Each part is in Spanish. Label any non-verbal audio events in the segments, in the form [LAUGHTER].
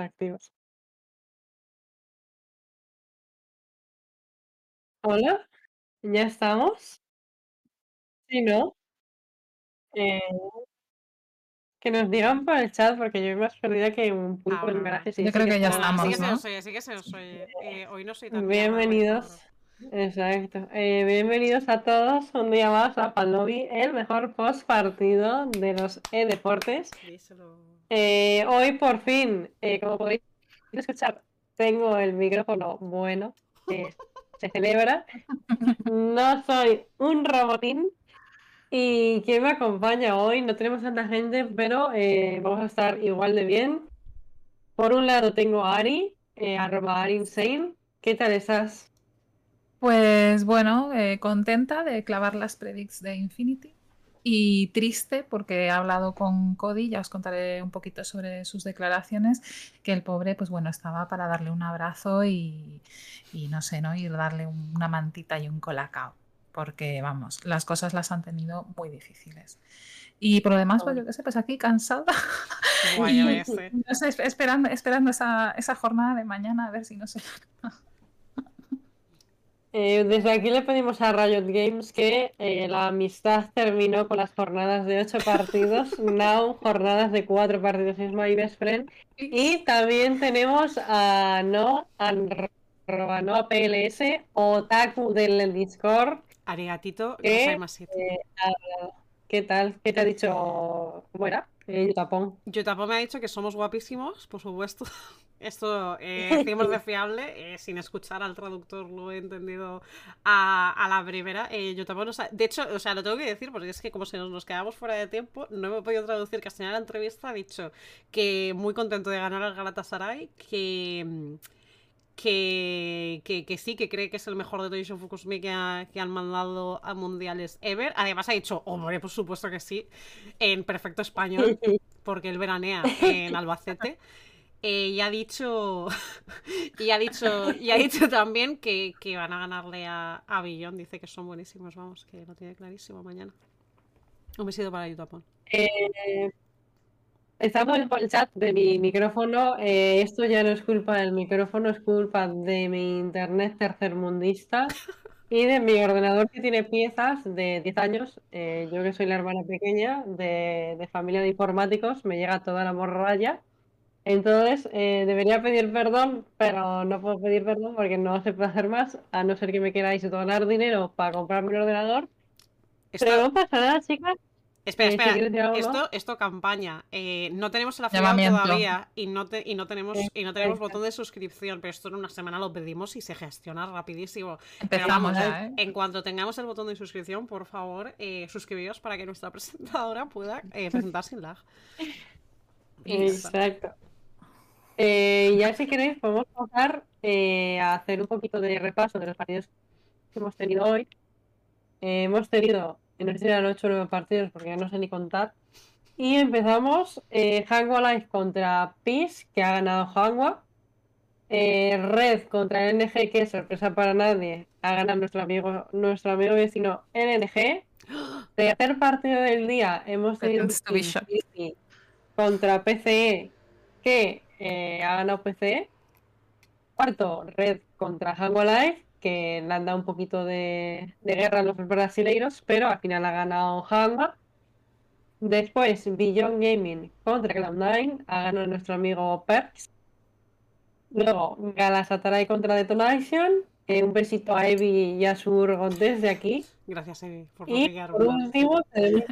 activos. Hola, ¿ya estamos? Sí, ¿no? Eh, que nos digan por el chat, porque yo más perdida que un pulpo en el garaje. Sí, Yo sí creo que ya estamos. estamos, sí que se ¿no? nos oye, sí que se nos oye. Eh, hoy no soy tan Bienvenidos. Exacto. Eh, bienvenidos a todos un día más a Palobi, el mejor post partido de los e-deportes. Eh, hoy por fin, eh, como podéis escuchar, tengo el micrófono bueno, se celebra. No soy un robotín. ¿Y quién me acompaña hoy? No tenemos tanta gente, pero vamos a estar igual de bien. Por un lado tengo a Ari, arroba Ari Insane. ¿Qué tal estás? Pues bueno, eh, contenta de clavar las predicts de Infinity y triste porque he hablado con Cody, ya os contaré un poquito sobre sus declaraciones, que el pobre, pues bueno, estaba para darle un abrazo y, y no sé, ¿no? Y darle un- una mantita y un colacao, porque vamos, las cosas las han tenido muy difíciles. Y por lo demás, pues yo qué sé, pues aquí cansada. [LAUGHS] Guay, y, no sé, esp- esperando, esperando esa, esa jornada de mañana a ver si no se [LAUGHS] Eh, desde aquí le pedimos a Riot Games que eh, la amistad terminó con las jornadas de 8 partidos, [LAUGHS] now jornadas de 4 partidos, es my best friend. Y también tenemos a No, a arroba no PLS, Otaku del Discord. Arigatito, gozaimasu. Eh, ¿qué tal? ¿Qué te ha dicho? ¿Cómo era? Eh, Japón. Yotapo me ha dicho que somos guapísimos, por supuesto. [LAUGHS] Esto, eh, [LAUGHS] 100% fiable, eh, sin escuchar al traductor lo he entendido a, a la primera. Eh, Yotapo nos ha- De hecho, o sea, lo tengo que decir porque es que como si nos, nos quedamos fuera de tiempo, no me he podido traducir castellano la entrevista. Ha dicho que muy contento de ganar al Galatasaray, que... Que, que, que sí, que cree que es el mejor de Toyosho Fukusumi que, ha- que han mandado a mundiales ever. Además ha dicho, hombre, por supuesto que sí, en perfecto español, [LAUGHS] porque él veranea en Albacete. [LAUGHS] Eh, y ha dicho [LAUGHS] y ha dicho y ha dicho también que, que van a ganarle a, a. Dice que son buenísimos, vamos, que lo tiene clarísimo mañana. Un besito para Yutapón. Eh, estamos por el chat de mi micrófono. eh, esto ya no es culpa del micrófono, es culpa de mi internet tercermundista y de mi ordenador que tiene piezas de 10 años. Eh, yo que soy la hermana pequeña de, de familia de informáticos, me llega toda la morralla. Entonces, eh, debería pedir perdón, pero no puedo pedir perdón porque no se puede hacer más, a no ser que me queráis donar dinero para comprarme un ordenador. Esto- Pero no pasa nada, chicas. espera, eh, espera. esto, esto campaña. Eh, no tenemos el afiliado Llamamiento. todavía y no, te- y no tenemos, y no tenemos botón de suscripción, pero esto en una semana lo pedimos y se gestiona rapidísimo. Pero empezamos vamos, ya, ¿eh? En cuanto tengamos el botón de suscripción, por favor, eh, suscribiros para que nuestra [LAUGHS] presentadora pueda eh, presentar sin lag. Exacto. Eh, ya si queréis podemos pasar eh, a hacer un poquito de repaso de los partidos que hemos tenido hoy. Eh, hemos tenido, sé si eran 8 o 9 partidos porque ya no sé ni contar. Y empezamos eh, Hanwha Life contra Peace, que ha ganado Hanwha. Eh, Red contra NG, que sorpresa para nadie, ha ganado nuestro amigo, nuestro amigo vecino NNG. [GASPS] Tercer partido del día hemos tenido contra PCE, que eh, ha ganado PCE. Cuarto, Red contra Hanwha Life, que le han dado un poquito de, de guerra a los brasileiros, pero al final ha ganado Hanwha. Después, Beyond Gaming contra Cloud9, ha ganado nuestro amigo Perks. Luego, Galatasaray contra Detonation, Eh, un besito a Evi y a su Urgot desde aquí. Gracias, Evi, por Y bloquear. por último,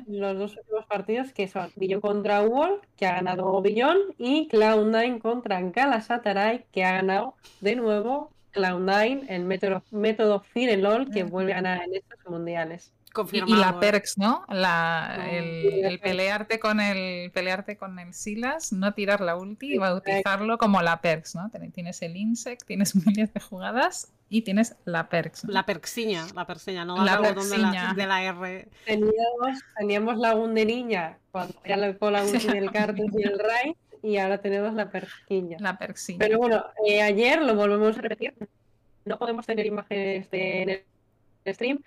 los dos últimos partidos que son Billon contra Wall, que ha ganado Billon, y Cloud9 contra Galatasaray, que ha ganado de nuevo Cloud9, el método, método Firelol, que vuelve a ganar en estos mundiales. Y, Confirmado. y la ¿eh? Perks, ¿no? La, el, la pelearte con el pelearte con el Silas, no tirar la ulti y bautizarlo como la Perks, ¿no? Tienes el Insect, tienes [LAUGHS] miles de jugadas y tienes la Perks. ¿no? La perxiña, la persiña, no La botón de la, de la R. Teníamos, teníamos la UN de niña, cuando ya le con la ulti [LAUGHS] del Cartus y el Rai, y ahora tenemos la Perquilla. La sí. Pero bueno, eh, ayer lo volvemos a repetir. No podemos tener imágenes de, en el stream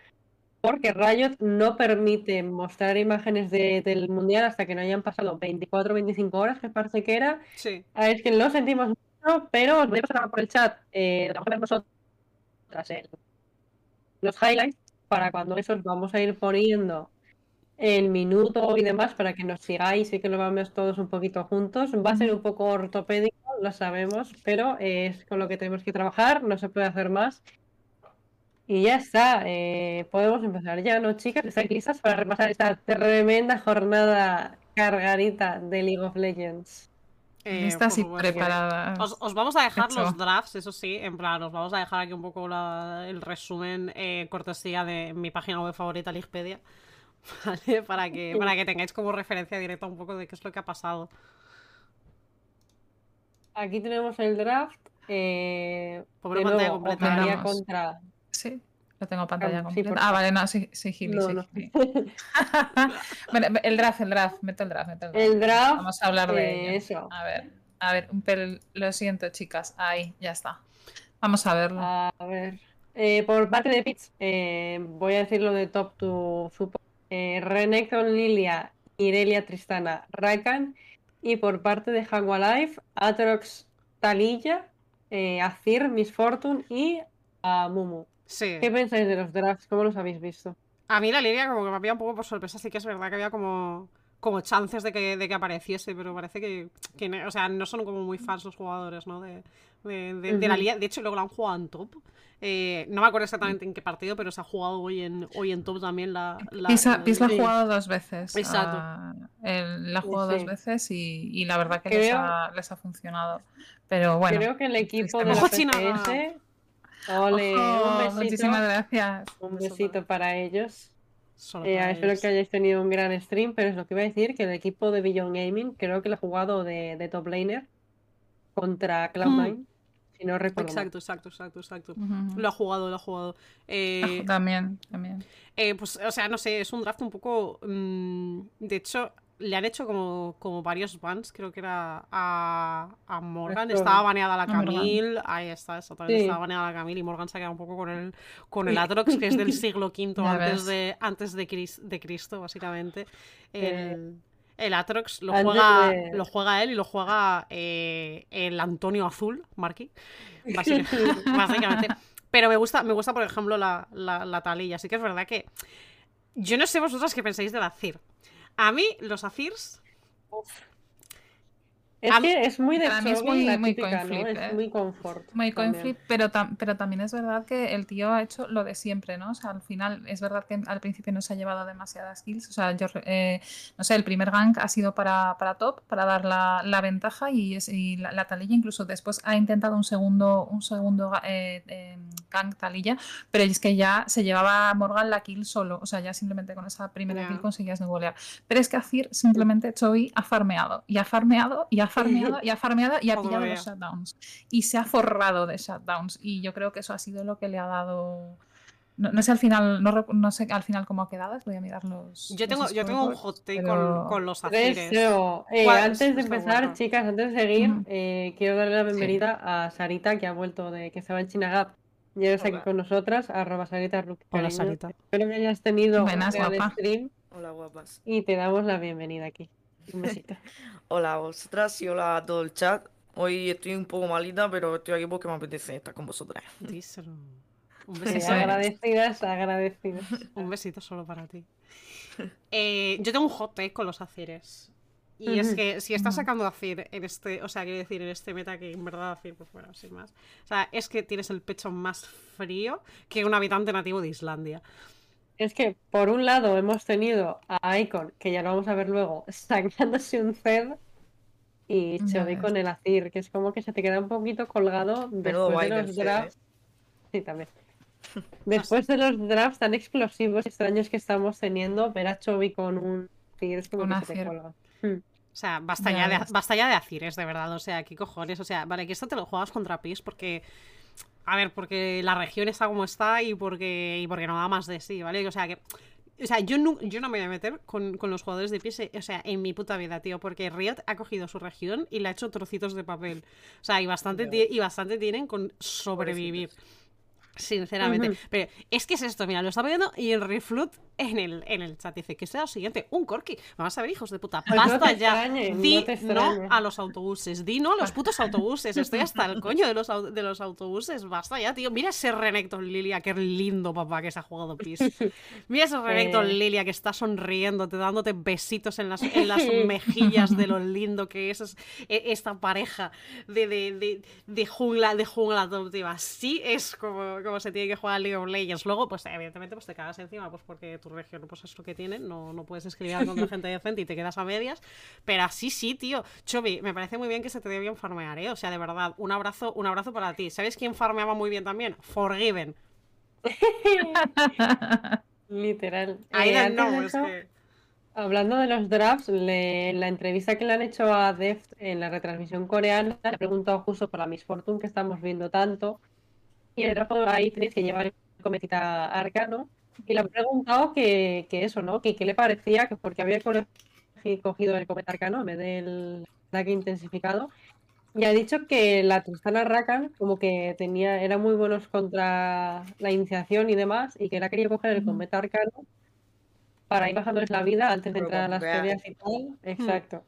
porque Riot no permite mostrar imágenes de- del mundial hasta que no hayan pasado 24 o 25 horas, me parece que era. Sí. Ah, Es que lo sentimos mucho, pero os voy a pasar por el chat. Eh, vamos a ver nosotras, eh, los highlights para cuando esos vamos a ir poniendo el minuto y demás para que nos sigáis y que lo veamos todos un poquito juntos. Va a ser un poco ortopédico, lo sabemos, pero es con lo que tenemos que trabajar, no se puede hacer más. Y ya está, eh, podemos empezar ya, ¿no, chicas? ¿Estáis listas para repasar esta tremenda jornada cargadita de League of Legends? Eh, Listas por y supuesto. preparadas. Os, os vamos a dejar Hecho. los drafts, eso sí, en plan, os vamos a dejar aquí un poco la- el resumen eh, cortesía de mi página web favorita, Ligpedia, [LAUGHS] ¿vale? Para que, para que tengáis como referencia directa un poco de qué es lo que ha pasado. Aquí tenemos el draft. Eh, Pobre de pantalla nuevo, contra. Sí, lo tengo pantalla Ah, completa. ah, vale, no, sí, sí, Gili, No. Gili. [LAUGHS] [LAUGHS] El draft, el draft, meto el draft, meto el draft. El draft. Vamos a hablar de ello. eso. A ver, a ver, un pel... lo siento, chicas. Ahí, ya está. Vamos a verlo. A ver. Eh, por parte de Pitts, eh, voy a decir lo de top to support. Eh, Renekton, Lilia, Irelia, Tristana, Rakan. Y por parte de Hanwha Life, Atrox, Talilla, eh, Azir, Miss Fortune y a Mumu. Sí. ¿Qué pensáis de los drafts? ¿Cómo los habéis visto? A mí la línea como que me había un poco por sorpresa, sí que es verdad que había como, como chances de que, de que apareciese, pero parece que, que no- o sea, no son como muy fans los jugadores, ¿no? De, de, de- de la liga. De hecho, luego la han jugado en top. Eh, no me acuerdo exactamente en qué partido, pero se ha jugado hoy en, hoy en top también la... la- Pisa, la- Pis la ha jugado dos veces. Exacto. ah, él la ha Sí, jugado dos sí. veces y, y la verdad que les, Creo- ha, les ha funcionado. Pero bueno. Creo que el equipo de la. PCS. Ole, un besito. muchísimas gracias. Un besito para ellos. Solo Eh, para espero ellos. que hayáis tenido un gran stream, pero es lo que iba a decir, que el equipo de Beyond Gaming creo que lo ha jugado de, de top laner contra Cloud9, si no recuerdo. Exacto, exacto, exacto, exacto. Lo ha jugado, lo ha jugado. Eh, También, también. Eh, pues, o sea, no sé, es un draft un poco. mm, de hecho, le han hecho como, como varios bans, creo que era a, a Morgan. Esto- Estaba baneada la. Camille. Ahí está, exactamente. Sí. Estaba baneada la Camille y Morgan se ha quedado un poco con el, con el Atrox, que es del siglo V [LAUGHS] antes, de, antes de, Cris- de Cristo, básicamente. Eh, El, el Atrox lo juega, de- lo juega él y lo juega eh, el Antonio Azul, Marky. [LAUGHS] Básicamente. básicamente. Pero me gusta, me gusta, por ejemplo, la, la, la talilla. Así que es verdad que. Yo no sé vosotras qué pensáis del Azir. A mí, los Azirs. Es A mí- que es muy de Para mí es muy- muy típica, coin flip, ¿no? ¿eh? Es muy confort. Muy flip, pero, tam- pero también es verdad que el tío ha hecho lo de siempre, ¿no? O sea, al final es verdad que al principio no se ha llevado demasiadas kills. O sea, yo, eh, no sé, el primer gank ha sido para, para top, para dar la, la ventaja y, es, y la, la talilla incluso después ha intentado un segundo, un segundo eh, eh, gank talilla, pero es que ya se llevaba Morgan la kill solo. O sea, ya simplemente con esa primera Ya. kill conseguías no golear. Pero es que Azir simplemente Choi ha farmeado y ha farmeado y ha farmeado y ha farmeado y ha Como pillado vea. los shutdowns y se ha forrado de shutdowns y yo creo que eso ha sido lo que le ha dado no, no sé al final no, no sé al final cómo ha quedado voy a mirar los Yo los tengo, yo tengo un hot take pero- con, con los 3 Azires. 0. Eh, antes de empezar, bueno. chicas, antes de seguir, eh, quiero darle la bienvenida a Sarita, que ha vuelto de que estaba en Chinagap. Y está aquí con nosotras, arroba Sarita Ruki, Hola. Sarita. Espero que hayas tenido Buenas, un gran stream Hola, guapas. y te damos la bienvenida aquí. Un besito. [LAUGHS] Hola a vosotras y hola a todo el chat. Hoy estoy un poco malita, pero estoy aquí porque me apetece estar con vosotras. Díselo. [LAUGHS] Un Sí, besito, es. agradecidas, agradecidas. [LAUGHS] un besito solo para ti. Eh, yo tengo un hot take con los Azires. Y es que si está Ujú. sacando a Cir en este, o sea, quiero decir, en este meta que en verdad Cir, pues bueno, sin más. O sea, es que tienes el pecho más frío que un habitante nativo de Islandia. Es que, por un lado, hemos tenido a Icon, que ya lo vamos a ver luego, [LAUGHS] sacándose un Zed y Chodi ves. con el Azir, que es como que se te queda un poquito colgado después de los Zed, drafts. ¿eh? Sí, también. [LAUGHS] Después de los drafts tan explosivos y extraños que estamos teniendo, ver a Chovy con un Azir es como Un que se te Azir. cuelga. Hmm. O sea, basta Ya ya, de, basta ya de Azires, de verdad. O sea, ¿qué cojones? O sea, vale, que esto te lo juegas contra PIS porque. A ver, porque la región está como está y porque, y porque no da más de sí, ¿vale? O sea, que. O sea, yo no, yo no me voy a meter con, con los jugadores de eh, o sea, en mi puta vida, tío, porque Riot ha cogido su región y le ha hecho trocitos de papel. O sea, y bastante, y bastante tienen con sobrevivir. Sinceramente. Pero es que es esto, mira, lo está viendo y el Reflut en el, en el chat dice que sea lo siguiente, un corky. Vamos a ver, hijos de puta, no basta te ya. extrañe, Di no no a los autobuses, di no a los putos autobuses. Estoy hasta el coño de los, de los autobuses. Basta ya, tío. Mira ese Renekton Lilia, qué lindo papá que se ha jugado Pis. Mira ese [LAUGHS] Renekton Eh. Lilia que está sonriéndote, dándote besitos en las, en las [LAUGHS] mejillas de lo lindo que es, es- e- esta pareja de, de, de, de jungla, de jungla adoptiva. Así es como, como se tiene que jugar League of Legends. Luego, pues evidentemente, pues te cagas encima, pues porque tu región pues es lo que tiene, no, no puedes escribir contra gente decente y te quedas a medias. Pero así sí, tío. Chobi, me parece muy bien que se te dé bien farmear, ¿eh? O sea, de verdad, un abrazo, un abrazo para ti. ¿Sabes quién farmeaba muy bien también? Forgiven. [LAUGHS] Literal. I Eh, es que... Hablando de los drafts, le- la entrevista que le han hecho a Deft en la retransmisión coreana, le he preguntado justo por la Miss Fortune que estamos viendo tanto, y el draft a Itris que lleva el cometita arcano, y le han preguntado que, que eso, ¿no? Que qué le parecía, que porque había co- cogido el cometa arcano en vez del ataque intensificado, y ha dicho que la Tristana Rakan como que tenía, era muy buenos contra la iniciación y demás, y que él ha querido coger el cometa arcano para ir bajándoles la vida antes de entrar a las peleas y tal. Exacto.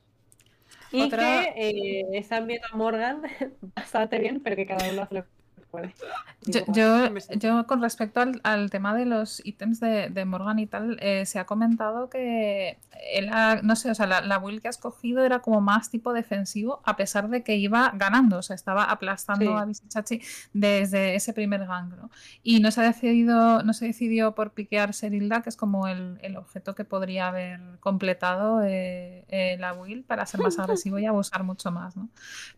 Y Otra- que eh, están viendo a Morgan [LAUGHS] bastante bien, pero que cada uno hace lo que puede. Yo, con respecto al, al tema de los ítems de, de Morgan y tal, eh, se ha comentado que él ha- no sé, o sea, la, la build que ha escogido era como más tipo defensivo, a pesar de que iba ganando, o sea, estaba aplastando Sí. a Visichachi desde ese primer gang, ¿no? Y no se ha decidido, no se decidió por piquear Serilda, que es como el, el objeto que podría haber completado eh, eh, la build para ser más [LAUGHS] agresivo y abusar mucho más, ¿no?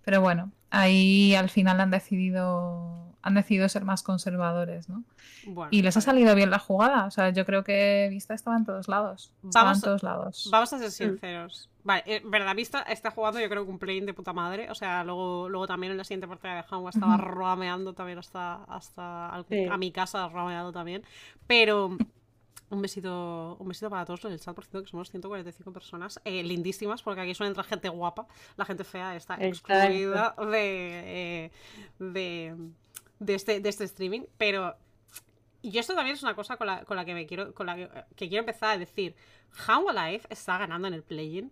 Pero bueno, ahí al final han decidido, han decidido ser más conservadores, ¿no? Bueno, Y les ha salido bien la jugada. O sea, yo creo que Vista estaba en todos lados. Estaba Vamos en a- todos lados. Vamos a ser sinceros. Vale, eh, verdad, Vista está jugando yo creo que un play de puta madre. O sea, luego, luego también en la siguiente partida de Hanwha estaba Ujú. roameando también hasta, hasta al- Sí. a mi casa, roameando también. Pero un besito, un besito para todos los del chat, por cierto, que somos 145 personas, eh, lindísimas, porque aquí suele entrar gente guapa. La gente fea está excluida de, eh, de, de este, de este streaming. Pero y esto también es una cosa con la, con la que me quiero, con la que, que quiero empezar a decir. How Alive está ganando en el play-in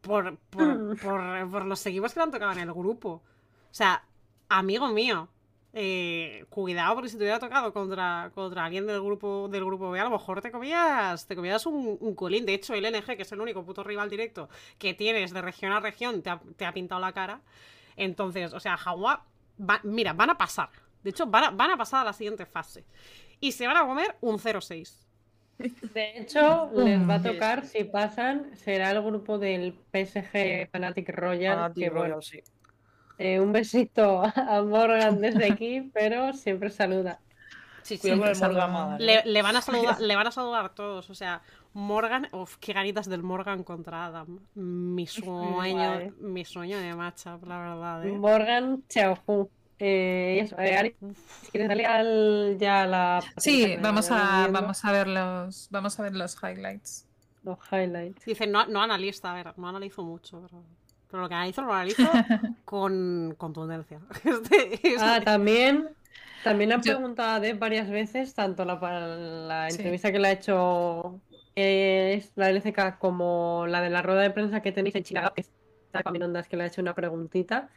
por, por, [LAUGHS] por, por los equipos que le han tocado en el grupo. O sea, amigo mío, eh, cuidado porque si te hubiera tocado contra, contra alguien del grupo del grupo B, a lo mejor te comías, te comías un, un colín. De hecho, el NG, que es el único puto rival directo que tienes de región a región, te ha, te ha pintado la cara. Entonces, o sea, Jawa, va- mira, van a pasar. De hecho, van a, van a pasar a la siguiente fase. Y se van a comer un 0-6. De hecho, les va a tocar, si pasan, será el grupo del PSG Fanatic Royal. Fanatic que, bueno, Royal, sí. Eh, un besito a Morgan desde aquí, [LAUGHS] pero siempre saluda. Sí, sí. Saluda. Morgan Madre. Le, le van a [LAUGHS] saludar, le van a saludar todos. O sea, Morgan, uf, qué ganitas del Morgan contra Adam. Mi sueño, mi sueño de matchup, la verdad. ¿eh? Morgan Xiaohu. Eh, eso, eh, Ari, quieres darle al, ya a la. Sí, vamos a, viendo, vamos a ver los, vamos a ver los highlights. Los highlights. Dice, no, no analiza, a ver, no analizo mucho, pero, pero lo que analizo lo analizo [LAUGHS] con contundencia. [LAUGHS] Este- este- Ah, también, también le han Yo- preguntado a Dev varias veces, tanto la, para la Sí. entrevista que le ha hecho es la LCK como la de la rueda de prensa que tenéis en Chicago, que está con ondas que le ha hecho una preguntita.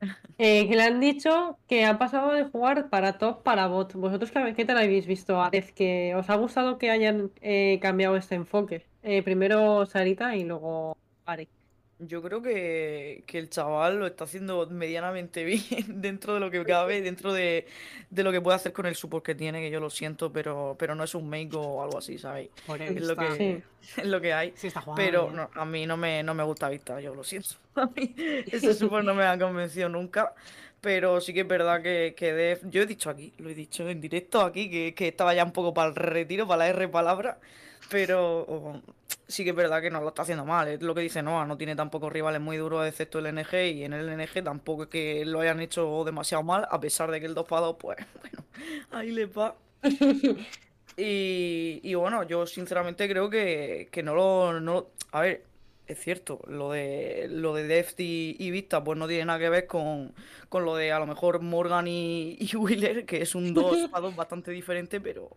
[LAUGHS] eh, que le han dicho que han pasado de jugar para top para bot. ¿Vosotros qué, qué tal habéis visto a Dev? ¿Que os ha gustado que hayan eh, cambiado este enfoque? Eh, primero Sarita y luego Ari. Yo creo que, que el chaval lo está haciendo medianamente [LAUGHS] bien dentro de lo que cabe, dentro de, de lo que puede hacer con el support que tiene, que yo lo siento, pero, pero no es un make o algo así, ¿sabéis? Por Es lo que, [LAUGHS] es lo que hay. Sí, está jugando Pero no, a mí no me, no me gusta Vista, yo lo siento. [LAUGHS] A mí ese support no me ha convencido nunca. Pero sí que es verdad que, que Def, yo he dicho aquí, lo he dicho en directo aquí, que, que estaba ya un poco para el retiro, para la R palabra. Pero oh, sí que es verdad que no lo está haciendo mal. Es lo que dice Noah, no tiene tampoco rivales muy duros excepto el NG. Y en el NG tampoco es que lo hayan hecho demasiado mal, a pesar de que el 2 para 2, pues [LAUGHS] bueno, ahí le va. [LAUGHS] Y, y bueno, yo sinceramente creo que, que no lo, no lo- A ver, es cierto, lo de lo de Deft y, y Vista pues no tiene nada que ver con, con lo de a lo mejor Morgan y, y Wheeler, que es un 2 para 2 bastante diferente, pero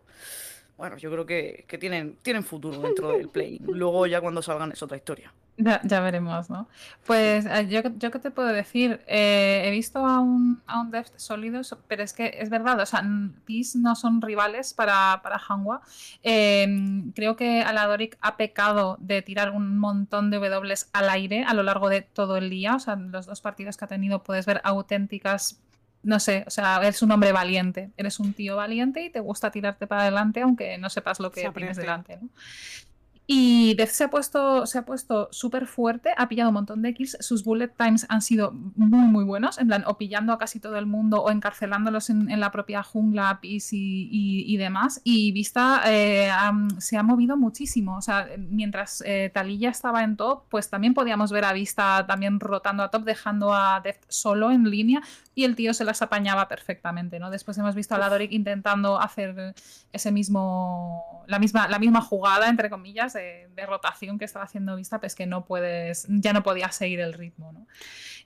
bueno, yo creo que, que tienen, tienen futuro dentro del play. [LAUGHS] Luego ya cuando salgan es otra historia. Ya, ya veremos, ¿no? Pues eh, yo, yo qué te puedo decir, Eh, he visto a un, a un Deft sólido, pero es que es verdad, o sea, Peace no son rivales para, para Hanwha. Eh, creo que Aladoric ha pecado de tirar un montón de W al aire a lo largo de todo el día, o sea, en los dos partidos que ha tenido puedes ver auténticas, no sé, o sea, eres un hombre valiente, eres un tío valiente y te gusta tirarte para adelante aunque no sepas lo que tienes delante, ¿no? Y Death se ha puesto, se ha puesto súper fuerte, ha pillado un montón de kills. Sus bullet times han sido muy, muy buenos, en plan, o pillando a casi todo el mundo o encarcelándolos en, en la propia jungla, Peace y, y- y demás. Y Vista eh, se ha movido muchísimo. O sea, mientras eh, Taliyah estaba en top, pues también podíamos ver a Vista también rotando a top, dejando a Death solo en línea y el tío se las apañaba perfectamente, ¿no? Después hemos visto a Ladoric intentando hacer ese mismo, la misma, la misma jugada, entre comillas, de, de rotación que estaba haciendo Vista, pues que no puedes, ya no podía seguir el ritmo, ¿no?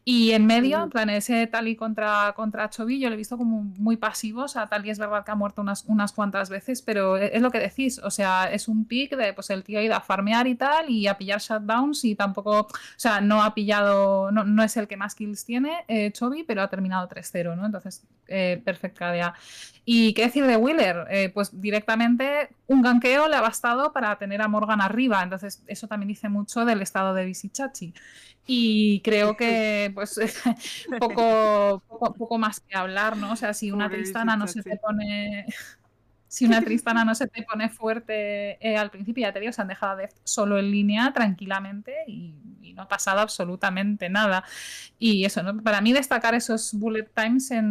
Y en medio, en plan, ese Tali contra, contra Chovy, yo lo he visto como muy pasivo, o sea, Tali es verdad que ha muerto unas, unas cuantas veces, pero e, es, es lo que decís, o sea, es un pick de, pues el tío ha ido a farmear y tal, y a pillar shutdowns, y tampoco, o sea, no ha pillado, no, no es el que más kills tiene, eh, Chovy, pero ha terminado 3-0, ¿no? Entonces, eh, perfecta idea. ¿Y qué decir de Wheeler? Eh, pues directamente un ganqueo le ha bastado para tener a Morgan arriba. Entonces, eso también dice mucho del estado de Visichachi. Y creo que, pues, [LAUGHS] poco, poco, poco más que hablar, ¿no? O sea, si una Pobre Tristana no se te pone. Si una [LAUGHS] Tristana no se te pone fuerte eh, al principio, ya te digo, se han dejado de solo en línea tranquilamente y, y no ha pasado absolutamente nada. Y eso, ¿no? Para mí destacar esos bullet times en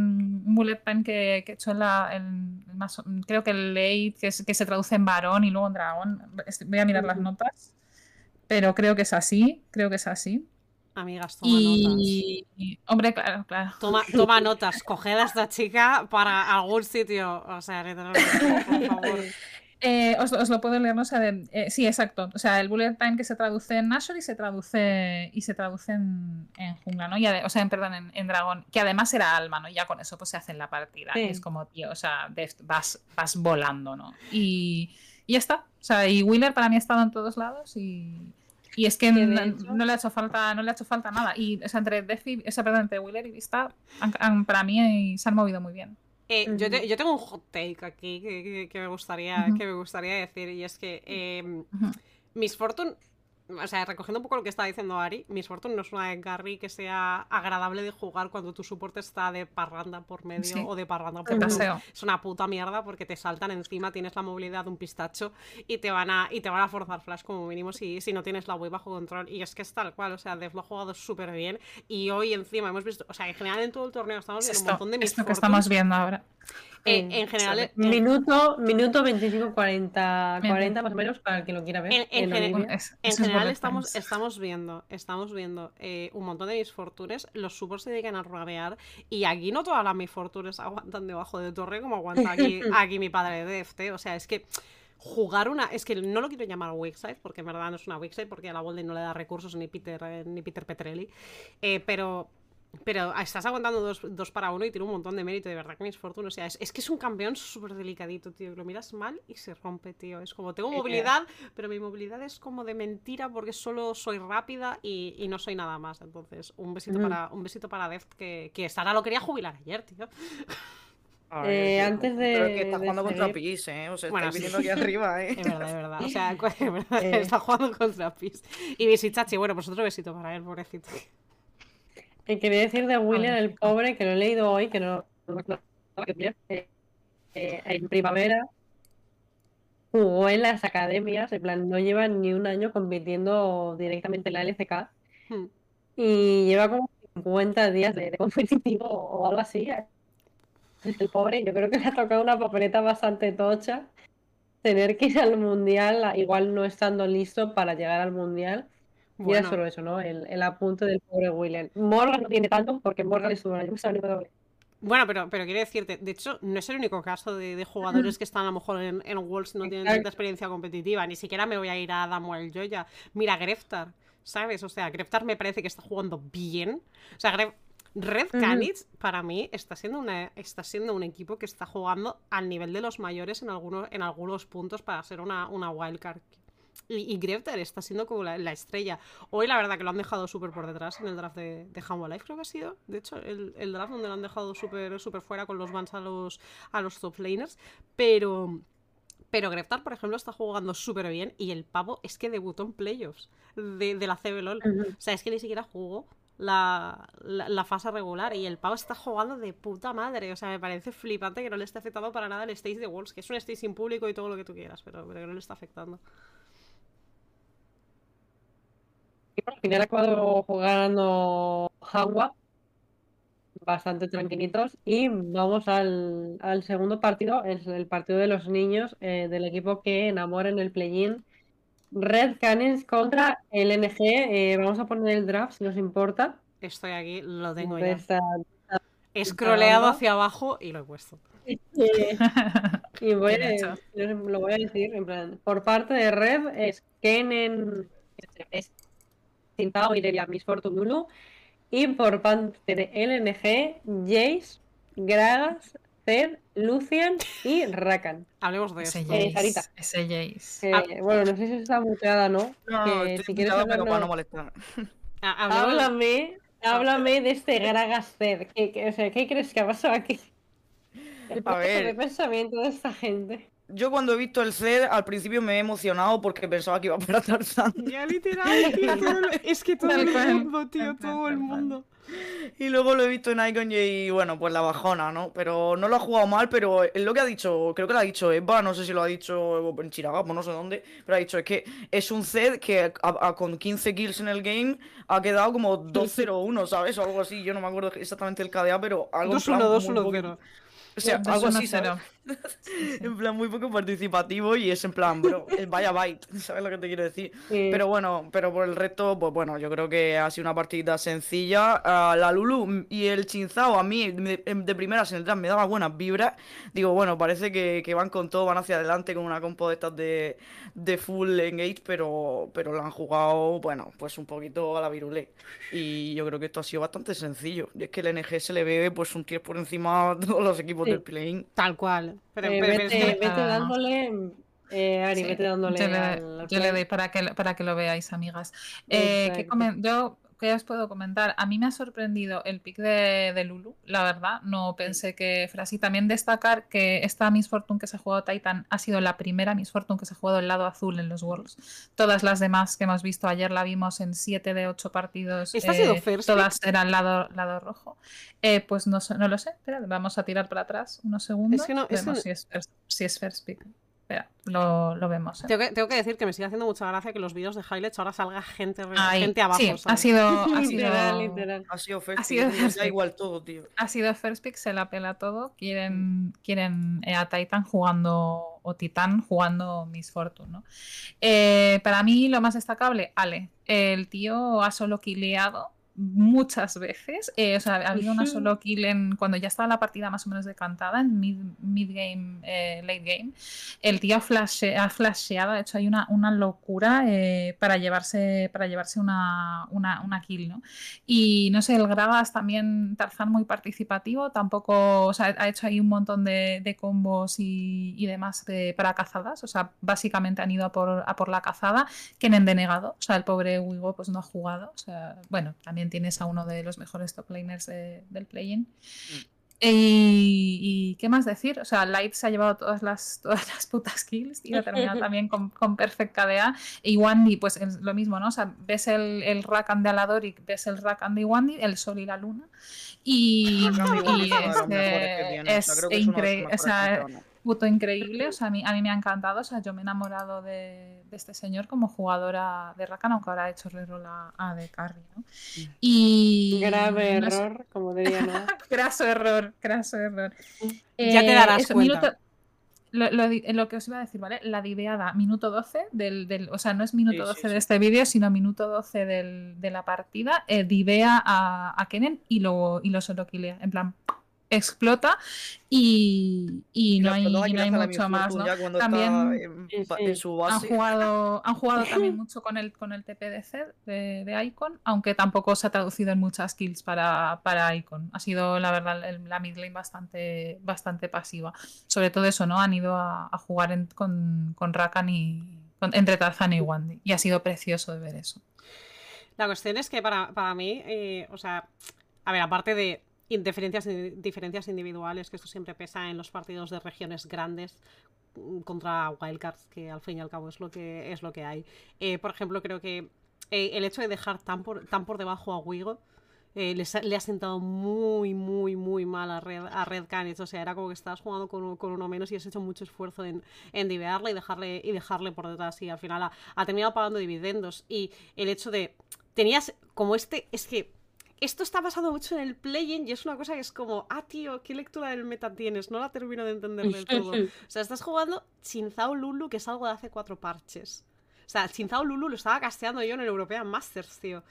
un bullet time que, que he hecho en la, en- en más, creo que el late, que, es- que se traduce en varón y luego en dragón. Voy a mirar las notas, pero creo que es así, creo que es así. Amigas, toma notas. Y, y- hombre, claro, claro. Toma, toma notas, coged a esta chica para algún sitio. O sea, literalmente, por favor. Eh, os, os lo puedo leer, ¿no? O sea, de- eh, sí, exacto. O sea, el bullet time que se traduce en Nashor y se traduce y se traduce en, en jungla, ¿no? Y ade- o sea, en, perdón, en, en dragón, que además era alma, ¿no? Y ya con eso pues se hace en la partida. Sí. Es como, tío, o sea, de- vas, vas volando, ¿no? Y, y ya está. O sea, y Wheeler para mí ha estado en todos lados y, y es que no, le ha hecho falta, no le ha hecho falta nada. Y o sea, entre Def y, o sea, perdón, entre Wheeler y Vista, han- han- para mí eh, se han movido muy bien. Eh, yo, te- yo tengo un hot take aquí que, que- que me, gustaría, que me gustaría decir y es que eh. Miss Fortune, o sea, recogiendo un poco lo que estaba diciendo Ari, Miss Fortune no es una Garry que sea agradable de jugar cuando tu soporte está de parranda por medio Sí. o de parranda De por medio. paseo. Es una puta mierda porque te saltan encima, tienes la movilidad de un pistacho y te van a, y te van a forzar flash como mínimo si, si no tienes la wave bajo control. Y es que es tal cual, o sea, Dev lo ha jugado súper bien y hoy encima hemos visto, o sea, en general en todo el torneo estamos Es viendo un esto, montón de Miss esto que estamos viendo ahora. Eh, en general, en- Minuto, minuto 25, 40, Bien. 40 más o menos para el que lo quiera ver. En- en en general-. Es- estamos, estamos viendo, estamos viendo eh, un montón de mis fortunes, los supports se dedican a rabear y aquí no todas las mis fortunes aguantan debajo de torre como aguanta aquí, [LAUGHS] aquí mi padre de Deft, ¿eh? o sea, es que jugar una, es que no lo quiero llamar weak side porque en verdad no es una weak side porque a la Bolden no le da recursos ni Peter, eh, ni Peter Petrelli, eh, pero... Pero estás aguantando dos, dos para uno y tiene un montón de mérito, de verdad que mis fortunas. O sea, es, es que es un campeón súper delicadito, tío. Lo miras mal y se rompe, tío. Es como, tengo Sí, movilidad, pero mi movilidad es como de mentira porque solo soy rápida y, y no soy nada más. Entonces, un besito para un besito para Deft que, que Sara lo quería jubilar ayer, tío. Ver, Eh, antes creo de- que está jugando contra Pis, ¿eh? O sea, Bueno, estáis sí. viniendo aquí arriba, ¿eh? Es verdad, es verdad. O sea, [LAUGHS] es verdad, Eh. está jugando contra Pis. Y Visichachi, bueno, pues otro besito para él, pobrecito. Eh, quería decir de William, el pobre, que lo he leído hoy, que no que eh, eh, en primavera jugó en las academias, en plan, no lleva ni un año compitiendo directamente en la LCK Hmm. y lleva como 50 días de, de competitivo o algo así. El pobre, yo creo que le ha tocado una papeleta bastante tocha tener que ir al mundial, igual no estando listo para llegar al mundial. Bueno, solo eso, ¿no? El, el apunte del pobre William. Morgan no tiene tanto porque Morgan pasado en W. bueno pero, pero quiero decirte, de hecho, no es el único caso de, de jugadores [CLEARS THROAT] que están a lo mejor en, en y no tienen tanta experiencia competitiva. Ni siquiera me voy a ir a Damuel Joya. Mira, Greftar, ¿sabes? O sea, Greftar me parece que está jugando bien. O sea, Gref- Red. Canids, para mí, está siendo, una, está siendo un equipo que está jugando al nivel de los mayores en algunos, en algunos puntos para ser una, una wildcard. Y, y Greftar está siendo como la, la estrella. Hoy, la verdad, que lo han dejado súper por detrás en el draft de, de Humble Life, creo que ha sido. De hecho, el, el draft donde lo han dejado súper súper fuera con los bans a los, a los top laners. Pero. Pero Greftar, por ejemplo, está jugando súper bien y el pavo es que debutó en playoffs de, de la CBLOL. Ujú. O sea, es que ni siquiera jugó la, la, la fase regular y el pavo está jugando de puta madre. O sea, me parece flipante que no le esté afectando para nada el stage de Worlds, que es un stage sin público y todo lo que tú quieras, pero, pero que no le está afectando. Y bueno, al final acabado jugando Hanwha, bastante tranquilitos. Y vamos al, al segundo partido, es el partido de los niños eh, del equipo que enamora en el play-in. Red Canids contra el NG. Eh, vamos a poner el draft si nos importa. Estoy aquí, lo tengo ya. esta- scrolleado banda. hacia abajo y lo he puesto. Eh, [LAUGHS] y voy a, lo voy a decir, en plan, por parte de Red es Kenen, es Tintao, Miss y por parte de LNG, Jace, Gragas, Zed, Lucian y Rakan. Hablemos de Ese esto. Eh, Sarita. Ese Jace. Que, Ah. bueno, no sé si está muteada, ¿no? No, no, Que estoy si quieres invitado, pero para no molestar. Ah, [LAUGHS] Háblame, háblame de este Gragas Zed. ¿Qué, qué- o sea, ¿qué crees que ha pasado aquí? El ver. de pensamiento de esta gente. Yo cuando he visto el CED, al principio me he emocionado porque pensaba que iba para Tarzán. Ya literal, [LAUGHS] tío, es que todo el mundo, tío, todo el mundo. Y luego lo he visto en Icon y bueno, pues la bajona, ¿no? Pero no lo ha jugado mal, pero es lo que ha dicho, creo que lo ha dicho Eva, no sé si lo ha dicho en Chiragamo, no sé dónde, pero ha dicho, es que es un Zed que a- a- con 15 kills en el game ha quedado como 2-0-1, ¿sabes? O algo así, yo no me acuerdo exactamente el KDA, pero algo en 2-1, plan muy 2-1, poco- 0. O sea, algo así, ¿sabes? [LAUGHS] En plan muy poco participativo y es en plan, bro, el vaya byte, [LAUGHS] ¿sabes lo que te quiero decir? Sí. Pero bueno, pero por el resto, pues bueno, yo creo que ha sido una partida sencilla. Ah, la Lulu y el Chinzao a mí de, de primeras en el draft me daba buenas vibras. Digo, bueno, parece que, que van con todo, van hacia adelante con una compo de estas de, de full engage, pero, pero lo han jugado, bueno, pues un poquito a la virulé. Y yo creo que esto ha sido bastante sencillo. Y es que el NG se le ve pues un tier por encima de todos los equipos Sí. del play Tal cual. Pero, Eh, pero- pero vete, que- Ah. dándole, eh, Ari, Sí, vete dándole yo le, al- al yo le play. doy para que, para que lo veáis, amigas. Eh, ¿qué Exacto. comen- yo, ¿qué os puedo comentar? A mí me ha sorprendido el pick de, de Lulu, la verdad. No pensé que fuera así. También destacar que esta Miss Fortune que se ha jugado Titan ha sido la primera Miss Fortune que se ha jugado el lado azul en los Worlds. Todas las demás que hemos visto ayer la vimos en 7 de 8 partidos. ¿Esta ha sido eh, first todas eran lado, lado rojo. Eh, pues no, no lo sé. Espera, vamos a tirar para atrás unos segundos. que no- es que si, es first, si es first pick. Espera, lo, lo vemos. ¿eh? Tengo que, tengo que decir que me sigue haciendo mucha gracia que los vídeos de highlights ahora salga gente, Ahí, gente abajo. sí, ha sido, ha [LAUGHS] Literal, sido, literal. Ha sido first sido pick, first da igual todo, tío. ha sido first pick, se la pela todo. Quieren, quieren eh, a Titan jugando, o Titan jugando Miss Fortune, ¿no? Eh, para mí, lo más destacable, Ale. El tío ha solo kileado muchas veces. eh, o sea, ha habido una solo kill en, cuando ya estaba la partida más o menos decantada, en mid, mid game, eh, late game. El tío ha, flashe- ha flasheado, ha hecho ahí una, una locura eh, para llevarse, para llevarse una, una, una kill, ¿no? Y no sé, el Gragas también, Tarzán muy participativo, tampoco, o sea, ha hecho ahí un montón de, de combos y, y demás de- para cazadas, o sea, básicamente han ido a por, a por la cazada, que han denegado, o sea, el pobre Wigo pues no ha jugado, o sea, bueno, también tienes a uno de los mejores top laners de- del play-in. Y, y, qué más decir, o sea, Light se ha llevado todas las, [LAUGHS] todas las putas kills y ha terminado también con, con Perfect KDA. Y Wandy, pues es lo mismo, ¿no? O sea, ves el, el Rakan de Alador y ves el Rakan de Wandy, el sol y la luna. Y, [LAUGHS] y es, es increíble. O sea, puto increíble, o sea, a mí, a mí me ha encantado, o sea, yo me he enamorado de, de este señor como jugadora de Rakan, aunque ahora ha hecho reroll a, a de Carry, ¿no? Y... Grave no sé- error, como diría, ¿no? [LAUGHS] Craso error, craso error. Ya te Eh, darás eso, cuenta. minuto- lo, lo lo que os iba a decir, ¿vale? La diveada, minuto 12 del, del- o sea, no es minuto Sí, 12 sí, de sí. este vídeo, sino minuto 12 del- de la partida, eh, divea a, a Kennen y lo, y lo soloquilea, en plan, explota y, y no, hay, no hay mucho más, ¿no? También- está en, Sí, ba- sí. en su Han jugado, han jugado [LAUGHS] también mucho con el, con el TPDC de, de Icon, aunque tampoco se ha traducido en muchas kills para, para Icon. Ha sido, la verdad, el- la mid lane bastante, bastante pasiva. Sobre todo eso, ¿no? Han ido a, a jugar en- con, con Rakan y. con- entre Tarzan y Wandy. Y ha sido precioso de ver eso. La cuestión es que para, para mí, eh, o sea, a ver, aparte de in- diferencias, individuales, que esto siempre pesa en los partidos de regiones grandes mm, contra wildcards, que al fin y al cabo es lo que, es lo que hay. Eh, por ejemplo, creo que eh, el hecho de dejar tan por, tan por debajo a Wigo eh, les ha- le ha sentado muy, muy, muy mal a Red, a Red Canids. O sea, era como que estabas jugando con uno menos y has hecho mucho esfuerzo en, en divearle y dejarle, y dejarle por detrás. Y al final ha, ha terminado pagando dividendos. Y el hecho de. Tenías como este. Es que. Esto está pasando mucho en el play-in y es una cosa que es como, ah, tío, ¿qué lectura del meta tienes? No la termino de entender del todo. [LAUGHS] O sea, estás jugando Chinzao Lulu, que es algo de hace cuatro parches. O sea, Chinzao Lulu lo estaba casteando yo en el European Masters, tío.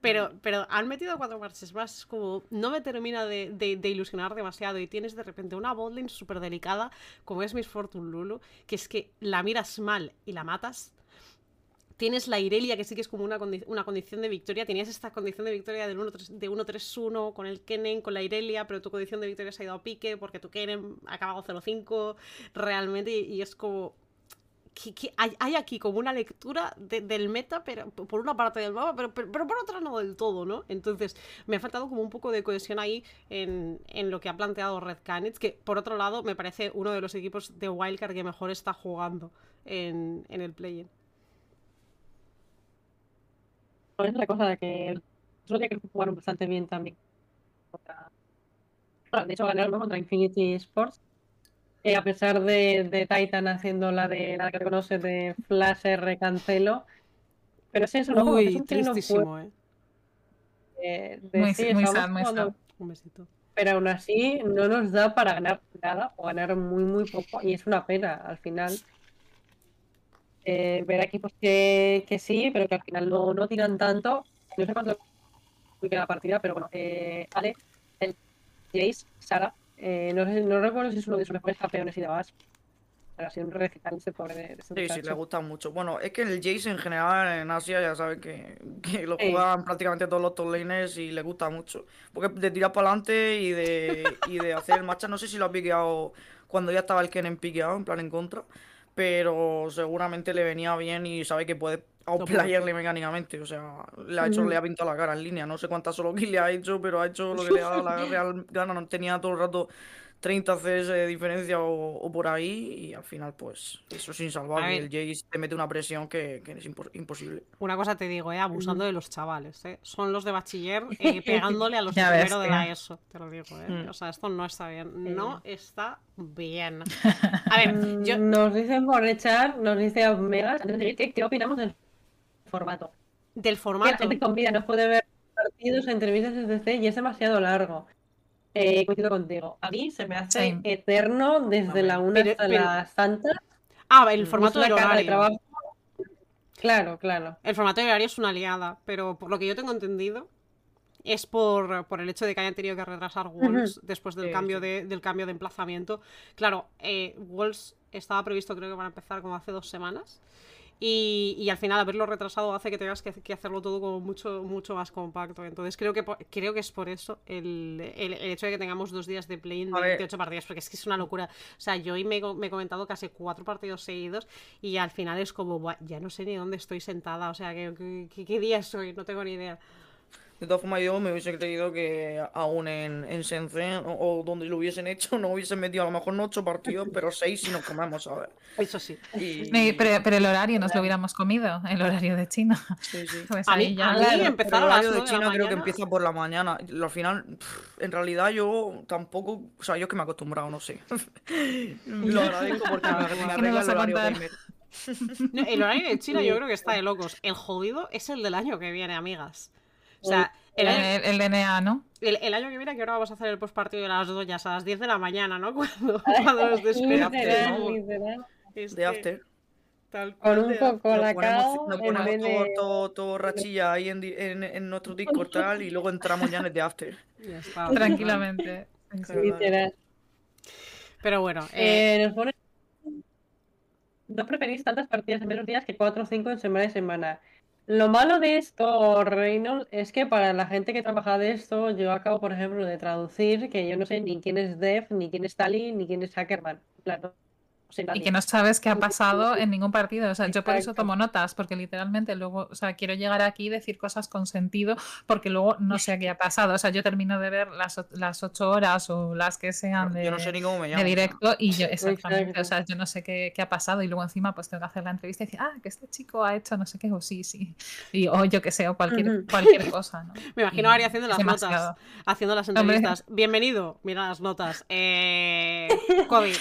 Pero, pero han metido cuatro parches más. Es como, no me termina de, de- de ilusionar demasiado. Y tienes de repente una botlane súper delicada, como es Miss Fortune Lulu, que es que la miras mal y la matas. Tienes la Irelia, que sí que es como una, condi- una condición de victoria. Tenías esta condición de victoria del 1-3 de 1-3-1 con el Kennen, con la Irelia, pero tu condición de victoria se ha ido a pique porque tu Kennen ha acabado 0-5 realmente. Y, es como. hay, aquí como una lectura de- del meta, pero por una parte del mapa, pero, pero, pero por otra no del todo, ¿no? Entonces, me ha faltado como un poco de cohesión ahí en, en lo que ha planteado Red Canids, que por otro lado me parece uno de los equipos de Wildcard que mejor está jugando en, en el play-in. Es la cosa de que el otro día que jugaron bastante bien también. Bueno, de hecho, ganaron ¿no? contra Infinity Sports. Eh, a pesar de, de Titan haciendo la de la que reconoce de Flash R cancelo. Pero es eso, ¿no? Que es Uy, un tristísimo, ¿eh? de- Muy- sí, muy sad. Un besito. pero aún así no nos da para ganar nada o ganar muy muy poco y es una pena al final eh, ver equipos que, que sí pero que al final no, no tiran tanto no sé cuánto queda la partida pero bueno eh, Ale el Jace Sara eh, no, sé- no recuerdo si es uno de sus mejores campeones y demás pero ha sido un recital ese pobre de, de Sí, sí, le gusta mucho. Bueno, es que el Jace en general en Asia ya saben que, que lo Sí. juegan prácticamente todos los top laners y le gusta mucho. Porque de tirar para adelante y de, y de hacer el matcha, no sé si lo ha piqueado cuando ya estaba el Kennen piqueado, en plan en contra, pero seguramente le venía bien y sabe que puede outplayerle mecánicamente. O sea, le ha hecho, Ujú. le ha pintado la cara en línea. No sé cuántas solo kills le ha hecho, pero ha hecho lo que le ha dado la [LAUGHS] real gana. No tenía todo el rato 30 CS de diferencia o, o por ahí y al final pues eso es insalvable. ver. El Jace te mete una presión que, que es impo- imposible. Una cosa te digo, ¿eh? Abusando de los chavales, ¿eh? Son los de bachiller [LAUGHS] eh, pegándole a los de [LAUGHS] Ya ves, primero de la. ESO, te lo digo, ¿eh? Mm. O sea, esto no está bien. No está bien. [LAUGHS] A Mm, ver, yo... nos dicen por echar nos dice seguir, ¿qué, qué opinamos del formato Del Que la formato... gente con vida no puede ver partidos, entrevistas, etc. y es demasiado largo. Eh, coincido contigo. A mí se me hace Sí. eterno desde la una Pero- hasta pero- las tantas. Ah, el formato del carga de horario. trabajo. Claro, claro. El formato de horario es una aliada, pero por lo que yo tengo entendido es por, por el hecho de que hayan tenido que retrasar Wolves después del Sí, cambio sí. de, del cambio de emplazamiento. Claro, eh, Wolves estaba previsto creo que van a empezar como hace dos semanas. Y, y al final haberlo retrasado hace que tengas que, que hacerlo todo como mucho, mucho más compacto. Entonces creo que creo que es por eso el, el- el hecho de que tengamos dos días de play-in de A ver. 28 partidas, porque es que es una locura. O sea, yo hoy me, he co- me he comentado casi cuatro partidos seguidos y al final es como, "Buah, ya no sé ni dónde estoy sentada. O sea, ¿qué, qué, qué- día es hoy? No tengo ni idea. De todas formas, yo me hubiese creído que aún en, en Shenzhen o, o donde lo hubiesen hecho, no hubiesen metido a lo mejor no ocho partidos, pero seis si nos comemos, a ver. Eso sí. Y... Pero, pero el horario nos lo hubiéramos comido, el horario de China. Sí, sí. [LAUGHS] Pues A mí, ahí ya. a mí Claro, Pero empezar el horario de 9 de la China creo que empieza por la mañana. Y Al final, pff, en realidad yo tampoco, o sea, yo es que me he acostumbrado, no sé. [LAUGHS] Lo agradezco porque me, me ¿Qué me arregla el horario gamer. [LAUGHS] No, el horario de China yo creo que está de locos. El jodido es el del año que viene, amigas. O sea, el año, El, el DNA, ¿no? el- el año que viene que ahora vamos a hacer el postpartido de las doñas a las 10 de la mañana, ¿no? [LAUGHS] Cuando, cuando nos despedimos. De after. tal Con cual un de poco la ponemos, en ponemos todo, de. todo, todo rachilla ahí en, en, en nuestro Discord tal y luego entramos ya en el de after. Ya está. [LAUGHS] Tranquilamente. Claro. Literal. Pero bueno, eh, Eh, nos pone. No preferís tantas partidas en menos días que 4 o 5 en semana y semana. Lo malo de esto, Reynolds, es que para la gente que trabaja de esto, yo acabo, por ejemplo, de traducir que yo no sé ni quién es Dev, ni quién es Tali, ni quién es Hackerman. Claro, Y nadie. que no sabes qué ha pasado en ningún partido. O sea, yo por eso tomo notas, porque literalmente luego, o sea, quiero llegar aquí y decir cosas con sentido, porque luego no sé qué ha pasado. O sea, yo termino de ver las, las ocho horas o las que sean de, Yo no sé ni cómo me de llamo. directo y yo, exactamente, o sea, yo no sé qué, qué ha pasado y luego encima pues tengo que hacer la entrevista y decir, ah, que este chico ha hecho no sé qué, o sí, sí, y, o yo que sé, o cualquier, cualquier cosa, ¿no? [LAUGHS] me imagino y Ari haciendo las notas. Haciendo las Hombre. entrevistas. Bienvenido. Mira las notas. Eh, [LAUGHS] COVID.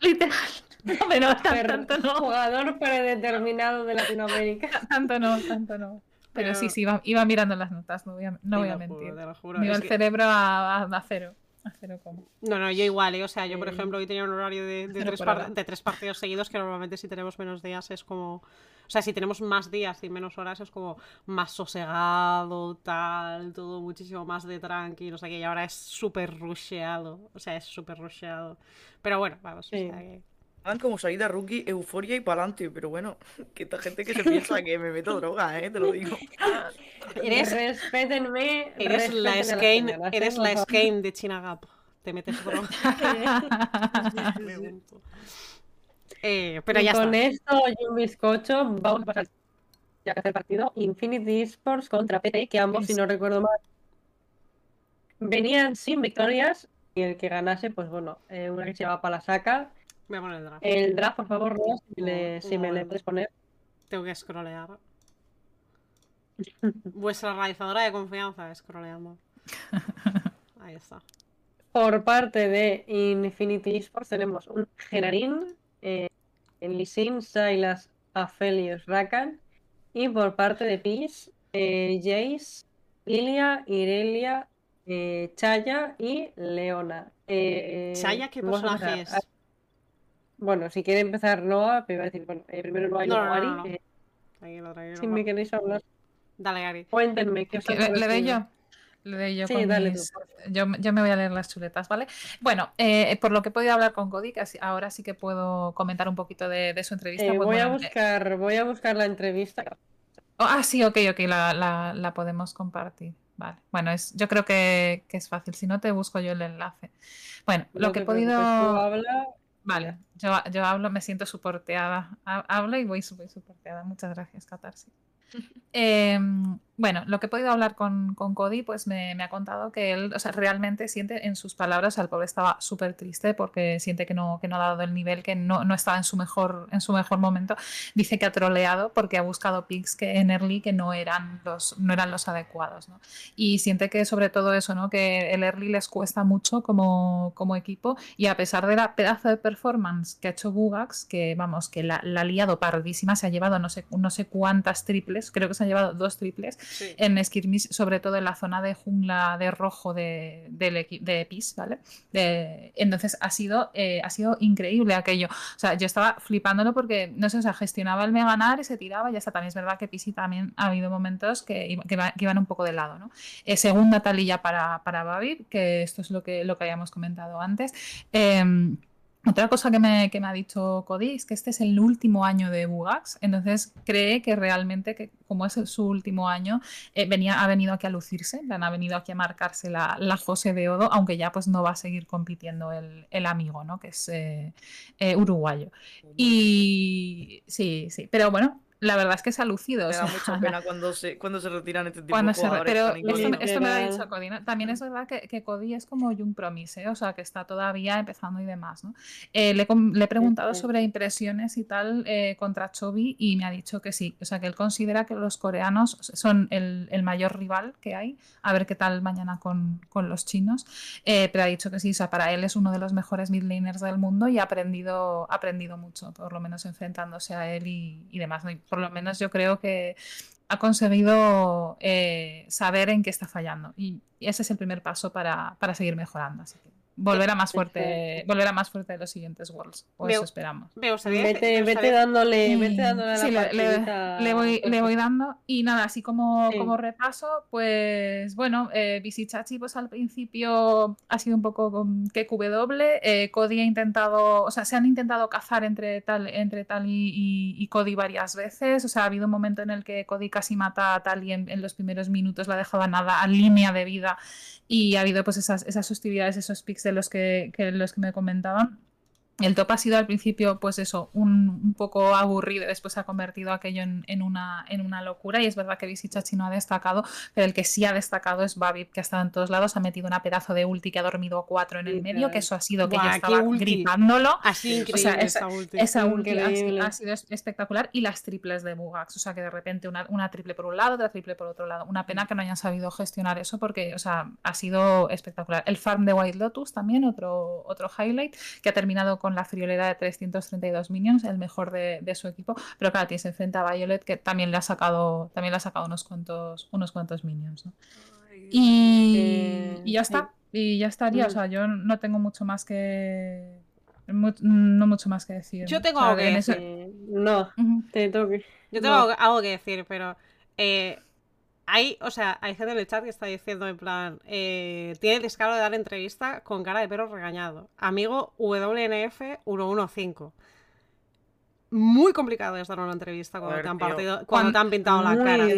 Literal. [LAUGHS] No, pero no, tan- Per- tanto no. Jugador predeterminado de Latinoamérica. [LAUGHS] Tanto no, tanto no. Pero Pero- sí, sí, iba, iba mirando las notas, no voy a, no Te voy a lo mentir. juro, te lo juro. Me iba el que- cerebro a, a- a cero. A cero coma. No, no, yo igual, ¿eh? O sea, yo por Eh, ejemplo hoy tenía un horario de, tres par- de tres partidos seguidos que normalmente si tenemos menos días es como... O sea, si tenemos más días y menos horas es como más sosegado, tal, todo muchísimo más de tranqui, no sé qué, y ahora es súper rusheado. O sea, es súper rusheado. Pero bueno, vamos, o Sí. sea que... Van como salida rookie, euforia y pa'lante, pero bueno, [LAUGHS] que esta gente que se piensa que me meto droga, eh, te lo digo. [LAUGHS] Eres, Respétenme. eres la Skane, ¿eh? eres la. Skane de China Gap. Te metes droga. [LAUGHS] Eh, pero y ya con está. esto y un bizcocho, vamos a pasar ya que hace el partido Infinity Sports contra PT, que ambos, si no recuerdo mal, venían sin victorias. Y el que ganase, pues bueno, eh, una que se llama Palasaca. Voy a poner el draft. El draft, por favor, Roa, si, le- Un- si me le puedes poner. Tengo que scrollear. Vuestra realizadora de confianza scrolleando. [LAUGHS] Ahí está. Por parte de Infinity Sports tenemos un Genarin, eh, Lisin, Silas, Aphelios, Rakan. Y por parte de Peace, eh, Jace, Lilia, Irelia, eh, Chaya y Leona. Eh, Chaya, ¿qué personaje es? Bueno, si quiere empezar Noah, pero iba a decir, bueno, eh, primero Noah y No, no, Ari. no, no. eh, Tranquilo, tranquilo. si me queréis hablar, Dale, Gary. cuéntenme qué os ¿Le, le doy yo? Le yo Sí, mis- yo, yo me voy a leer las chuletas, ¿vale? Bueno, eh, por lo que he podido hablar con así- ahora sí que puedo comentar un poquito de, de su entrevista. Eh, pues voy, a bueno, eh, buscar, voy a buscar la entrevista. oh, ah, sí, ok, ok, la, la- la podemos compartir. Vale. Bueno, es, yo creo que, que es fácil. Si no, te busco yo el enlace. Bueno, lo que he podido. habla. Vale, yo, yo hablo, me siento soporteada. Ha- Hablo y voy súper soporteada. Muchas gracias, Catarsis. Em, [LAUGHS] bueno, lo que he podido hablar con, con Cody, pues me, me ha contado que él, o sea, realmente siente en sus palabras, el pobre estaba súper triste porque siente que no, que no ha dado el nivel, que no, no estaba en su, mejor, en su mejor momento. Dice que ha troleado porque ha buscado picks que en early que no eran los, no eran los adecuados, ¿no? Y siente que sobre todo eso, ¿no? Que el early les cuesta mucho como, como equipo y a pesar de la pedazo de performance que ha hecho Bugax, que vamos, que la, la ha liado pardísima, se ha llevado no sé, no sé cuántas triples, creo que se han llevado dos triples En skirmish, sobre todo en la zona de jungla de rojo de, equi- de PIS, ¿vale? De- entonces ha sido, eh, ha sido increíble aquello. O sea, yo estaba flipándolo porque, no sé, o gestionaba el mega ganar y se tiraba, y ya está. También es verdad que Pisi también ha habido momentos que, que iban un poco de lado, ¿no? Eh, segunda talilla para, para Babir, que esto es lo que, lo que habíamos comentado antes. Em, otra cosa que me, que me ha dicho Cody es que este es el último año de Bugax, entonces cree que realmente, que como es su último año, eh, venía, ha venido aquí a lucirse, ha venido aquí a marcarse la, la José de Odo, aunque ya pues no va a seguir compitiendo el, el amigo, ¿no? Que es eh, eh, uruguayo. Y sí, sí, pero bueno, la verdad es que se ha lucido. Me o da mucha [LAUGHS] pena cuando se, cuando se retiran este tipo Cuando de re- jugadores pero esto, esto me lo ha dicho Cody, ¿no? También es verdad que, que Cody es como Young Promise, ¿eh? o sea, que está todavía empezando y demás, ¿no? Eh, le, le he preguntado sí. sobre impresiones y tal eh, contra Chovy y me ha dicho que sí, o sea, que él considera que los coreanos son el, el mayor rival que hay, a ver qué tal mañana con, con los chinos, Eh, pero ha dicho que sí, o sea, para él es uno de los mejores mid laners del mundo y ha aprendido, ha aprendido mucho, por lo menos enfrentándose a él y, y demás, ¿no? Y por lo menos yo creo que ha conseguido eh, saber en qué está fallando. Y, ese es el primer paso para, para seguir mejorando. Así que volverá más fuerte, Exacto. volverá más fuerte de los siguientes Worlds. O Veo- eso esperamos. Me gustaría decir- Vete, me vete dándole, Y- vete dándole a la sí, le, le- voy, le voy dando. Y nada, así como, Sí. como repaso, pues bueno, eh, Visichachi pues al principio ha sido un poco con QW. Eh, Cody ha intentado, o sea, se han intentado cazar entre tal, entre tal y, y- y Cody varias veces. O sea, ha habido un momento en el que Cody casi mata a Tali en, en los primeros minutos, la dejaba nada a línea de vida. Y ha habido pues esas, esas hostilidades, esos pics de los que, que los que me comentaban. El top ha sido al principio, pues eso, un, un poco aburrido, después se ha convertido aquello en, en una, en una locura y es verdad que Visichachi no ha destacado, pero el que sí ha destacado es Babip, que ha estado en todos lados, ha metido una pedazo de ulti que ha dormido a cuatro en el medio, que eso ha sido que Buah, yo qué estaba gritándolo. Así O sea, esa- esa ulti. Esa ulti ha, sido es- espectacular y las triples de Bugax, o sea que de repente una, una triple por un lado, otra triple por otro lado. Una pena que no hayan sabido gestionar eso porque, o sea, ha sido espectacular. El farm de White Lotus también, otro, otro highlight, que ha terminado con la friolera de 332 minions, el mejor de, de su equipo, pero claro, tienes enfrente a Violet que también le ha sacado, también le ha sacado unos cuantos, unos cuantos minions. ¿no? Y, Eh, y ya sí. está. Y ya estaría. O Mm. sea, yo no tengo mucho más que. mu- no mucho más que decir. Yo tengo O sea, algo que en eso- Eh, no, Ujú. te toque. Yo tengo No. algo, algo que decir, pero eh, hay, o sea, hay gente en el chat que está diciendo en plan, eh, tiene el descaro de dar entrevista con cara de perro regañado. Amigo WNF 115. Muy complicado es dar una entrevista cuando, te, han tío. partido, cuando Cuando- te han pintado la Muy cara.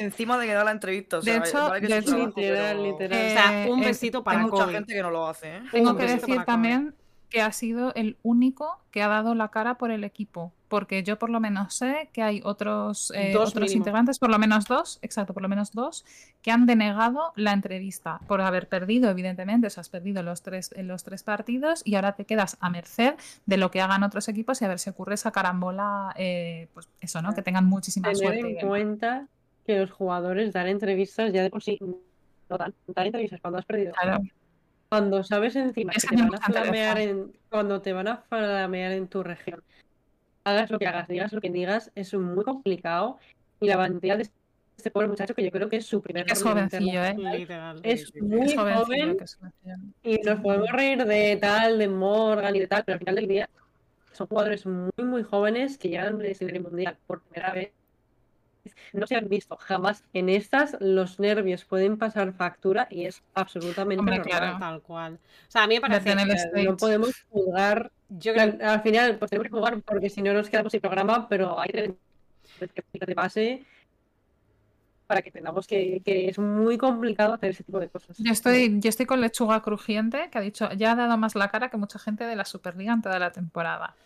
Encima de que da la entrevista. O De hecho- vale que de es su hecho- trabajo, Literal, pero literal. O sea, un Eh, besito eh, para Hay mucha Kobe. gente que no lo hace, ¿eh? Tengo que decir también que ha sido el único que ha dado la cara por el equipo. Porque yo por lo menos sé que hay otros, eh, Dos otros integrantes, por lo menos dos, exacto, por lo menos dos, que han denegado la entrevista por haber perdido, evidentemente, o sea, has perdido los tres, en los tres partidos y ahora te quedas a merced de lo que hagan otros equipos y a ver si ocurre esa carambola, eh, pues eso, ¿no? Que tengan muchísima Tener suerte. en cuenta que los jugadores dan entrevistas ya de por sí. No dan, dan entrevistas cuando has perdido. Claro. Cuando sabes encima Es que que te van a flamear en, cuando te van a flamear en tu región, hagas lo que hagas, digas lo que digas, es muy complicado. Y la valentía de este pobre muchacho, que yo creo que es su primer Que es jovencillo, ¿eh? Literal. Es muy Es joven que es jovencillo. y nos podemos reír de tal, de Morgan y de tal, pero al final del día son jugadores muy, muy jóvenes que llegan de escenario mundial por primera vez. No se han visto jamás. En estas los nervios pueden pasar factura y es absolutamente Hombre, normal. claro. Tal cual. O sea, a mí me parece. stage. no podemos jugar. Yo creo Al, al final, pues tenemos que jugar porque si no nos quedamos sin programa, pero hay que que te pase para que tengamos que, que es muy complicado hacer ese tipo de cosas. Yo estoy, yo estoy con lechuga crujiente, que ha dicho, ya ha dado más la cara que mucha gente de la Superliga en toda la temporada.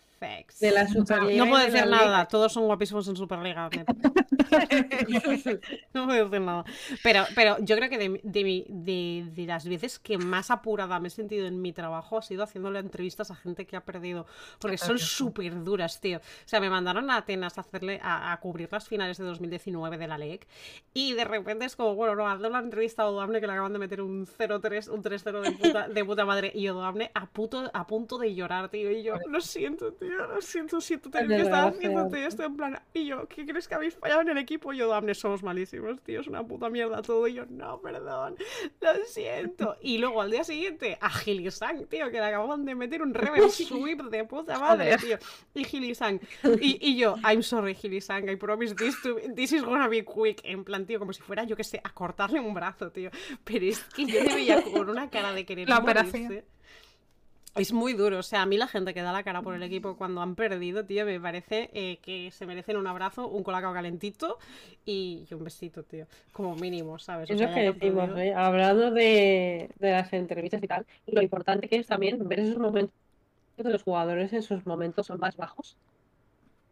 De la Superliga No puedo de decir la nada, Liga. todos son guapísimos en Superliga. [LAUGHS] [LAUGHS] no puedo decir nada. Pero, pero yo creo que de, de, de- de las veces que más apurada me he sentido en mi trabajo ha sido haciéndole entrevistas a gente que ha perdido. Porque son súper duras, tío. O sea, me mandaron a Atenas a hacerle a, a cubrir las finales de 2019 de la LEC. Y de repente es como, bueno, no, hazle una entrevista a Odoamne que le acaban de meter un 0-3, un 3-0 de puta, de puta madre. Y Odoamne a, puto, a punto de llorar, tío. Y yo, lo siento, tío, lo siento, siento tener que estar haciéndote esto en plan. Y yo, ¿qué crees que habéis fallado en el equipo? Y yo, Odoamne, somos malísimos, tío, es una puta mierda todo. Y yo, no, perdón, lo siento. Y luego al día siguiente, a Gilisang, tío, que le acababan de meter un reverse [LAUGHS] sweep de puta madre, tío. Y Gilisang. Y, y yo, I'm sorry, Gilisang, I promise this, to, this is gonna be quick. En plan, tío, como si fuera, yo que sé, a cortarle un brazo, tío. Pero es que yo le veía con una cara de querer La morirse. operación. Es muy duro, o sea, a mí la gente que da la cara por el equipo cuando han perdido, tío, me parece eh, que se merecen un abrazo, un colacao calentito y, y un besito, tío. Como mínimo, ¿sabes? O Es sea, que decimos, perdido. ¿eh? hablando de, de las entrevistas y tal, lo importante que es también ver esos momentos de los jugadores en sus momentos son más bajos.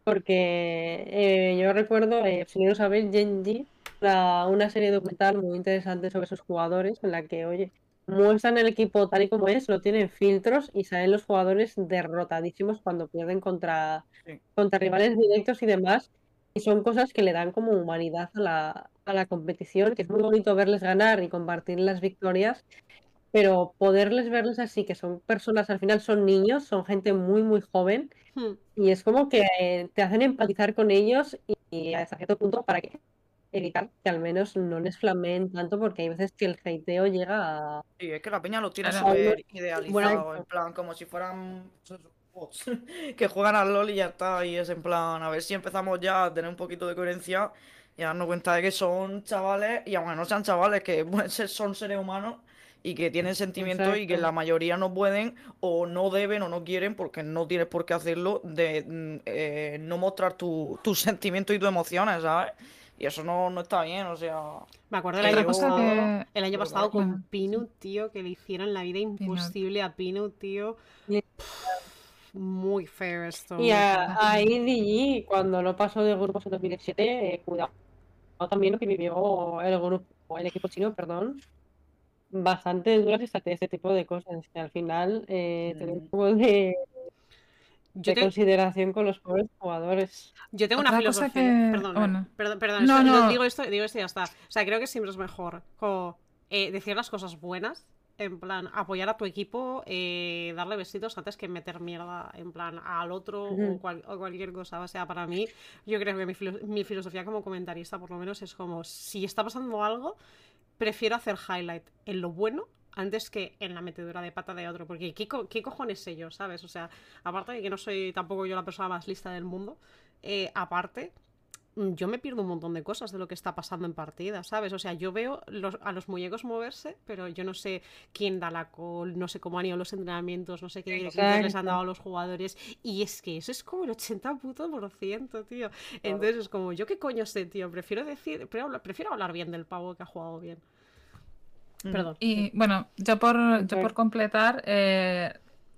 Porque eh, yo recuerdo, eh, si no lo sabéis, Genji, una, una serie documental muy interesante sobre esos jugadores, en la que, oye, muestran el equipo tal y como es, lo tienen filtros y salen los jugadores derrotadísimos cuando pierden contra, Sí. contra rivales directos y demás. Y son cosas que le dan como humanidad a la, a la competición, que es muy bonito verles ganar y compartir las victorias, pero poderles verles así, que son personas, al final son niños, son gente muy, muy joven, Hmm. y es como que te hacen empatizar con ellos y, y hasta cierto punto para que evitar que al menos no les flameen tanto, porque hay veces que el hateo llega a... Sí, es que la peña lo tiene súper idealizado, Bueno, en plan, como si fueran bots, [LAUGHS] que juegan al LOL y ya está, y es en plan, a ver si empezamos ya a tener un poquito de coherencia y a darnos cuenta de que son chavales, y aunque no sean chavales, que [LAUGHS] pueden ser- son seres humanos y que tienen sentimientos y que la mayoría no pueden o no deben o no quieren, porque no tienes por qué hacerlo, de mm, eh, no mostrar tu- tus sentimientos y tus emociones, ¿sabes? Y eso no, no está bien, o sea... Me acuerdo el año cosa pasado, que- el año pasado bueno. con Pinut, tío, que le hicieron la vida imposible a Pinut, tío. Pff, Muy feo esto. Y a, a IDG, cuando lo pasó de grupos en 2017, eh, cuidado también lo que vivió el grupo, el equipo chino, perdón, bastante duras este, este tipo de cosas. Que al final, eh, tener un Mm. poco de, Yo, de te- consideración con los pobres jugadores. yo tengo una Otra filosofía. que- Perdón, bueno. perdón, perdón, No, esto- no. digo esto, digo esto y ya está. O sea, creo que siempre es mejor como, eh, decir las cosas buenas. En plan, apoyar a tu equipo, eh, darle besitos antes que meter mierda, en plan, al otro o, Ujú. cual- o cualquier cosa. O sea, para mí, yo creo que mi, filo- mi filosofía como comentarista, por lo menos, es como, si está pasando algo, prefiero hacer highlight en lo bueno antes que en la metedura de pata de otro. Porque ¿qué, co- qué cojones sé yo, sabes? O sea, aparte de que no soy tampoco yo la persona más lista del mundo, eh, aparte, mm, yo me pierdo un montón de cosas de lo que está pasando en partida, ¿sabes? O sea, yo veo los- a los muñecos moverse, pero yo no sé quién da la call, no sé cómo han ido los entrenamientos, no sé qué les han dado a los jugadores. Y es que eso es como el 80 puto por ciento, tío. Entonces es como, ¿yo qué coño sé, tío? Prefiero decir, prefiero hablar bien del pavo que ha jugado bien. Perdón. Y bueno, yo por, yo por completar, eh,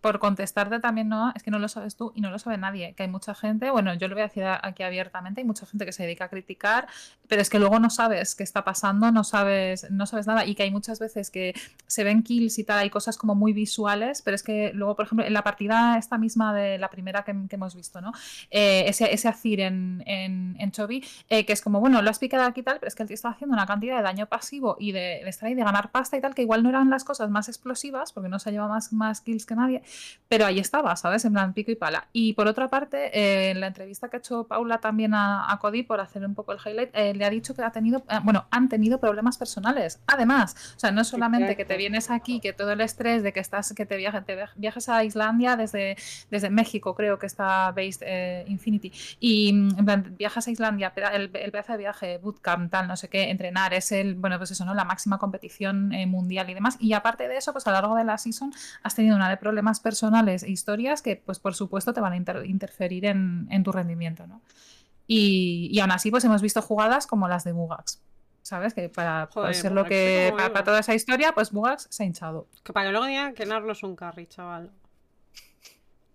por contestarte también, Noah, es que no lo sabes tú y no lo sabe nadie, que hay mucha gente, bueno, yo lo voy a decir aquí abiertamente, hay mucha gente que se dedica a criticar, pero es que luego no sabes qué está pasando, no sabes, no sabes nada y que hay muchas veces que se ven kills y tal, hay cosas como muy visuales, pero es que luego, por ejemplo, en la partida esta misma de la primera que, hemos visto, ¿no? Eh, ese, ese Azir en, en, en Chovy, eh, que es como, bueno, lo has picado aquí y tal, pero es que el tío está haciendo una cantidad de daño pasivo y de, de estar ahí, de ganar pasta y tal, que igual no eran las cosas más explosivas, porque no se lleva más, más kills que nadie, pero ahí estaba, ¿sabes? En plan pico y pala. Y por otra parte, eh, en la entrevista que ha hecho Paula también a, a Cody, por hacer un poco el highlight, eh, le ha dicho que ha tenido, eh, bueno, han tenido problemas personales. Además, o sea, no es solamente que te vienes aquí, que todo el estrés de que estás, que te, viaje, te viajes a Islandia desde, desde México, creo que está based eh, Infinity, y mm, en plan, viajas a Islandia, el, el pedazo de viaje, bootcamp, tal, no sé qué, entrenar, es el, bueno, pues eso, ¿no? La máxima competición eh, mundial y demás. Y aparte de eso, pues a lo largo de la season has tenido una de problemas personales e historias que, pues por supuesto, te van a inter- interferir en, en tu rendimiento, ¿no? Y, y aún así, pues hemos visto jugadas como las de Bugax. ¿Sabes? Que para, Joder, ser lo que. Para, toda esa historia, pues Bugax se ha hinchado. Que para que luego digan que Nar no es un carry, chaval.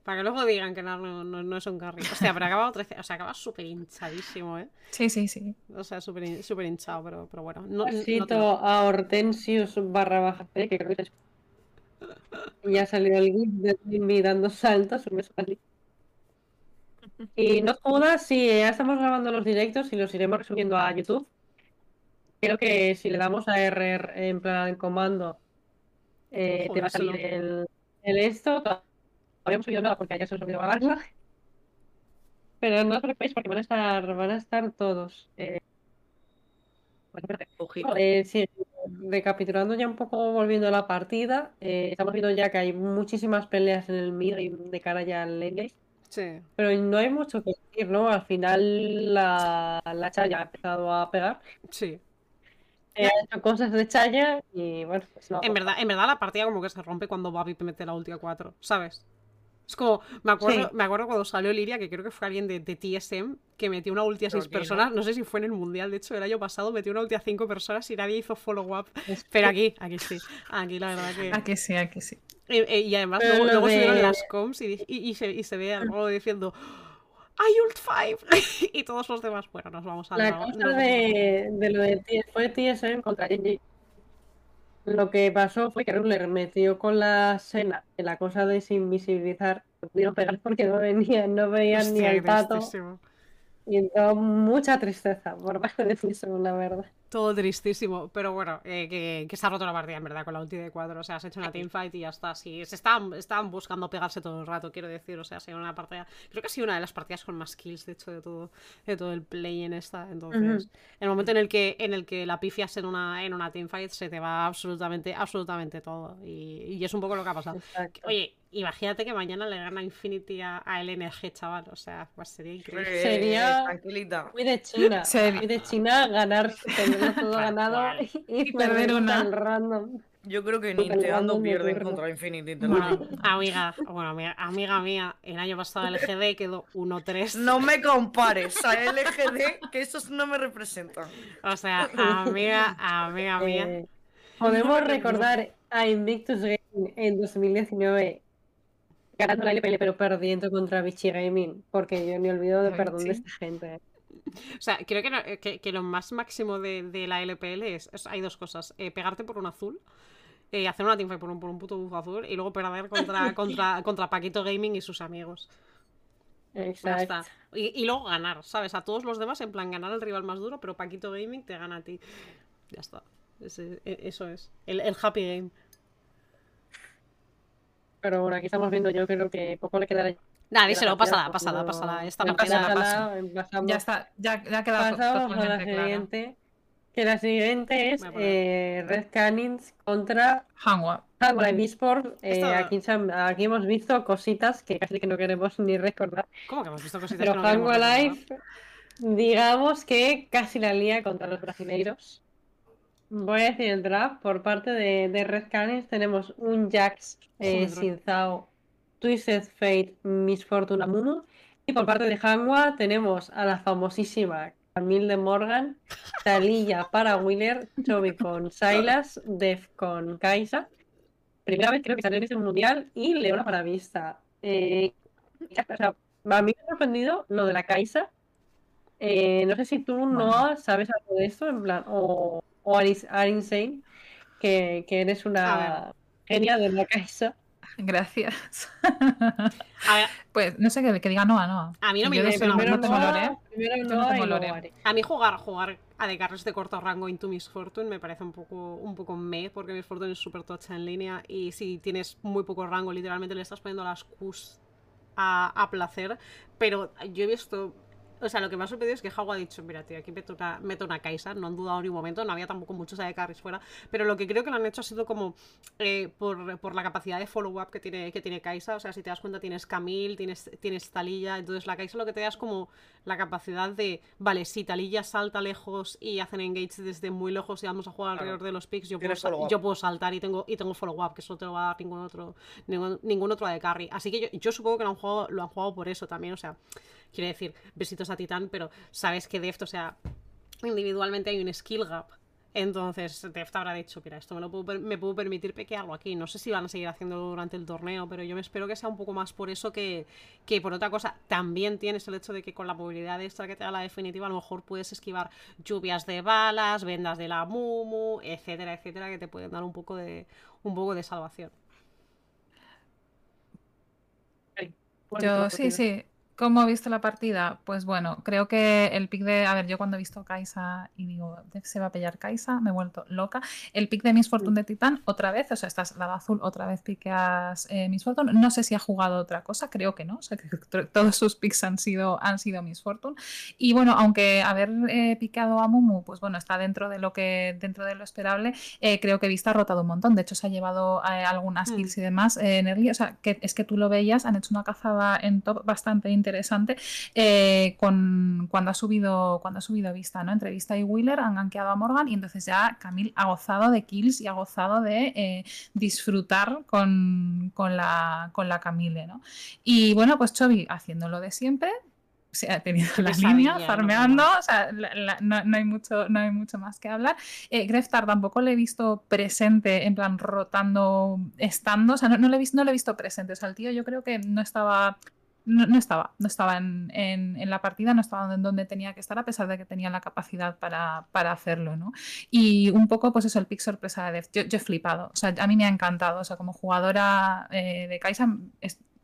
Para que luego digan que Nar no, no- es un carry. Hostia, pero acaba O sea, acaba súper hinchadísimo, ¿eh? Sí, sí, sí. O sea, súper hin- súper hinchado, pero, pero bueno. No, no te- a Hortensius barra baja C, que creo que es... Ya salió el gif de Timmy dando saltos. Y [LAUGHS] no jodas, sí, ya estamos grabando los directos y los iremos subiendo a YouTube. Creo que si le damos a RR en plan comando, eh, te va a salir el, el esto. Hemos subido nada porque ayer se nos olvidó grabarla. Pero no os preocupéis porque van a estar, van a estar todos. Eh, bueno. Eh, sí, recapitulando ya un poco, volviendo a la partida, eh, estamos viendo ya que hay muchísimas peleas en el mid y de cara ya al game, Sí. pero no hay mucho que decir, ¿no? Al final la, la Chaya ha empezado a pegar, Sí. eh, ha hecho cosas de Chaya y bueno, pues no. En verdad, en verdad la partida como que se rompe cuando Babi mete la ulti a 4, ¿sabes? Es como, me acuerdo, Sí. me acuerdo cuando salió Liria, que creo que fue alguien de, de TSM, que metió una ulti a Pero 6 aquí, ¿no? personas, no sé si fue en el Mundial, de hecho el año pasado metió una ulti a 5 personas y nadie hizo follow-up. Pero aquí, aquí sí, aquí la verdad que... Aquí sí, aquí sí. Eh, eh, y además Pero luego, luego subieron de- las comms y, y- y se, y se ve algo diciendo ¡Hay Ult 5! [LAUGHS] y todos los demás, bueno, nos vamos a La cosa de, de lo de T- fue TSM contra GG. Lo que pasó fue que Ruler metió con la Sena en la cosa de invisibilizar. Pudieron pegar porque no venían, no veían ni al pato. tristísimo. Y entró mucha tristeza por parte de Tyson, la verdad. Todo tristísimo, pero bueno, eh, que, que se ha roto la partida en verdad con la ulti de 4. O sea, has hecho una teamfight y ya está. Sí, se estaban, estaban buscando pegarse todo el rato, quiero decir. O sea, ha sido una partida. Creo que ha sido una de las partidas con más kills, de hecho, de todo, de todo el play en esta. Entonces, en el momento en el que, en el que la pifias en una, en una teamfight, se te va absolutamente, absolutamente todo. Y, y es un poco lo que ha pasado. Exacto. Oye, imagínate que mañana le gana Infinity a, a LNG, chaval. O sea, pues sería increíble. Sería- Tranquilita. Muy de China. [LAUGHS] Muy de China ganar, tenerlo [LAUGHS] todo ganado y, Y perder una. tan random. Yo creo que Súper ni Teando random de pierden turno. contra Infinity. Bueno, amiga, bueno, amiga, amiga mía, el año pasado el GD quedó 1-3. No me compares a LGD, que esos no me representan. O sea, amiga, amiga mía. Eh, podemos recordar a Invictus Gaming en 2019 ganando la LPL pero perdiendo contra Vichy Gaming porque yo ni olvido de perdón de esta gente. O sea, creo que, no- que, que lo más máximo de, de la LPL es, es- hay dos cosas. eh, pegarte por un azul, eh, hacer una teamfight por un, por un puto buff azul y luego perder contra, [LAUGHS] contra, contra Paquito Gaming y sus amigos. Ya Exacto. está. Y, y luego ganar, ¿sabes? A todos los demás, en plan, ganar al rival más duro, pero Paquito Gaming te gana a ti. Ya está. Ese- e- eso es. El, el happy game. Pero bueno, aquí estamos viendo, yo creo que poco le quedará. Nada, díselo, pasada, pasada, pasada. Esta no partida pasa. pasamos. Ya está, ya, ya ha quedado Pasamos a la siguiente. Que la siguiente es eh, Red Cannons contra Hanwha. Live Esports. Eh, aquí, aquí hemos visto cositas que casi que no queremos ni recordar. ¿Cómo que hemos visto cositas Pero que no? Live, digamos que casi la lía contra los brasileiros. Voy a decir el draft. Por parte de, de Red Cannons tenemos un Jax, eh. Sinzao, Twisted Fate, Miss Fortuna Mumu. Y por parte de Hanwha tenemos a la famosísima Camille de Morgan, [LAUGHS] Talilla para Wheeler, Chovy con Silas, Def con Kaisa. Primera vez creo que salió en este mundial y Leona para Vista. Eh, o sea, a mí me ha sorprendido lo de la Kaisa. Eh, no sé si tú, Noah, sabes algo de esto, en plan, o, o Aris- Arinsane, que, que eres A una genia de la Kaisa. [LAUGHS] Gracias. A ver, Pues no sé qué, que diga Noah, Noah. A mí no me primero mucho. no tengo Noah, lore. primero Yo no tengo lore. A mí jugar, jugar a de carros de corto rango Into Miss Fortune me parece un poco, un poco meh, porque Miss Fortune es súper tocha en línea y si tienes muy poco rango, literalmente le estás poniendo las Qs a, a placer. Pero yo he visto. O sea, lo que me ha sorprendido es que Hawa ha dicho, mira, tío, aquí meto una, meto una Kaisa, no han dudado ni un momento, no había tampoco muchos de carries fuera, pero lo que creo que lo han hecho ha sido como eh, por, por la capacidad de follow-up que tiene, que tiene Kaisa, o sea, si te das cuenta tienes Camille, tienes, tienes Talilla, entonces la Kaisa lo que te da es como la capacidad de, vale, si Talilla salta lejos y hacen engage desde muy lejos y vamos a jugar Claro. alrededor de los picks, yo puedo, yo puedo saltar y tengo, y tengo follow-up, que eso te lo va a dar ningún otro, ningún, ningún otro de carry. Así que yo, yo supongo que lo han, jugado, lo han jugado por eso también, o sea, quiero decir, besitos a Titán, pero sabes que Deft, o sea, individualmente hay un skill gap. Entonces, Deft habrá dicho, mira, esto me, lo puedo, per- me puedo permitir pequearlo aquí. No sé si van a seguir haciéndolo durante el torneo, pero yo me espero que sea un poco más por eso que, que por otra cosa. También tienes el hecho de que con la movilidad extra que te da la definitiva, a lo mejor puedes esquivar lluvias de balas, vendas de la Mumu, etcétera, etcétera, que te pueden dar un poco de, un poco de salvación. Yo sí, sí. ¿Cómo he visto la partida? Pues bueno, creo que el pick de. A ver, yo cuando he visto Kaisa y digo, "Def se va a pillar Kaisa, me he vuelto loca. El pick de Miss Fortune de Titán, otra vez, o sea, estás lado azul, otra vez piqueas eh, Miss Fortune. No sé si ha jugado otra cosa, creo que no. O sea, que [LAUGHS] todos sus picks han sido, han sido Miss Fortune. Y bueno, aunque haber eh, picado a Mumu, pues bueno, está dentro de lo que, dentro de lo esperable, eh, creo que Vista ha rotado un montón. De hecho, se ha llevado eh, algunas Mm. kills y demás eh, en early. O sea, que es que tú lo veías, han hecho una cazada en top bastante interesante eh, con, cuando, ha subido, cuando ha subido Vista, ¿no? Entre Vista y Wheeler han gankeado a Morgan y entonces ya Camille ha gozado de kills y ha gozado de eh, disfrutar con, con la, con la Camille, ¿no? Y bueno, pues Chovy haciéndolo de siempre. Se ha tenido la línea, no farmeando, puedo o sea, la- la- no, no hay mucho, no hay mucho más que hablar. Eh, Greftar tampoco le he visto presente, en plan rotando, estando, o sea, no, no le he visto, no le he visto presente. O sea, el tío yo creo que no estaba no, estaba, no estaba en, en- la partida, no estaba en donde tenía que estar, a pesar de que tenía la capacidad para, para hacerlo, ¿no? Y un poco, pues eso, el pick sorpresa de Def. Yo, yo he flipado, o sea, a mí me ha encantado, o sea, como jugadora eh, de Kaisa,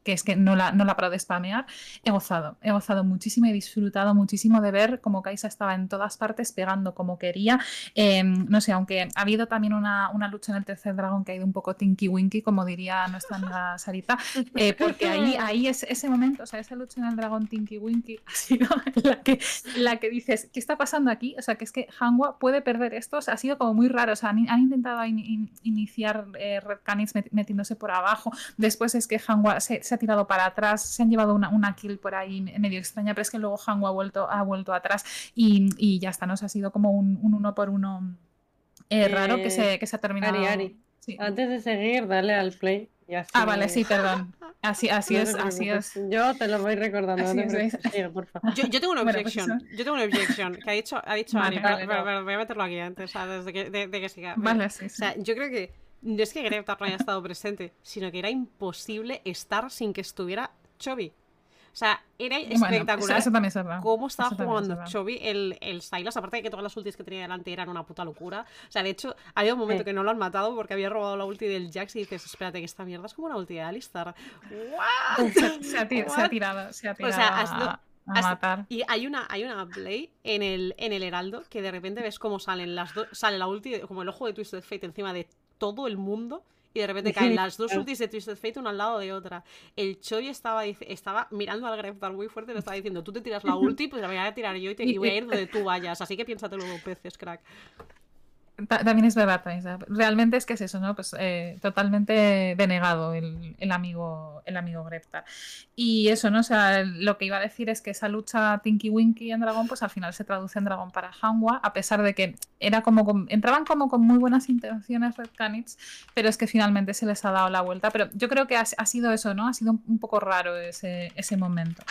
que es que no la, no la paro de spamear, he gozado, he gozado muchísimo, he disfrutado muchísimo de ver cómo Kaisa estaba en todas partes pegando como quería. Eh, no sé, aunque ha habido también una, una lucha en el tercer dragón que ha ido un poco tinky winky, como diría nuestra amiga Sarita, eh, porque ahí, ahí es, ese momento, o sea, esa lucha en el dragón Tinky Winky [LAUGHS] ha sido la que, la que dices, ¿qué está pasando aquí? O sea, que es que Hanwha puede perder esto, o sea, ha sido como muy raro, o sea, han, intentado in- in- iniciar eh, Red Canids met- metiéndose por abajo, después es que Hanwha se, se ha tirado para atrás, se han llevado una, una kill por ahí medio extraña, pero es que luego Hanwha ha vuelto, ha vuelto atrás y, y ya está, ¿no? O sea, ha sido como un, un uno por uno eh, raro que Eh, se, que se ha terminado. Ari, Ari, Sí. Antes de seguir, dale al play. Y así, Ah, vale, sí, perdón. Así, así no es, así es. Yo te lo voy recordando. Así no te es, preocupes. ¿veis? Sigue, por favor. Yo, yo tengo una Bueno, pues objection. Yo tengo una objection. Que ha dicho, ha dicho Vale, Ani, pero- vale, pero- no. pero voy a meterlo aquí antes, o sea, desde que, de, de que siga. Vale, sí, O sí. sea, yo creo que no es que Greta no haya estado presente, sino que era imposible estar sin que estuviera Chovy. O sea, era Bueno, eso- espectacular eso, también es verdad. cómo estaba Eso es jugando verdad. Chovy el, el Silas, aparte de que todas las ultis que tenía delante eran una puta locura. O sea, de hecho, había un momento Sí. que no lo han matado porque había robado la ulti del Jax y dices, espérate, que esta mierda es como una ulti de Alistar. ¿What? Se, [LAUGHS] [LAUGHS] se ha, ti- se ha tirado, se ha O tirado sea, has- a, no, a matar. Y hay una, hay una play en el, en el Heraldo que de repente ves cómo salen las dos, sale la ulti, como el ojo de Twisted Fate encima de todo el mundo. Y de repente caen las dos ultis de Twisted Fate una al lado de otra. El Choi estaba, estaba mirando al Greftar muy fuerte y le estaba diciendo, tú te tiras la [LAUGHS] ulti, pues la voy a tirar yo y, te- y voy a ir donde tú vayas. Así que piénsatelo dos veces, crack. Ta- También es verdad, también es verdad. Realmente es que es eso, ¿no? Pues eh, totalmente denegado el, el amigo, el amigo Greftar. Y eso, ¿no? O sea, lo que iba a decir es que esa lucha Tinky Winky en Dragón, pues al final se traduce en Dragón para Hanwha, a pesar de que era como con- entraban como con muy buenas intenciones Red Canids, pero es que finalmente se les ha dado la vuelta. Pero yo creo que ha, ha sido eso, ¿no? Ha sido un, un poco raro ese, ese momento.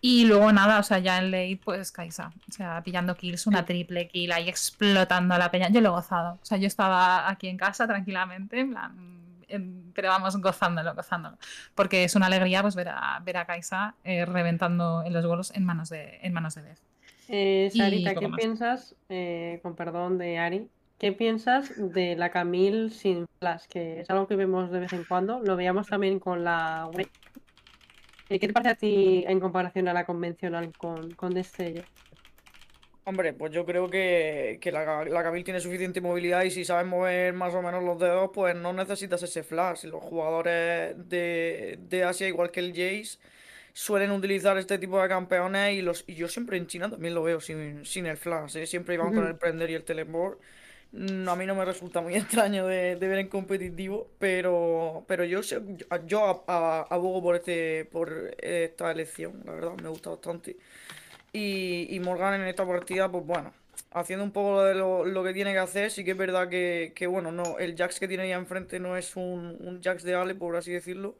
Y luego nada, o sea, ya en late, pues Kaisa, o sea, pillando kills, una triple kill ahí explotando a la peña. Yo lo O sea, yo estaba aquí en casa tranquilamente, en plan, en- pero vamos, gozándolo, gozándolo. Porque es una alegría pues ver a, ver a Kaisa eh, reventando en los golos en manos de, en manos de Death. Eh, Sarita, ¿qué más. piensas, eh, con perdón de Ari, qué piensas de la Camille sin flash? Que es algo que vemos de vez en cuando, lo veíamos también con la ¿Qué te parece a ti en comparación a la convencional con, con destello? Hombre, pues yo creo que, que la, la Camille tiene suficiente movilidad y si sabes mover más o menos los dedos, pues no necesitas ese flash. Los jugadores de, de Asia, igual que el Jace, suelen utilizar este tipo de campeones y, los, y yo siempre en China también lo veo sin, sin el flash. ¿eh? Siempre iban con el prender y el teleport. Mm, A mí no me resulta muy [LAUGHS] extraño de, de ver en competitivo, pero, pero yo, yo a- abogo por, este, por esta elección, la verdad, me gusta bastante. Y, Morgan en esta partida, pues bueno, haciendo un poco de lo, lo que tiene que hacer, sí que es verdad que, que, bueno, no, el Jax que tiene ya enfrente no es un, un Jax de Ale, por así decirlo,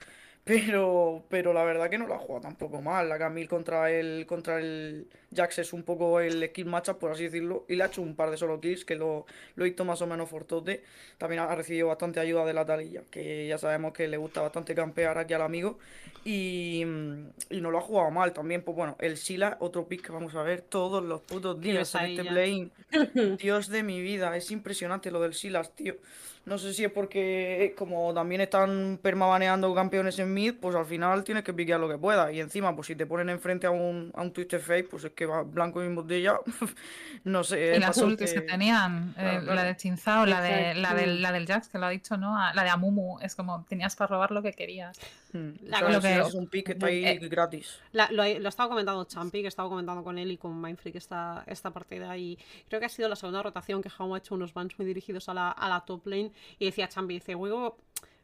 pero, pero la verdad que no la ha jugado tampoco mal. La Camille contra el, contra el Jax es un poco el skill matchup, por así decirlo, y le ha hecho un par de solo kills que lo, lo visto más o menos fortote. También ha recibido bastante ayuda de la Talilla, que ya sabemos que le gusta bastante campear aquí al amigo. Y, y no lo ha jugado mal también. Pues bueno, el Sila, otro pick que vamos a ver todos los putos días en este play. [LAUGHS] Dios de mi vida, es impresionante lo del Silas, tío. No sé si es porque como también están permabaneando campeones en mid, pues al final tienes que piquear lo que puedas. Y encima, pues si te ponen enfrente a un, a un Twisted Fate, pues es que va blanco y botella. [LAUGHS] no sé, las bastante- ultis que tenían, eh, Claro, la de Chinzao, la de, la, del, la del Jax, que lo ha dicho, ¿no? A- La de Amumu, es como tenías para robar lo que querías. Mm, La- lo que- es un pick que está ahí eh, gratis. La- lo, estaba comentando Champi, que estaba comentando con él y con Mindfreak esta, esta partida. Y creo que ha sido la segunda rotación que Jaume ha hecho unos bans muy dirigidos a la, a la top lane. Y decía Champi, dice, huevo.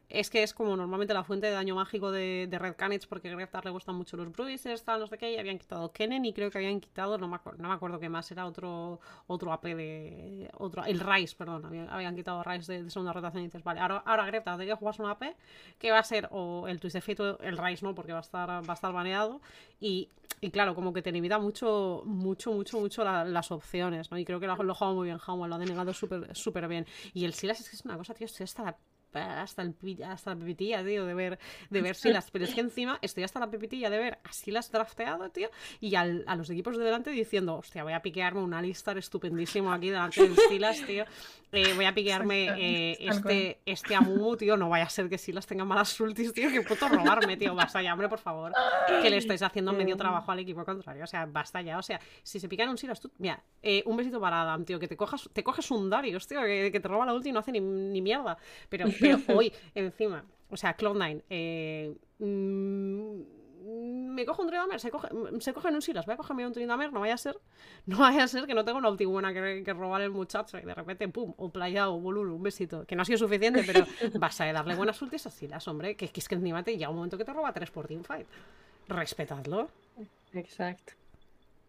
Es que es como normalmente la fuente de daño mágico de, de Red Canids, porque a le gustan mucho los bruisers, tal, no sé qué, y habían quitado Kennen y creo que habían quitado, no me acuerdo, no me acuerdo qué más, era otro, otro AP de. otro El Rice, perdón, habían, habían quitado Rice de, de segunda rotación dices, vale, ahora, ahora tiene que jugarse un AP que va a ser o el Twisted Fate o el Rice, ¿no? Porque va a estar, va a estar baneado. Y, y claro, como que te limita mucho, mucho, mucho, mucho la- las opciones, ¿no? Y creo que lo, lo ha jugado muy bien Howell, lo ha denegado súper súper bien. Y el Silas es que es una cosa, tío, se está hasta, el, hasta la pipitilla, tío, de ver, de ver Silas. [LAUGHS] Pero es que encima estoy hasta la pipitilla de ver a Silas drafteado, tío, y al- a los equipos de delante diciendo, hostia, voy a piquearme un Alistar estupendísimo aquí delante del Silas, tío. Eh, voy a piquearme eh, este, este Amumu, tío. No vaya a ser que Silas tenga malas ultis, tío. Que puto robarme, tío. Basta ya, hombre, por favor. Que le estáis haciendo medio trabajo al equipo contrario. O sea, basta ya. O sea, si se pican un Silas, tú. Mira, eh, un besito para Adam, tío. Que te cojas, te coges un Darius, tío. Que, que te roba la ulti y no hace ni, ni mierda. Pero, pero [LAUGHS] hoy, encima. O sea, Cloud9. Eh, mm, me cojo un Tryndamere, se, coge, se cogen un Silas, voy a cogerme un Tryndamere, no vaya a ser, [LAUGHS] no vaya a ser que no tenga una ulti buena que, que robar el muchacho y de repente, pum, un playado, bolulu, un besito, que no ha sido suficiente, pero [LAUGHS] vas a darle buenas ultis a Silas, hombre, que, que es que encima te llega un momento que te roba 3 por teamfight. Respetadlo. Exacto.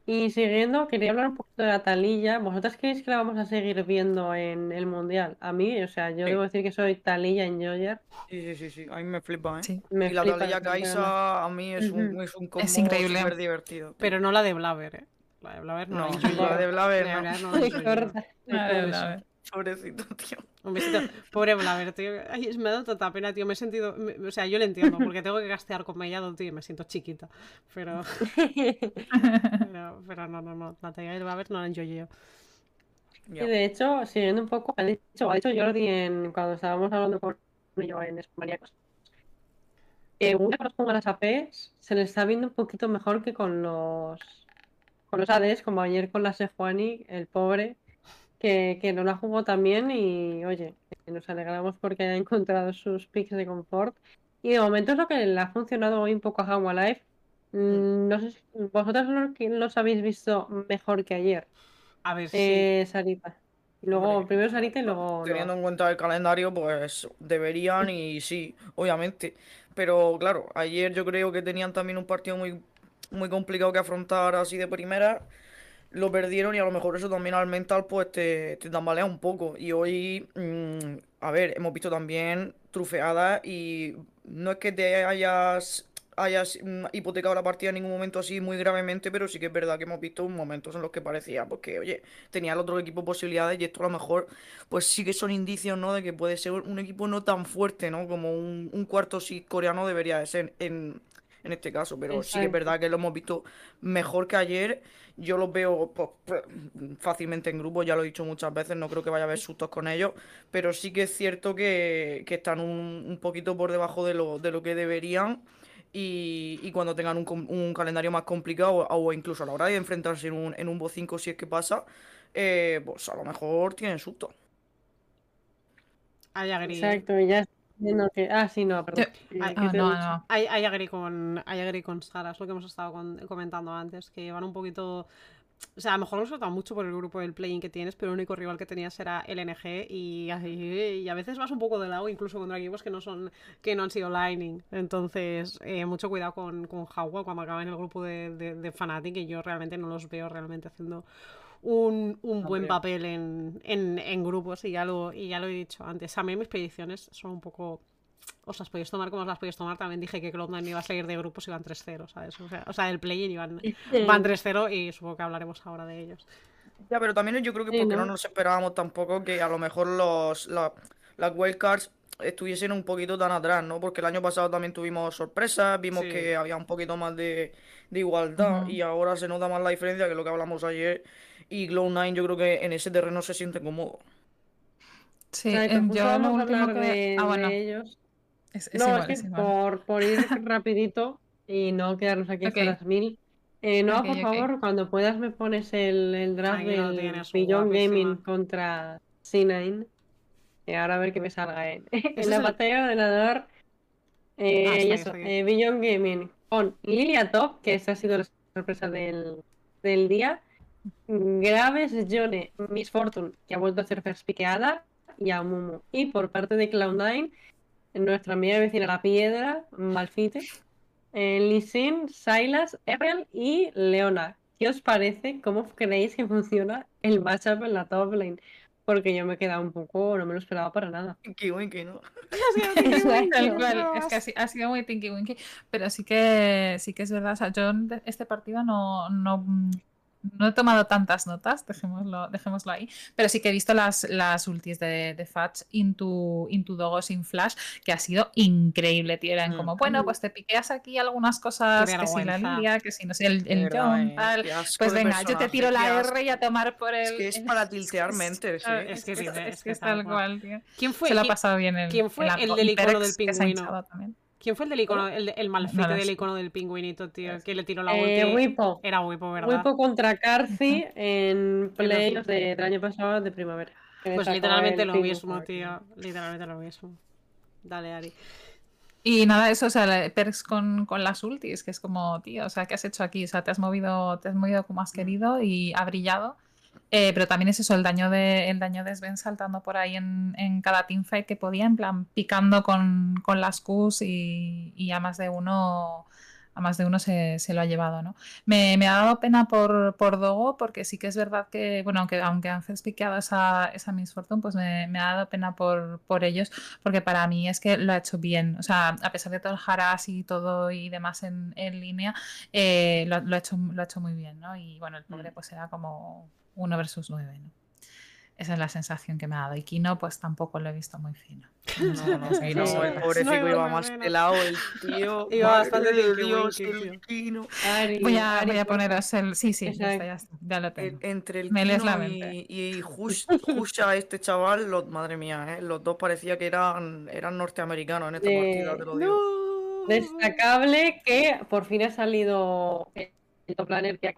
Y siguiendo, quería hablar un poquito de la talilla. ¿Vosotras creéis que la vamos a seguir viendo en el Mundial? A mí, o sea, yo Sí. debo decir que soy talilla en Joyer. Sí, sí, sí, sí. A mí me flipa, ¿eh? Sí. Me y la flipa, flipa. Kaisa a mí es un, Ujú. es un combo increíble. súper divertido. tío. Pero no la de Blaver, ¿eh? La de Blaver no, No, la de Blaver La de no. Blaver no la. [LAUGHS] Pobrecito, tío. Un besito. Pobre Blaver, tío. Ay, me ha dado tanta pena, tío. Me he sentido. me- o sea, yo le entiendo, porque tengo que gastear con Mellado, tío, y me siento chiquita. Pero. Pero, pero no, no, no. La talla de Blaver no la enjoy yo. Y de hecho, siguiendo un poco, ha dicho, ha dicho Jordi en, cuando estábamos hablando con yo en Esmaníacos, que una vez con las APs se le está viendo un poquito mejor que con los con los ADs, como ayer con la Sejuani, el pobre, que, que no la jugó tan bien y oye, nos alegramos porque haya encontrado sus picks de confort. Y de momento es lo que le ha funcionado hoy un poco a Life. Mm, No sé si vosotros los habéis visto mejor que ayer. A ver si. Eh, Sarita. Luego, Hombre, primero Sarita y luego. Teniendo en cuenta el calendario, pues deberían y sí, obviamente. Pero claro, ayer yo creo que tenían también un partido muy, muy complicado que afrontar así de primera. Lo perdieron y a lo mejor eso también al mental pues te, te tambalea un poco. Y hoy, mm, a ver, hemos visto también trufeadas y no es que te hayas, hayas mm, hipotecado la partida en ningún momento así muy gravemente, pero sí que es verdad que hemos visto momentos en los que parecía porque, oye, tenía el otro equipo posibilidades y esto a lo mejor pues sí que son indicios, ¿no? De que puede ser un equipo no tan fuerte, ¿no? Como un, un cuarto sí coreano debería de ser en, en este caso. Pero sí que es verdad que lo hemos visto mejor que ayer. Yo los veo pues, pues, fácilmente en grupo, ya lo he dicho muchas veces, no creo que vaya a haber sustos con ellos. Pero sí que es cierto que, que están un, un poquito por debajo de lo, de lo que deberían. Y, y cuando tengan un, un calendario más complicado, o, o incluso a la hora de enfrentarse en un, en un Bo 5, si es que pasa, eh, pues a lo mejor tienen susto. Agree. Exacto, y ya que. Ah, sí, no, perdón. Eh, Ah, ¿qué te he no, no. Hay, hay agree con, hay agree con Sara, es lo que hemos estado con- comentando antes, que van un poquito... O sea, a lo mejor no se nota mucho por el grupo del playing que tienes, pero el único rival que tenías era el NG y, y a veces vas un poco de lado, incluso contra equipos que no son que no han sido lining. Entonces, eh, mucho cuidado con, con Jawa cuando acaba en el grupo de, de, de Fnatic, que yo realmente no los veo realmente haciendo un, un buen papel en, en, en grupos y ya, lo, y ya lo he dicho antes. A mí mis predicciones son un poco os las podéis tomar como os las podéis tomar. También dije que Cloud9 iba a salir de grupos y iban 3-0, ¿sabes? O sea, o sea, del play-in iban, van 3-0 y supongo que hablaremos ahora de ellos. Ya, pero también yo creo que Sí, porque ¿no? no nos esperábamos tampoco que a lo mejor los, la- las wildcards estuviesen un poquito tan atrás, ¿no? Porque el año pasado también tuvimos sorpresas, vimos Sí. que había un poquito más de, de igualdad y ahora se nota más la diferencia que lo que hablamos ayer y Glow9 yo creo que en ese terreno se siente cómodo. Sí, justo yo lo vamos a último hablar que... de, Ah, de ellos. es, es no, igual, es que es igual. por, por ir [LAUGHS] rapidito y no quedarnos aquí hasta Ok. las mil. Eh, no, por favor, cuando puedas me pones el, el draft Ahí lo del Beyond Gaming contra C9. Y ahora a ver qué me salga [LAUGHS] en, la el- pantalla de ordenador. Eh, Ah, y eso, eh, Beyond Gaming con Lilia Top, que esta ha sido la sorpresa del, del día. Graves, Jone, Miss Fortune, que ha vuelto a ser first piqueada, y a Mumu. Y por parte de Cloud9, nuestra amiga vecina La Piedra, Malfite, eh, Silas, Errel y Leona. ¿Qué os parece? ¿Cómo creéis que funciona el matchup en la top lane? Porque yo me he quedado un poco, no me lo esperaba para nada. Bueno [LAUGHS] que no. [LAUGHS] Es que ha, si- ha sido muy tinky winky, pero sí que sí que es verdad. O sea, yo este partido no, no, no he tomado tantas notas, dejémoslo, dejémoslo ahí, pero sí que he visto las, las ultis de, de Fudge into, into Dogos in Flash, que ha sido increíble, tío. Eran Mm. como, bueno, pues te piqueas aquí algunas cosas, que si la. Lilia, que si no sé, el, el John, eh, tal. Pues venga, yo te tiro la. R y a tomar por el. Es que es [LAUGHS] para tiltear mentes. Es que Es que es, que es tal cual. tío. ¿Quién fue, Se lo ha pasado bien el. quién fue el arco. del icono del que se ha pingüino? hinchado también. Quién fue el del icono, el, el lo del icono del pingüinito, tío? Que le tiró la Eh, ulti. Wipo. Era Wipo, ¿verdad? Wipo contra Carci en playoffs de- del año pasado de primavera. Pues literalmente lo mismo, tío. Literalmente lo mismo. Dale, Ari. Y nada, eso, o sea, Perks con, con las ultis, que es como, tío, o sea, ¿qué has hecho aquí? O sea, te has movido, te has movido como has querido y ha brillado. Eh, pero también es eso, el daño de, el daño de Sven saltando por ahí en, en cada teamfight que podía, en plan, picando con, con las Qs y, y a más de uno, a más de uno se, se lo ha llevado, ¿no? Me, me ha dado pena por, por Dogo, porque sí que es verdad que, bueno, aunque, aunque han piqueado esa, esa Miss Fortune, pues me, me ha dado pena por, por ellos, porque para mí es que lo ha hecho bien. O sea, a pesar de todo el harass y todo y demás en, en línea, eh, lo, lo ha hecho, lo ha hecho muy bien, ¿no? Y bueno, el pobre Mm. pues era como uno versus nueve, ¿no? Esa es la sensación que me ha dado. Y Kino, pues tampoco lo he visto muy fino. No, no, [LAUGHS] Sí, no, el pobrecito iba más pelado, el tío. [LAUGHS] Iba bastante de Dios, el. Kino. Ari, Voy a, Ari, voy a poneros el. Sí, sí, ya está, ya está, ya lo tengo. En- Entre el Me la Kino mente. y, y Hush- Husha, este chaval, los, madre mía, ¿eh? los dos parecía que eran, eran norteamericanos en esta De- partida, te lo digo. No. Destacable que por fin ha salido el top laner que,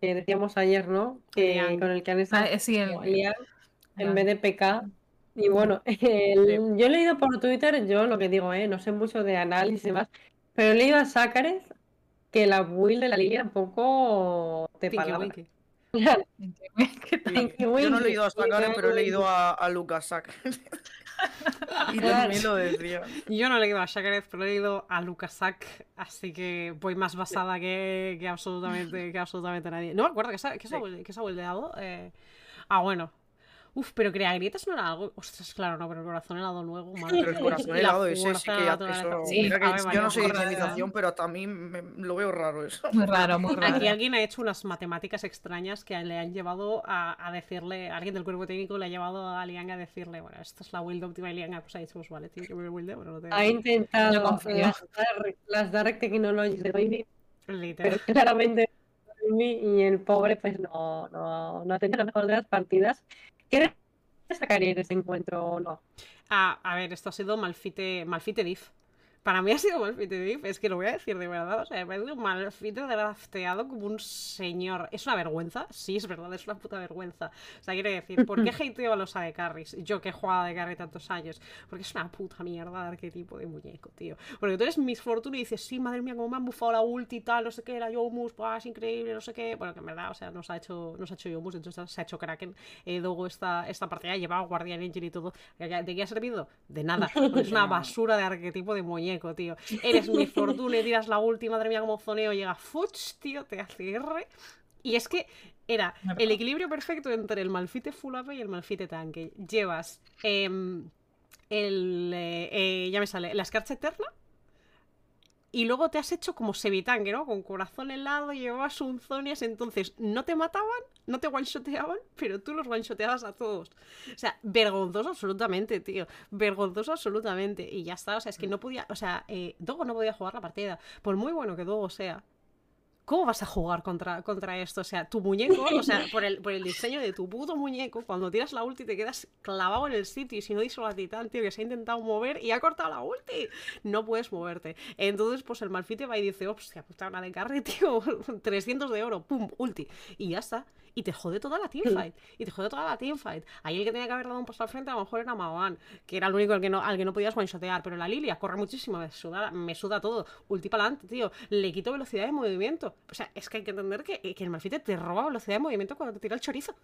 que decíamos ayer, ¿no? Que, con el que han Ah, estado eh, sí, el. Liang en vez de PK. Y bueno, [LAUGHS] el- yo he leído por Twitter, yo lo que digo, ¿eh? no sé mucho de análisis y demás, pero he leído a Sácares que la build de la liga un poco de Tinky palabra. [LAUGHS] Yo no he leído a Sakane, pero he leído a, a Lucas Sak. [LAUGHS] [LAUGHS] y también lo decía. Yo no he leído a Shakerez, pero he leído a Lukasak, así que voy más basada que, que absolutamente, que absolutamente nadie. No me acuerdo, ¿qué se, qué se qué se ha volteado? Eh, ah, bueno. Uf, pero crea grietas no era algo. Ostras, claro, no, pero el corazón helado nuevo. madre Pero el corazón helado ese sí que eso. Sí, Mira que ver, yo no sé civilización, pero hasta a mí me- lo veo raro eso. Muy raro, muy raro. Aquí alguien ha hecho unas matemáticas extrañas que le han llevado a, a decirle, alguien del cuerpo técnico le ha llevado a Liang a decirle, bueno, esta es la build óptima y Liang pues ha dicho, pues vale, tío, que me build, bueno, no te Ha intentado las, dark, las Dark Technologies de Baby, Literal. pero claramente y el pobre pues no, no, no ha tenido la mejor de las partidas. ¿Qué destacaría de ese encuentro o no? Ah, a ver, esto ha sido Malfite, Malfite Diff. Para mí ha sido Malfite Diff, es que lo voy a decir de verdad. O sea, me ha sido Malfite drafteado como un señor. ¿Es una vergüenza? Sí, es verdad, es una puta vergüenza. O sea, quiero decir, ¿por qué [LAUGHS] hateo a los AD Carries? Yo que he jugado de carry tantos años. Porque es una puta mierda de arquetipo de muñeco, tío. Porque tú eres Miss Fortune y dices, sí, madre mía, cómo me han bufado la ulti y tal, no sé qué, la Yomus, es increíble, no sé qué. Bueno, que en verdad, o sea, nos ha hecho, nos ha hecho Yomus, entonces se ha hecho Kraken. Eh, Dogo esta, esta partida llevaba Guardian Angel y todo. ¿De qué ha servido? De nada. es una [LAUGHS] basura de arquetipo de muñeco, tío. Eres mi fortuna, tiras la última, madre mía, como zoneo, llega Fuch, tío, te hace R. Y es que era el equilibrio perfecto entre el malfite full AP y el malfite tanque. Llevas em, el. eh, eh, ya me sale, la escarcha eterna. Y luego te has hecho como semitanque, ¿no? Con corazón helado, llevabas un zonias, entonces no te mataban, no te one-shoteaban, pero tú los one-shoteabas a todos. O sea, vergonzoso absolutamente, tío. Vergonzoso absolutamente. Y ya está, o sea, es que no podía, o sea, eh, Dogo no podía jugar la partida. Por muy bueno que Dogo sea. ¿Cómo vas a jugar contra, contra esto? O sea, tu muñeco, o sea, por el, por el diseño de tu puto muñeco, cuando tiras la ulti te quedas clavado en el sitio y si no dices a Titán, tío, que se ha intentado mover y ha cortado la ulti. No puedes moverte. Entonces, pues el Malfite va y dice, hostia, puta una de carry, tío, [LAUGHS] 300 de oro, pum, ulti. Y ya está. Y te jode toda la [LAUGHS] teamfight. Y te jode toda la teamfight. Ahí el que tenía que haber dado un paso al frente a lo mejor era Maoan, que era el único al que no, al que no podías one-shotear. Pero la Lilia corre muchísimo, me suda, me suda todo. Ulti para adelante, tío. Le quito velocidad de movimiento. O sea, es que hay que entender que, que el Malfite te roba velocidad de movimiento cuando te tira el chorizo.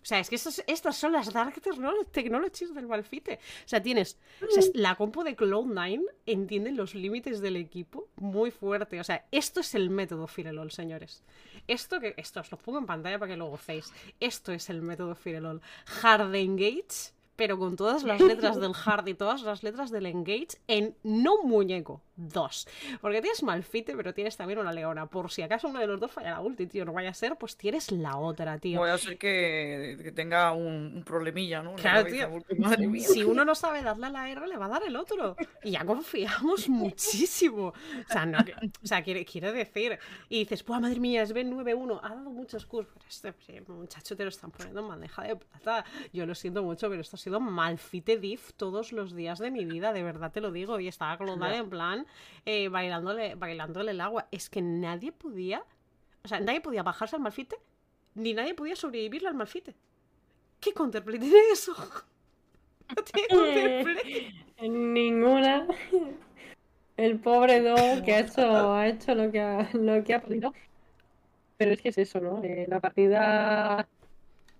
O sea, es que estas, estas son las Dark Technolo- Technologies del Malfite. O sea, tienes. o sea, es- la compo de Cloud9 entiende los límites del equipo muy fuerte. O sea, esto es el método Firelol, señores. Esto que. Esto os lo pongo en pantalla para que lo gocéis. Esto es el método Firelol. Hard Engage, pero con todas las letras del hard y todas las letras del engage en no muñeco. Dos. Porque tienes Malfite, pero tienes también una Leona. Por si acaso uno de los dos falla la ulti, tío, no vaya a ser, pues tienes la otra, tío. Voy a ser que, que tenga un, un problemilla, ¿no? Claro, tío. porque, madre mía. Si uno no sabe darle a la R, le va a dar el otro. Y ya confiamos [LAUGHS] muchísimo. O sea, no, que- o sea quiere, quiere decir. Y dices, pues madre mía, es Ben 9-1, ha dado muchos cursos. Pero este eh, muchacho te lo están poniendo en bandeja de plata. Yo lo siento mucho, pero esto ha sido malfite diff todos los días de mi vida, de verdad te lo digo. Y estaba con en plan eh, bailándole, bailándole el agua. Es que nadie podía. O sea, nadie podía bajarse al malfite, ni nadie podía sobrevivirle al malfite. ¿Qué counterplay tiene eso? [LAUGHS] No tiene. [LAUGHS] En ninguna. El pobre Do que ha hecho, ha hecho lo que ha, lo que ha podido. Pero es que es eso, ¿no? Eh, la partida ha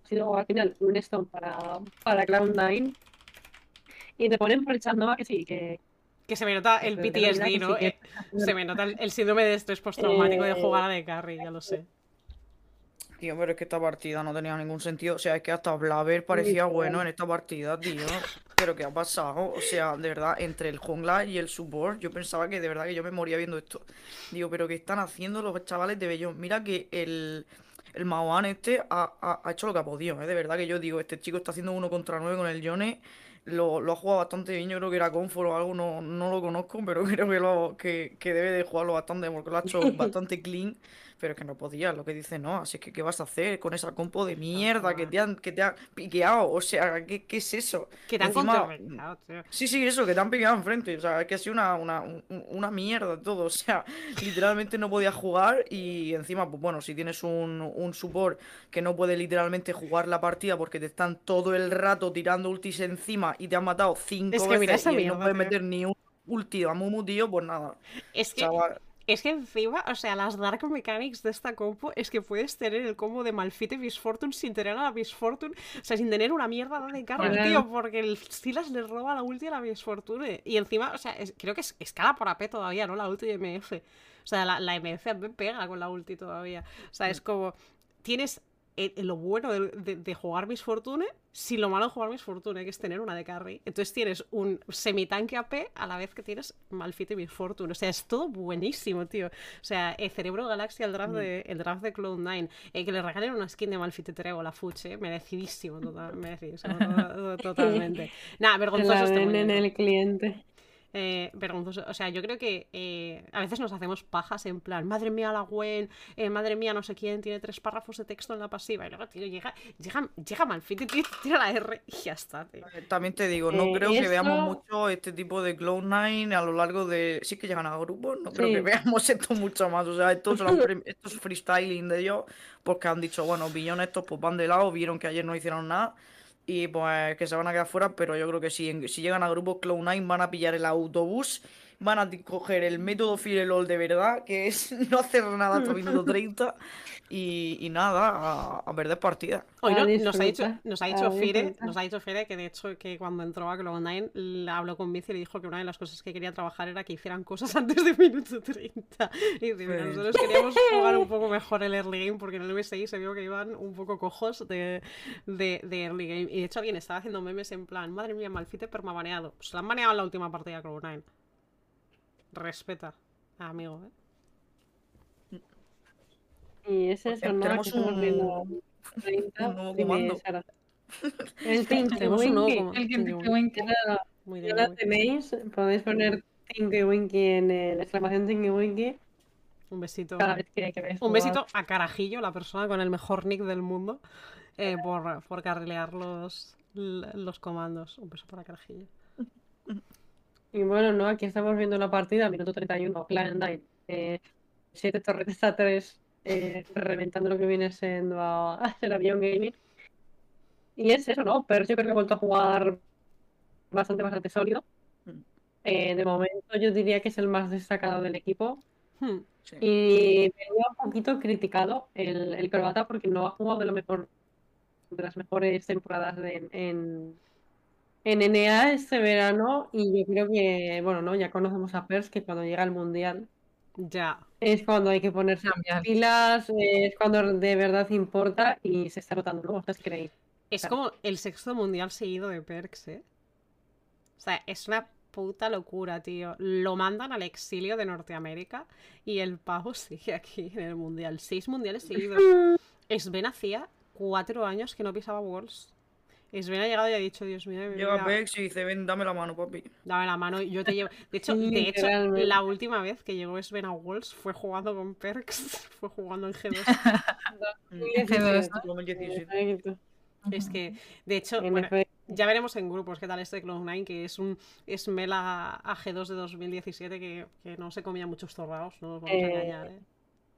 sido al final un stone para, para Cloud9. Y te ponen por el chat, ¿no? Que sí, que. Que se me nota el de PTSD, ¿no? sí, que- Eh, [LAUGHS] Se me nota el, el síndrome de estrés postraumático de Eh, jugar a de carry, ya lo sé. Tío, pero es que esta partida no tenía ningún sentido. O sea, es que hasta Blaver parecía bueno en esta partida, tío. Pero ¿qué ha pasado? O sea, de verdad, entre el jungla y el support, yo pensaba que de verdad que yo me moría viendo esto. Digo, pero ¿qué están haciendo los chavales de Bellón? Mira que el, el Maoan este ha, ha- ha hecho lo que ha podido, ¿eh? De verdad que yo digo, este chico está haciendo uno contra nueve con el Yone. Lo, lo ha jugado bastante bien, yo creo que era Confort o algo, no, no lo conozco, pero [LAUGHS] creo que, lo, que, que debe de jugarlo bastante, porque lo ha hecho [LAUGHS] bastante clean. Pero es que no podía, lo que dice no. Así que, ¿qué vas a hacer con esa compo de mierda que te han, que te han piqueado? O sea, ¿qué, qué es eso? Que te han Encima- contrarrestado, tío. Sí, sí, eso, que te han pillado enfrente. O sea, es que ha sido una, una, un- una mierda todo. O sea, [LAUGHS] literalmente no podías jugar. Y encima, pues bueno, si tienes un, un support que no puede literalmente jugar la partida porque te están todo el rato tirando ultis encima y te han matado cinco Es que mira veces esa y no puedes tío. meter ni un ulti a Mumu, tío, pues nada. Es que, es que encima, o sea, las Dark Mechanics de esta compo es que puedes tener el combo de Malfite Miss Fortune sin tener a la Miss Fortune, o sea, sin tener una mierda de carry, Claro. tío, porque el Silas le roba la ulti a la Miss Fortune. Y encima, o sea, es- creo que es escala por AP todavía, ¿no? La ulti de MF. O sea, la, la MF me pega con la ulti todavía. O sea, es como. Tienes eh, lo bueno de, de- de jugar Miss Fortune sin lo malo de jugar Miss Fortune, que es tener una de carry. Entonces tienes un semitanque AP a la vez que tienes Malfite y Miss Fortune. O sea, es todo buenísimo, tío. O sea, eh, Cerebro Galaxia, el draft de, el draft de Cloud9. eh, que le regalen una skin de Malfite Trego, la Fuche, merecidísimo, total- merecidísimo [LAUGHS] to- totalmente. [LAUGHS] Nada, vergonzoso la este en el cliente. Eh, vergonzoso. O sea, yo creo que eh, a veces nos hacemos pajas en plan, madre mía la Gwen, eh, madre mía no sé quién, tiene tres párrafos de texto en la pasiva. Y luego, tío, llega, llega, llega Malfite, tío, [LAUGHS] tira la R y ya está, tío. También te digo, no Eh, creo que veamos mucho este tipo de Cloud9 a lo largo de. Sí que llegan a grupos, no creo Sí. que veamos [LAUGHS] esto mucho más. O sea, esto, [LAUGHS] pre- esto es freestyling de ellos, porque han dicho, bueno, billones estos pues van de lado, vieron que ayer no hicieron nada y pues que se van a quedar fuera, pero yo creo que si, si llegan a grupos Cloud9 van a pillar el autobús, van a coger el método Firelol de verdad, que es [LAUGHS] no hacer nada hasta el minuto [LAUGHS] 30 y, y nada, a, a perder partida. Hoy no- nos ha dicho, nos ha dicho Fire, nos ha dicho Fire que de hecho que cuando entró a Cloud9 le habló con Vici y le dijo que una de las cosas que quería trabajar era que hicieran cosas [LAUGHS] antes de minuto 30. Y dice, mira, Sí. nosotros queríamos jugar un poco mejor el early game porque en el MSI se vio que iban un poco cojos de, de, de early game. Y de hecho alguien estaba haciendo memes en plan, madre mía, Malfite permabaneado. Pues la han baneado en la última partida de Cloud9. Respeta, amigo, ¿eh? Y es eso, ¿no? Tenemos un- viendo 30. un [LAUGHS] nuevo comando. El Tinky un Winky. El que Tinky Winky. Ya, Muy bien, la tenéis. Podéis poner Tinky Winky en el exclamación Tinky Winky Un besito. cada vez que queráis Un jugar. besito a Carajillo, la persona con el mejor nick del mundo, eh, por, por carrilear los, los comandos. Un beso para Carajillo. Y bueno, no, aquí estamos viendo la partida, minuto 31, Clan9. Eh, siete torretas a 3, eh, reventando lo que viene siendo a, a el avión gaming. Y es eso, ¿no? Pero yo creo que ha vuelto a jugar bastante, bastante sólido. Mm. Eh, de momento yo diría que es el más destacado del equipo. Hmm. Sí. Y venía un poquito criticado el, el croata porque no ha jugado de lo mejor, de las mejores temporadas de- en, en NA este verano. Y yo creo que, bueno, no, ya conocemos a Pers que cuando llega al mundial Ya. es cuando hay que ponerse Cambiar. pilas, es cuando de verdad importa y se está notando, ¿no? ¿Ustedes creéis? Es Claro. como el sexto mundial seguido de Perks, ¿eh? O sea, es una puta locura, tío. Lo mandan al exilio de Norteamérica y el pavo [LAUGHS] sigue aquí en el mundial. Seis mundiales seguidos. [LAUGHS] Sven hacía cuatro años que no pisaba Worlds. Sven ha llegado y ha dicho, Dios mío, mi Llega vida, Pex y dice, ven, dame la mano, papi. dame la mano y yo te llevo. De hecho, de hecho, la última vez que llegó Sven a Worlds fue jugando con Perks, [LAUGHS] fue jugando en G2. Mm. G2, ¿no? 2017. Es que, de hecho, En bueno, ya veremos en grupos qué tal este Cloud9, que es un es Mela a G2 de 2017 que, que no se comía muchos zorrados, no nos vamos a Eh, engañar. ¿eh?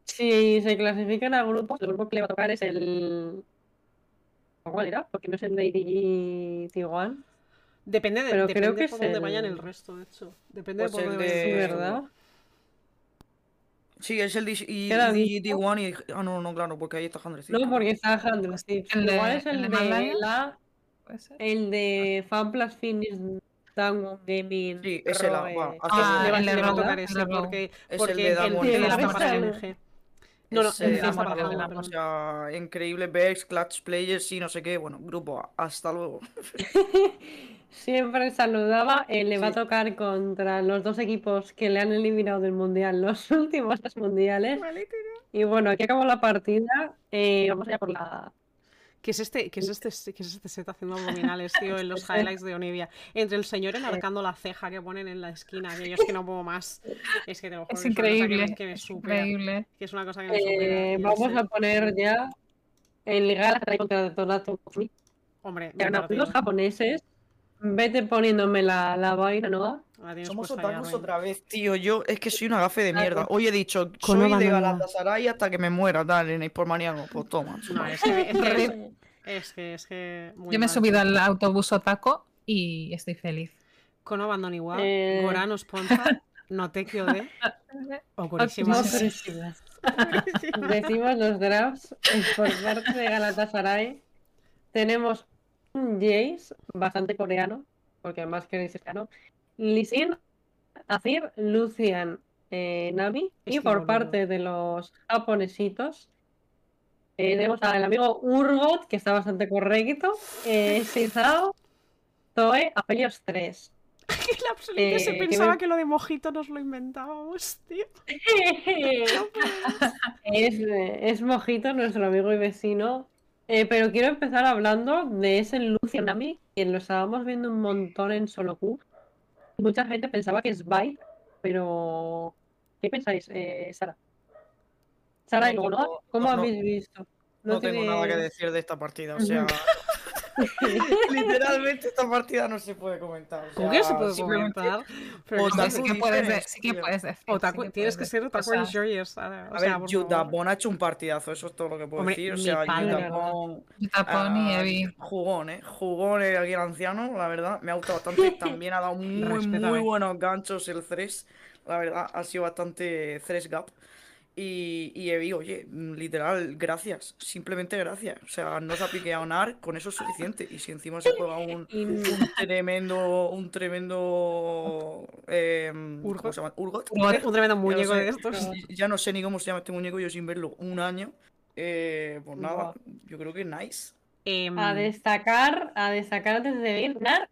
Si se clasifican a grupos, el grupo que le va a tocar es el. ¿Cuál era? Porque no es el de IDG T1. Depende de, pero depende creo que por es dónde el- vayan el resto, de hecho. Depende Pues de por el dónde de- vayan Sí, el. ¿verdad? Sí, es el D- y, ¿Qué era y disco? D1 y... Ah, no, no, claro, porque ahí está Handler. No, porque está Handel, sí. El de- Igual es el el de de la. El de FanPlus Finish Down Gaming. Sí, ese la- Rogue. va, hasta Ah, Le va, el a tocar el ese porque, Es el porque de el, el el de de está para Damon. No, no, sea, increíble Bex, Clutch Players, sí, no sé qué. Bueno, grupo A. Hasta luego. [LAUGHS] Siempre saludaba. eh, le va a tocar contra los dos equipos que le han eliminado del mundial, [LAUGHS] los últimos mundiales. Y bueno, aquí acabó la partida. eh, vamos allá por la. ¿Qué es este, qué es este, qué es este set haciendo abdominales, tío, en los highlights de Onivia? Entre el señor enarcando la ceja que ponen en la esquina, que yo es que no puedo más. Es que te lo juro, Es que que increíble. que me supera. increíble. Que es una cosa que me Eh, supera. y vamos sé- a poner ya el Galatasaray contra Tonato Cosmic. Hombre, Que los japoneses. Vete poniéndome la, la vaina, ¿no? La tienes Somos puesta ya, otakus Rey. otra vez, tío. Yo es que soy una gafe de mierda. Claro. Hoy he dicho, Con soy de. Galatasaray hasta que me muera, dale, en por maníaco. Pues toma. No, es que, es que, es que, es que muy Yo me he subido tío. al autobús otaco y estoy feliz. Con Abandon igual, Eh. Goran Osponza, no te de o. Kurishima. Decimos los drafts por parte de Galatasaray. Tenemos Jace bastante coreano, porque además que es coreano. Lisin, Azir, Lucian, eh, Nami. Y que por boludo. parte de los japonesitos, eh, tenemos al amigo Urgot, que está bastante correcto. Eh, [LAUGHS] Shizao, Zoe, Apelios 3. [LAUGHS] El absoluto se Eh, que pensaba me- que lo de mojito nos lo inventábamos, tío. [LAUGHS] es, es Mojito, nuestro amigo y vecino. Eh, pero quiero empezar hablando de ese Lucian Nami, que lo estábamos viendo un montón en Solo Q. Mucha gente pensaba que es Byte, pero ¿qué pensáis, eh, Sara? Sara No ¿Cómo no- no- habéis visto? No tengo nada que decir de esta partida, o sea. [LAUGHS] Literalmente esta partida no se puede comentar. o ¿Cómo sea, que se puede comentar? Pero Otaku Sí, que puedes, de- diferentes, sí que puedes decir. Otaku- sí que tienes que ser decir. otaku O en sea, Joyers, Sara. O A sea, ver, por Yuta favor. Bon ha hecho un partidazo, eso es todo lo que puedo Hombre, decir. O sea, padre, Yuta ¿verdad? Bon. Tapón y ah, Evi. jugón, ¿eh? Jugón eh, aquí el anciano, la verdad. Me ha gustado bastante. [LAUGHS] También ha dado muy, muy buenos ganchos el Thresh. La verdad, ha sido bastante Thresh Gap. Y, y Evi, oye, mm, literal, gracias. Simplemente gracias. O sea, no se ha piqueado Nar, con eso es suficiente. Y si encima se juega un, un tremendo. Un tremendo. eh, ¿Cómo Urgot. se llama? Urgot. Un tre- un tremendo Ya muñeco sé. de estos. Ya no sé ni cómo se llama este muñeco, yo sin verlo un año. Eh, pues nada, yo creo que nice. Em, A destacar, a destacar antes de ir, Nar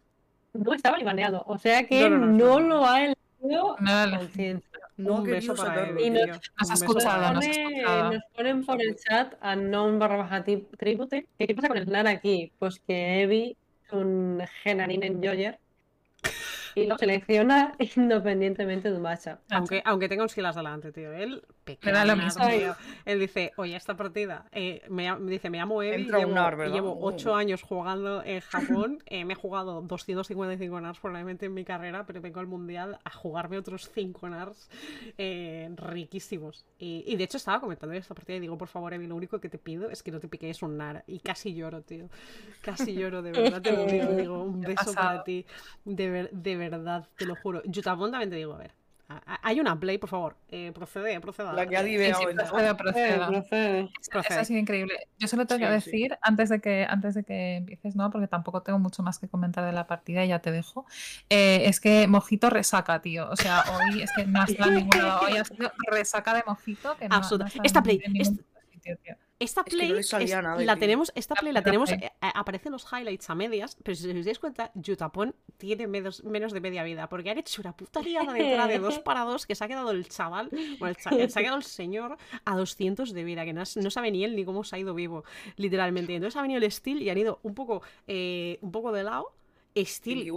no estaba ni baneado, o sea que No, no, no, no, no. lo ha elegido a la- conciencia. No para sacarlo. él, Y. Nos ha Un beso escuchado, nos escuchado. ponen por el chat a non barra baja tribute. ¿Qué, qué pasa con el Nar aquí? Pues que Evi es un Genarin enjoyer y lo selecciona [LAUGHS] independientemente de un matchup. Aunque, aunque tenga un Silas delante, tío. Él Da lo pequeño, mismo. Él dice, oye, esta partida, eh, me, llam- dice, me llamo Evi, llevo, llevo Oh. 8 años jugando en Japón, [LAUGHS] eh, me he jugado 255 NARs probablemente en mi carrera, pero vengo al Mundial a jugarme otros 5 NARs eh, riquísimos. Y, y de hecho estaba comentando esta partida y digo, por favor, Evi, lo único que te pido es que no te piques un NAR. Y casi lloro, tío. Casi lloro, de verdad te lo digo. Digo, un beso para ti. De, ver- de verdad, te lo juro. Yutabón también te digo, a ver. A- a- Hay una play, por favor. Eh, procede, proceda. La que ha Sí, proceda, Eh, procede. Procede. Eso ha sido increíble. Yo solo tengo que Sí, sí. decir, antes de que, antes de que empieces, ¿no? Porque tampoco tengo mucho más que comentar de la partida y ya te dejo. eh, es que Mojito resaca, tío. O sea, hoy es que no ha estado en ningún lado. Hoy ha sido resaca de Mojito. Que no, Absoluta- no Esta play, esta- sitio, tío. Esta Es que no play es- nada, la tío. tenemos, esta La play la tenemos, eh, eh, aparece en los highlights a medias, pero si os dais cuenta, Yutapon tiene menos, menos de media vida, porque han hecho una puta liada detrás de [LAUGHS] dos para dos que se ha quedado el chaval, bueno, el cha- se ha quedado el señor a 200 de vida, que no, no sabe ni él ni cómo se ha ido vivo, literalmente. Entonces ha venido el Steel y han ido un poco, eh, un poco de lado. Steel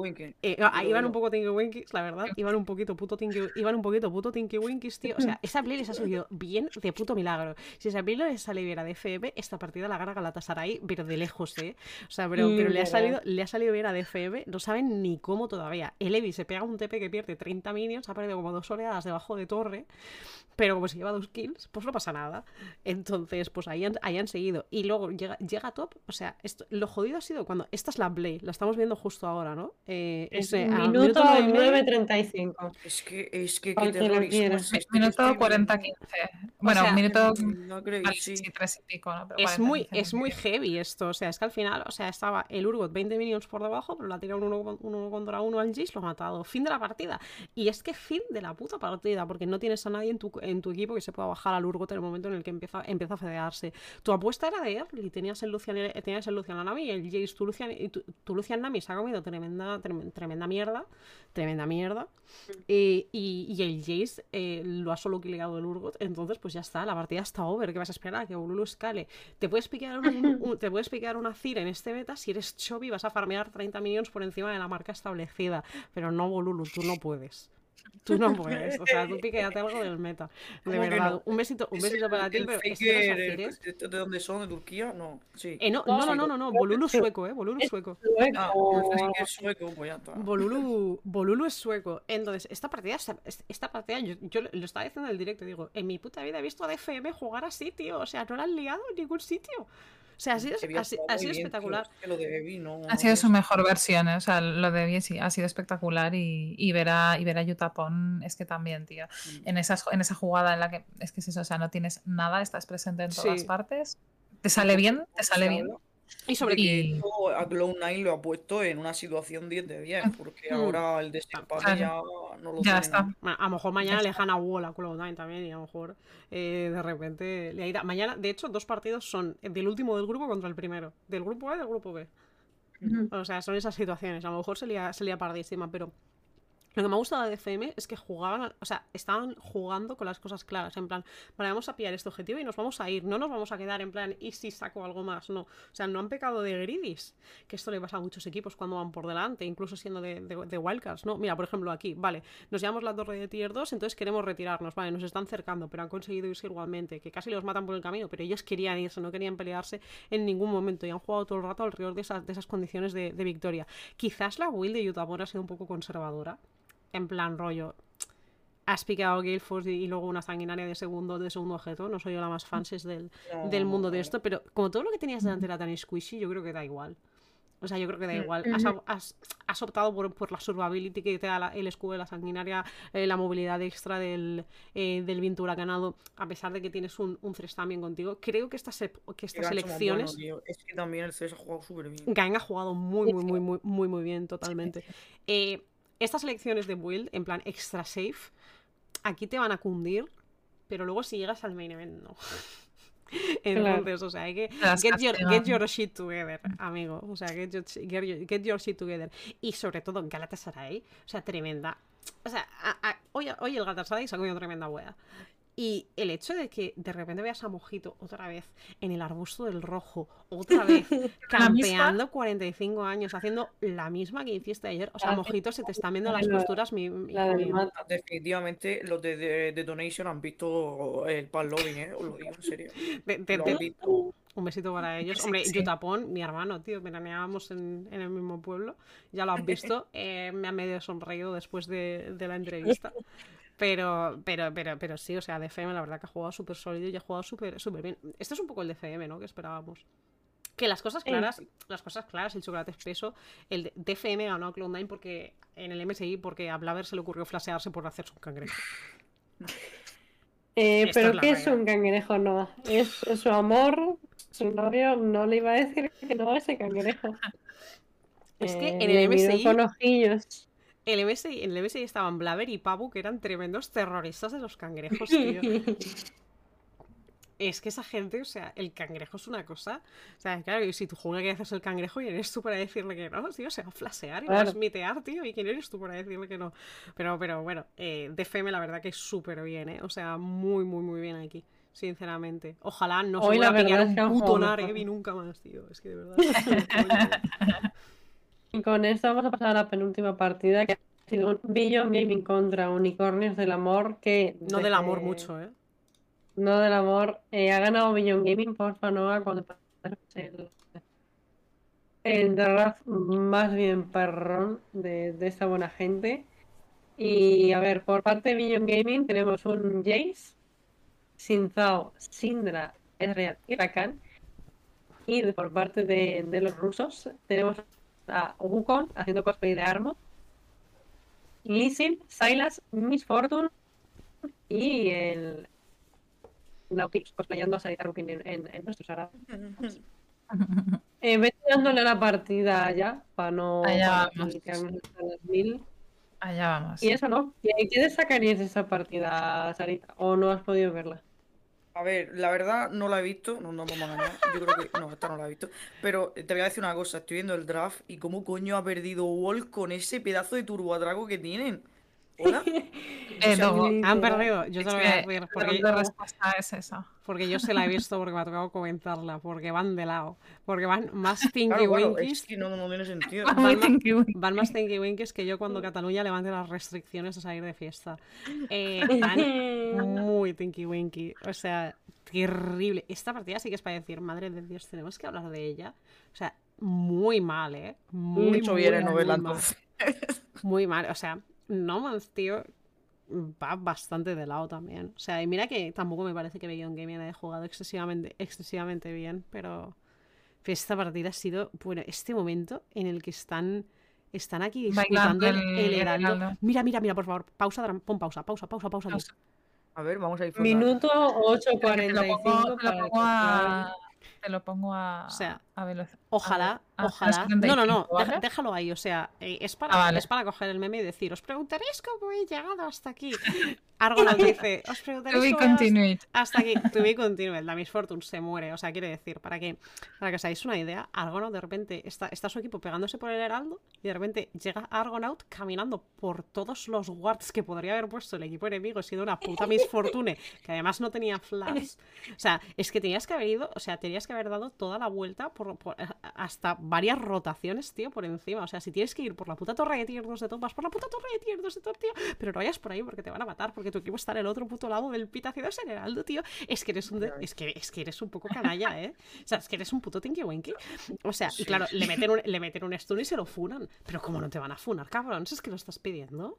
eh, iban un poco tinky winkies, la verdad. [LAUGHS] Iban un poquito puto tinky, iban un poquito puto tinky winkies, tío. O sea, esa play les ha salido bien de puto milagro. Si esa play les saliera de FM, esta partida la gana Galatasaray, pero de lejos, ¿eh? O sea, pero, Mm, pero le, ha salido, le ha salido bien a DFM. No saben ni cómo todavía. El Evi se pega un TP que pierde 30 minions, ha perdido como dos oleadas debajo de torre. Pero como se lleva dos kills, pues no pasa nada. Entonces, pues ahí han, ahí han seguido. Y luego llega, llega top. O sea, esto, lo jodido ha sido cuando. Esta es la play, la estamos viendo justo ahora, ¿no? Eh, es, eh, a Minuto nueve y medio. 9.35. Es que, es que, que terrorismo este Minuto estoy 40-15. viendo. Bueno, sea, minuto. No creo que sí. y pico, ¿no? Pero Es 40, muy, 15 es muy heavy esto. O sea, es que al final, o sea, estaba el Urgot 20 minions por debajo, pero la ha tirado uno, con- uno contra uno al Jace, lo ha matado. Fin de la partida. Y es que fin de la puta partida, porque no tienes a nadie en tu, en tu equipo que se pueda bajar al Urgot en el momento en el que empieza, empieza a fedearse. Tu apuesta era de early, tenías el Lucian, eh, tenías el Lucian Nami y el Jace, tu Lucian, y tu, tu Lucian Nami se ha comido tremenda, trem- tremenda mierda. Tremenda mierda. Eh, y, y el Jace eh, lo ha solo killeado el Urgot, entonces pues ya está, la partida está over. ¿Qué vas a esperar? Que Bolulu escale. Te puedes piquear [LAUGHS] un- te puedes piquear una Cira en este meta si eres Chobi vas a farmear 30 minions por encima de la marca establecida. Pero no, Bolulu, tú no puedes. [LAUGHS] Tú no puedes. O sea, tú piqueate algo del meta. De ¿Cómo que verdad. no? Un besito, un ¿Es besito el- para ti, el pero faker, este el- Zafires- ¿de de dónde son? ¿De Turquía? No, sí. Eh, no, no, no, no, no, no, Bolulu es sueco, eh. Bolulu es sueco. Ah, sueco, pues ya está. Bolulu, [LAUGHS] Bolulu es sueco. Entonces, esta partida, esta, esta partida, yo, yo lo estaba diciendo en el directo, digo, en mi puta vida he visto a DFM jugar así, tío. O sea, no la han liado en ningún sitio. O sea, ha sido, ha ha sido- tío, espectacular. es que lo de Evi no- Ha sido no su mejor versión, ¿eh? o sea, lo de bien sí, ha sido espectacular y, y ver a, y ver a Yutapon es que también, tío. Mm. En, esas, en esa jugada en la que es que es eso, o sea, no tienes nada, estás presente en todas Sí. partes, te sale bien, te sale bien. Y sobre Y- esto a Cloud9 lo ha puesto en una situación 10 de 10, porque Mm. ahora el desempate Claro. ya no lo Ya tiene está. Bueno, a lo mejor mañana le dejan a Wall a Cloud9 también y a lo mejor eh, de repente le irá. Mañana, de hecho, dos partidos son del último del grupo contra el primero. Del grupo A y del grupo B. O sea, son esas situaciones. A lo mejor se se lía pardísima, pero lo que me ha gustado de FM es que jugaban, o sea, estaban jugando con las cosas claras. En plan, vale, vamos a pillar este objetivo y nos vamos a ir. No nos vamos a quedar en plan, ¿y si saco algo más? No. O sea, no han pecado de gridis. Que esto le pasa a muchos equipos cuando van por delante, incluso siendo de, wildcards, ¿no? Mira, por ejemplo, aquí, vale, nos llevamos la torre de tier 2, entonces queremos retirarnos, vale, nos están cercando, pero han conseguido irse igualmente, que casi los matan por el camino, pero ellos querían irse, no querían pelearse en ningún momento y han jugado todo el rato alrededor de esas, de esas condiciones de, victoria. Quizás la build de Yutamor ha sido un poco conservadora, en plan rollo. Has picado Gale Force y, y luego una sanguinaria de segundo, de segundo objeto. No soy yo la más fanses del, No, del mundo de esto, pero como todo lo que tenías delante era tan squishy, yo creo que da igual. O sea, yo creo que da Mm. igual. Has, has- has optado por, por la survivability que te da la- el escudo de la sanguinaria, eh, la movilidad extra del, eh, del viento huracanado, a pesar de que tienes un, un Thresh también contigo. Creo que estas, que estas elecciones. bueno. Es que también el ha jugado súper bien. Gang ha jugado muy, muy, muy, muy, muy, muy bien, totalmente. [LAUGHS] Eh, estas elecciones de build, en plan extra safe, aquí te van a cundir, pero luego si llegas al main event, no. [LAUGHS] Entonces, o sea, hay que get your, get your shit together, amigo. O sea, get your, get your, get your shit together. Y sobre todo Galatasaray, o sea, tremenda. O sea, a- a- hoy, hoy el Galatasaray se ha comido tremenda wea. Y el hecho de que de repente veas a Mojito otra vez en el arbusto del rojo, otra vez [LAUGHS] campeando 45 años, haciendo la misma que hiciste ayer. O sea, Mojito se te están viendo las la- costuras, mi, mi la. Definitivamente los de, de Detonation han visto el pan ¿eh? Os lo digo en serio. [LAUGHS] De- un besito para [LAUGHS] ellos. Hombre, sí. Yutapón, mi hermano, tío, veraneábamos en, en el mismo pueblo. Ya lo has visto. eh, me ha medio sonreído después de, de la entrevista. Pero, pero, pero, pero sí, o sea, DFM la verdad que ha jugado súper sólido y ha jugado súper súper bien. Este es un poco el DFM, ¿no? Que esperábamos. Que las cosas claras, las cosas claras, el chocolate espeso, el DFM ganó a Cloud9 porque en el MSI porque a Blaver se le ocurrió flashearse por hacerse un cangrejo. [LAUGHS] Eh, pero es ¿qué es un cangrejo? No, es, su amor, su novio no le iba a decir que no a ese cangrejo. Es que Eh, en el MSI con ojillos. El MSI, en el MSI estaban Blaver y Pabu, que eran tremendos terroristas de los cangrejos, [LAUGHS] tío. es que esa gente, o sea, el cangrejo es una cosa. O sea, claro, si tu juega que haces el cangrejo y eres tú para decirle que no, [LAUGHS] tío, se va a flasear y va a Claro. smitear, tío. ¿Y quién eres tú para decirle que no? Pero, pero bueno, eh, DFM la verdad que es súper bien, ¿eh? O sea, muy, muy, muy bien aquí. Sinceramente. Ojalá no Hoy se la vuelva a pillar un puto. Narevi nunca más, tío. Es que de verdad. [LAUGHS] Y con esto vamos a pasar a la penúltima partida, que ha sido un Billion Gaming contra Unicornios del Amor, que... No del amor mucho, ¿eh? No del amor. eh, ha ganado Billion Gaming por Fanoa cuando el, el draft más bien perrón de, de esta buena gente. Y a ver, por parte de Billion Gaming tenemos un Jace, Sinzao, Sindra, Ezreal y Rakan. Y por parte de, de los rusos tenemos a Wukong haciendo cosplay de Armo, Lee Sin, Silas, Miss Fortune y el Nautix cosplayando a Sarita Rupin en, en, en nuestro Sara. [LAUGHS] Eh, vete dándole la partida ya para no Allá vamos. mil. Allá vamos. Y eso no. ¿Qué, qué destacarías de esa partida, Sarita? ¿O no has podido verla? A ver, la verdad no la he visto, no nos vamos a. Yo creo que no, esta no la he visto. Pero te voy a decir una cosa, estoy viendo el draft y cómo coño ha perdido Wall con ese pedazo de turboatraco que tienen. [LAUGHS] Eh, no, Han perdido, yo te lo voy a decir. la Porque, la respuesta es esa. porque yo se la he visto porque me ha tocado comentarla. Porque van de lado. Porque van más [LAUGHS] Tinky Claro, Winkies. es que no, no tiene sentido. Va [LAUGHS] muy Van- winky. Van más Tinky Winkies que yo cuando Cataluña levante las restricciones a salir de fiesta. Eh, van muy Tinky Winky. O sea, terrible. Esta partida sí que es para decir, madre de Dios, tenemos que hablar de ella. O sea, muy mal, ¿eh? Muy, Mucho muy, viene muy novela mal. entonces. Muy mal. O sea, No Man's, tío, va bastante de lado también. O sea, y mira que tampoco me parece que Beyond Gaming haya jugado excesivamente, excesivamente bien, pero esta partida ha sido, bueno, este momento en el que están, están aquí Bailando disputando el, el- heraldo. Mira, mira, mira, por favor, pausa, Dram- pon pausa, pausa, pausa, pausa. Pausa. A ver, vamos a disfrutar. Minuto Te lo 8.45 pongo, te lo pongo a, te lo pongo a, O sea, a velocidad. Ojalá, a ojalá. No, no, no, 75, ¿vale? deja- déjalo ahí. O sea, eh, es, para, Ah, vale. es para coger el meme y decir, os preguntaréis cómo he llegado hasta aquí. [LAUGHS] Argonaut dice, os preguntaréis cómo he hasta aquí. [LAUGHS] To be continued. La Miss Fortune se muere. O sea, quiere decir, para que, para que os hagáis una idea, Argonaut de repente está, está su equipo pegándose por el heraldo y de repente llega Argonaut caminando por todos los wards que podría haber puesto el equipo enemigo siendo una puta Miss Fortune que además no tenía flash. [LAUGHS] O sea, es que tenías que haber ido, o sea, tenías que haber dado toda la vuelta por, por- hasta varias rotaciones, tío, por encima. O sea, si tienes que ir por la puta torre de tier 2 de top, vas por la puta torre de tier 2 de top, tío. Pero no vayas por ahí porque te van a matar, porque tu equipo está en el otro puto lado del pit haciendo ese heraldo, tío. Es que eres un de- es que, es que eres un poco canalla, ¿eh? O sea, es que eres un puto tinky winky. O sea, y claro, le meten, un, le meten un stun y se lo funan. Pero ¿cómo no te van a funar, cabrón? Si es que lo estás pidiendo.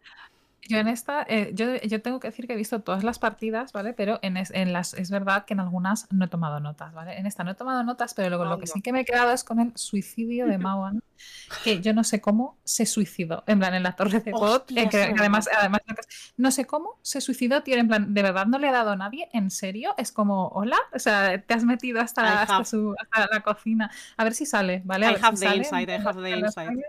Yo en esta, eh, yo, yo tengo que decir que he visto todas las partidas, ¿vale? Pero en, es, en las es verdad que en algunas no he tomado notas, ¿vale? En esta no he tomado notas, pero luego lo que sí que me he quedado es con el suicidio de Mauan, que yo no sé cómo se suicidó, en plan en la torre de bot, Hostia, eh, que, además, además no sé cómo se suicidó, tío, en plan, de verdad no le ha dado a nadie, en serio, es como, hola, o sea, te has metido hasta, hasta, su, hasta la cocina, a ver si sale, ¿vale? A I ver have si the sale, insight, I have the sale.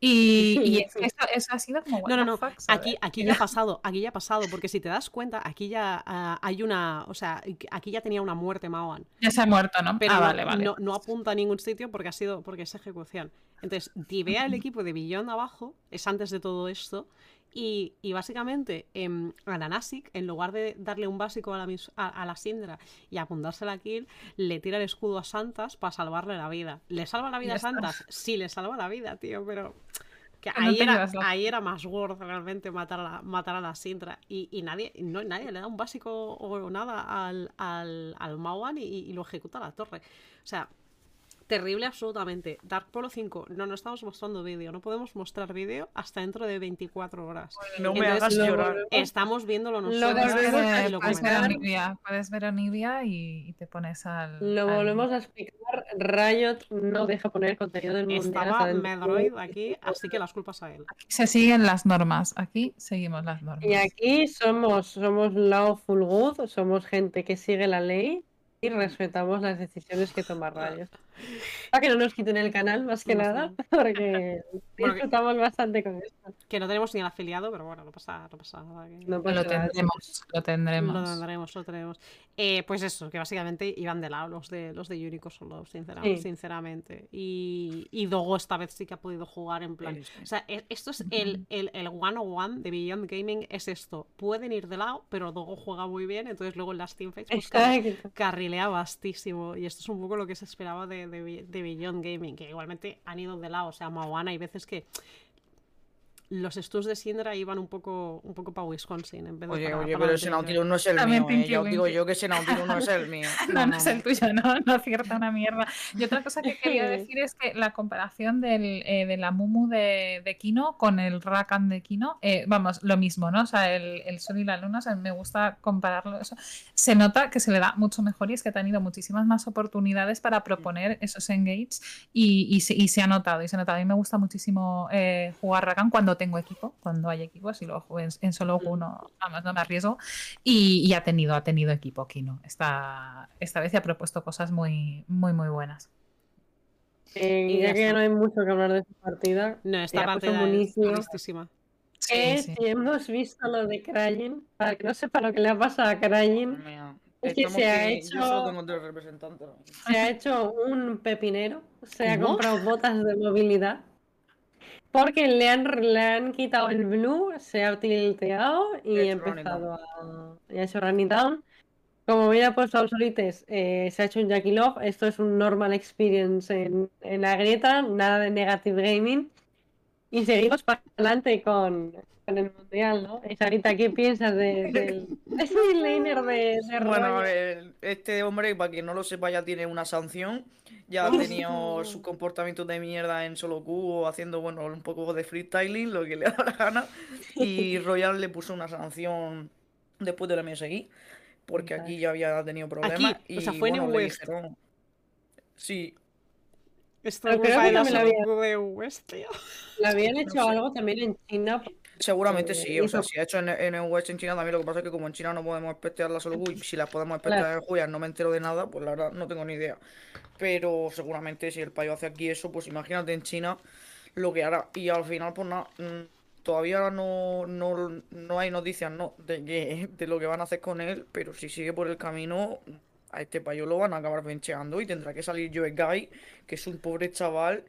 Y, y [LAUGHS] es que eso, eso ha sido como, No, no, no. fuck, Aquí, aquí ya ha pasado, aquí ya ha pasado, porque si te das cuenta, aquí ya ah, hay una, o sea, aquí ya tenía una muerte Maoan. Ya se ha muerto, ¿no? Pero ah, no, vale, vale. no, no apunta a ningún sitio porque ha sido, porque es ejecución. Entonces, divea el equipo de Billón abajo, es antes de todo esto, y, y básicamente em, a la Nasic, en lugar de darle un básico a la, mis- a, a la Sindra y apuntarse la kill, le tira el escudo a Santas para salvarle la vida. ¿Le salva la vida a. Santas? Sí, le salva la vida, tío, pero... Que no ahí, era, ahí era más worth realmente matar a la, matar a la Sintra. Y, y nadie, no, nadie le da un básico o nada al, al, al Mauan y, y lo ejecuta a la torre. O sea, terrible absolutamente. Dark Polo 5, no, no estamos mostrando vídeo. No podemos mostrar vídeo hasta dentro de 24 horas. No me Entonces, hagas lo llorar. Estamos viéndolo Lo nosotros Puedes volvemos ver, a y lo puedes ver a. Nivea, puedes ver a Nivea y, y te pones al. Lo al- volvemos a explicar. Riot no deja poner contenido del mundial. Estaba Medroid aquí, así que las culpas a él. Se siguen las normas. Aquí seguimos las normas. Y aquí somos, somos lawful good, somos gente que sigue la ley y respetamos las decisiones que toma Riot. Para que no nos quiten el canal, más que No sé. nada, [LAUGHS] porque [LAUGHS] Bueno, que- disfrutamos bastante con esto. Que no tenemos ni el afiliado, pero bueno, no pasa, no pasa nada. que- No pasa Lo nada. tendremos, lo tendremos. Lo tendremos, lo tenemos. Eh, pues eso, que básicamente iban de lado los de los de Unico solo, sincera- Sí. sinceramente. Y, y Dogo esta vez sí que ha podido jugar en plan. Sí, sí. O sea, e- esto es el, el, el 101 de Beyond Gaming, es esto. Pueden ir de lado, pero Dogo juega muy bien, entonces luego en las teamfights pues, car- carrilea bastísimo. Y esto es un poco lo que se esperaba de, de, de Beyond Gaming, que igualmente han ido de lado. O sea, Mawana hay veces que los studs de Syndra iban un poco, un poco para Wisconsin en vez de Oye, para- oye, para pero ese Nautilus. No es el También mío, eh. Os digo yo que ese Nautilus no es el [LAUGHS] mío. No, no es el tuyo, no, no acierta una mierda. Y otra cosa que quería [LAUGHS] decir es que la comparación del, eh, de la Mumu de, de Kino con el Rakan de Kino, eh, vamos, lo mismo, ¿no? O sea, el, el Sol y la Luna, o sea, me gusta compararlo. Eso. Se nota que se le da mucho mejor y es que ha tenido muchísimas más oportunidades para proponer esos engages y, y se, y se ha notado, y se ha notado. A mí me gusta muchísimo eh, jugar Rakan cuando tengo equipo, cuando hay equipo, si lo juego en, en solo uno, además no me arriesgo. Y, y ha tenido, ha tenido equipo Kino. Esta, esta vez y ha propuesto cosas muy, muy, muy buenas. Eh, Y ya que no hay mucho que hablar de esta partida, No, esta partida es listísima. Sí, eh, sí. si hemos visto lo de Krajen, para que no sepa lo que le ha pasado a Mira, Es que estamos se ha que hecho- se ha hecho un pepinero, se ha comprado botas de movilidad, porque le han, le han quitado el blue, se ha tilteado y ha empezado a... y ha hecho running down. Como bien ha puesto Absolites, eh, se ha hecho un Jackie Love. Esto es un normal experience en, en la grieta, nada de negative gaming. Y seguimos para adelante con, con el mundial, ¿no? Sarita, ¿qué piensas de- del [LAUGHS] [LAUGHS] del laner de, de Bueno, el- este hombre, para quien no lo sepa, ya tiene una sanción. Ya ha tenido su comportamiento de mierda en solo Q, haciendo, bueno, un poco de freestyling, lo que le [LAUGHS] da la gana. Y Royal le puso una sanción después del MSI, porque aquí ya había tenido problemas. Aquí, o y sea, fue en bueno, le West. dijeron- Sí, Esto es creo culpa que de la de West, tío. Le habían hecho sé. algo también en China. Seguramente Eh, sí. O sea, si ha hecho en, en el West en China también, lo que pasa es que como en China no podemos espestear la solo y si las podemos espestear en Juya no me entero de nada, pues la verdad no tengo ni idea. Pero seguramente si el payo hace aquí eso, pues imagínate en China lo que hará. Y al final, pues nada, mm, todavía no, no, no hay noticias no, de, que- de lo que van a hacer con él, pero si sigue por el camino, a este payo lo van a acabar bencheando y tendrá que salir Joe Guy, que es un pobre chaval.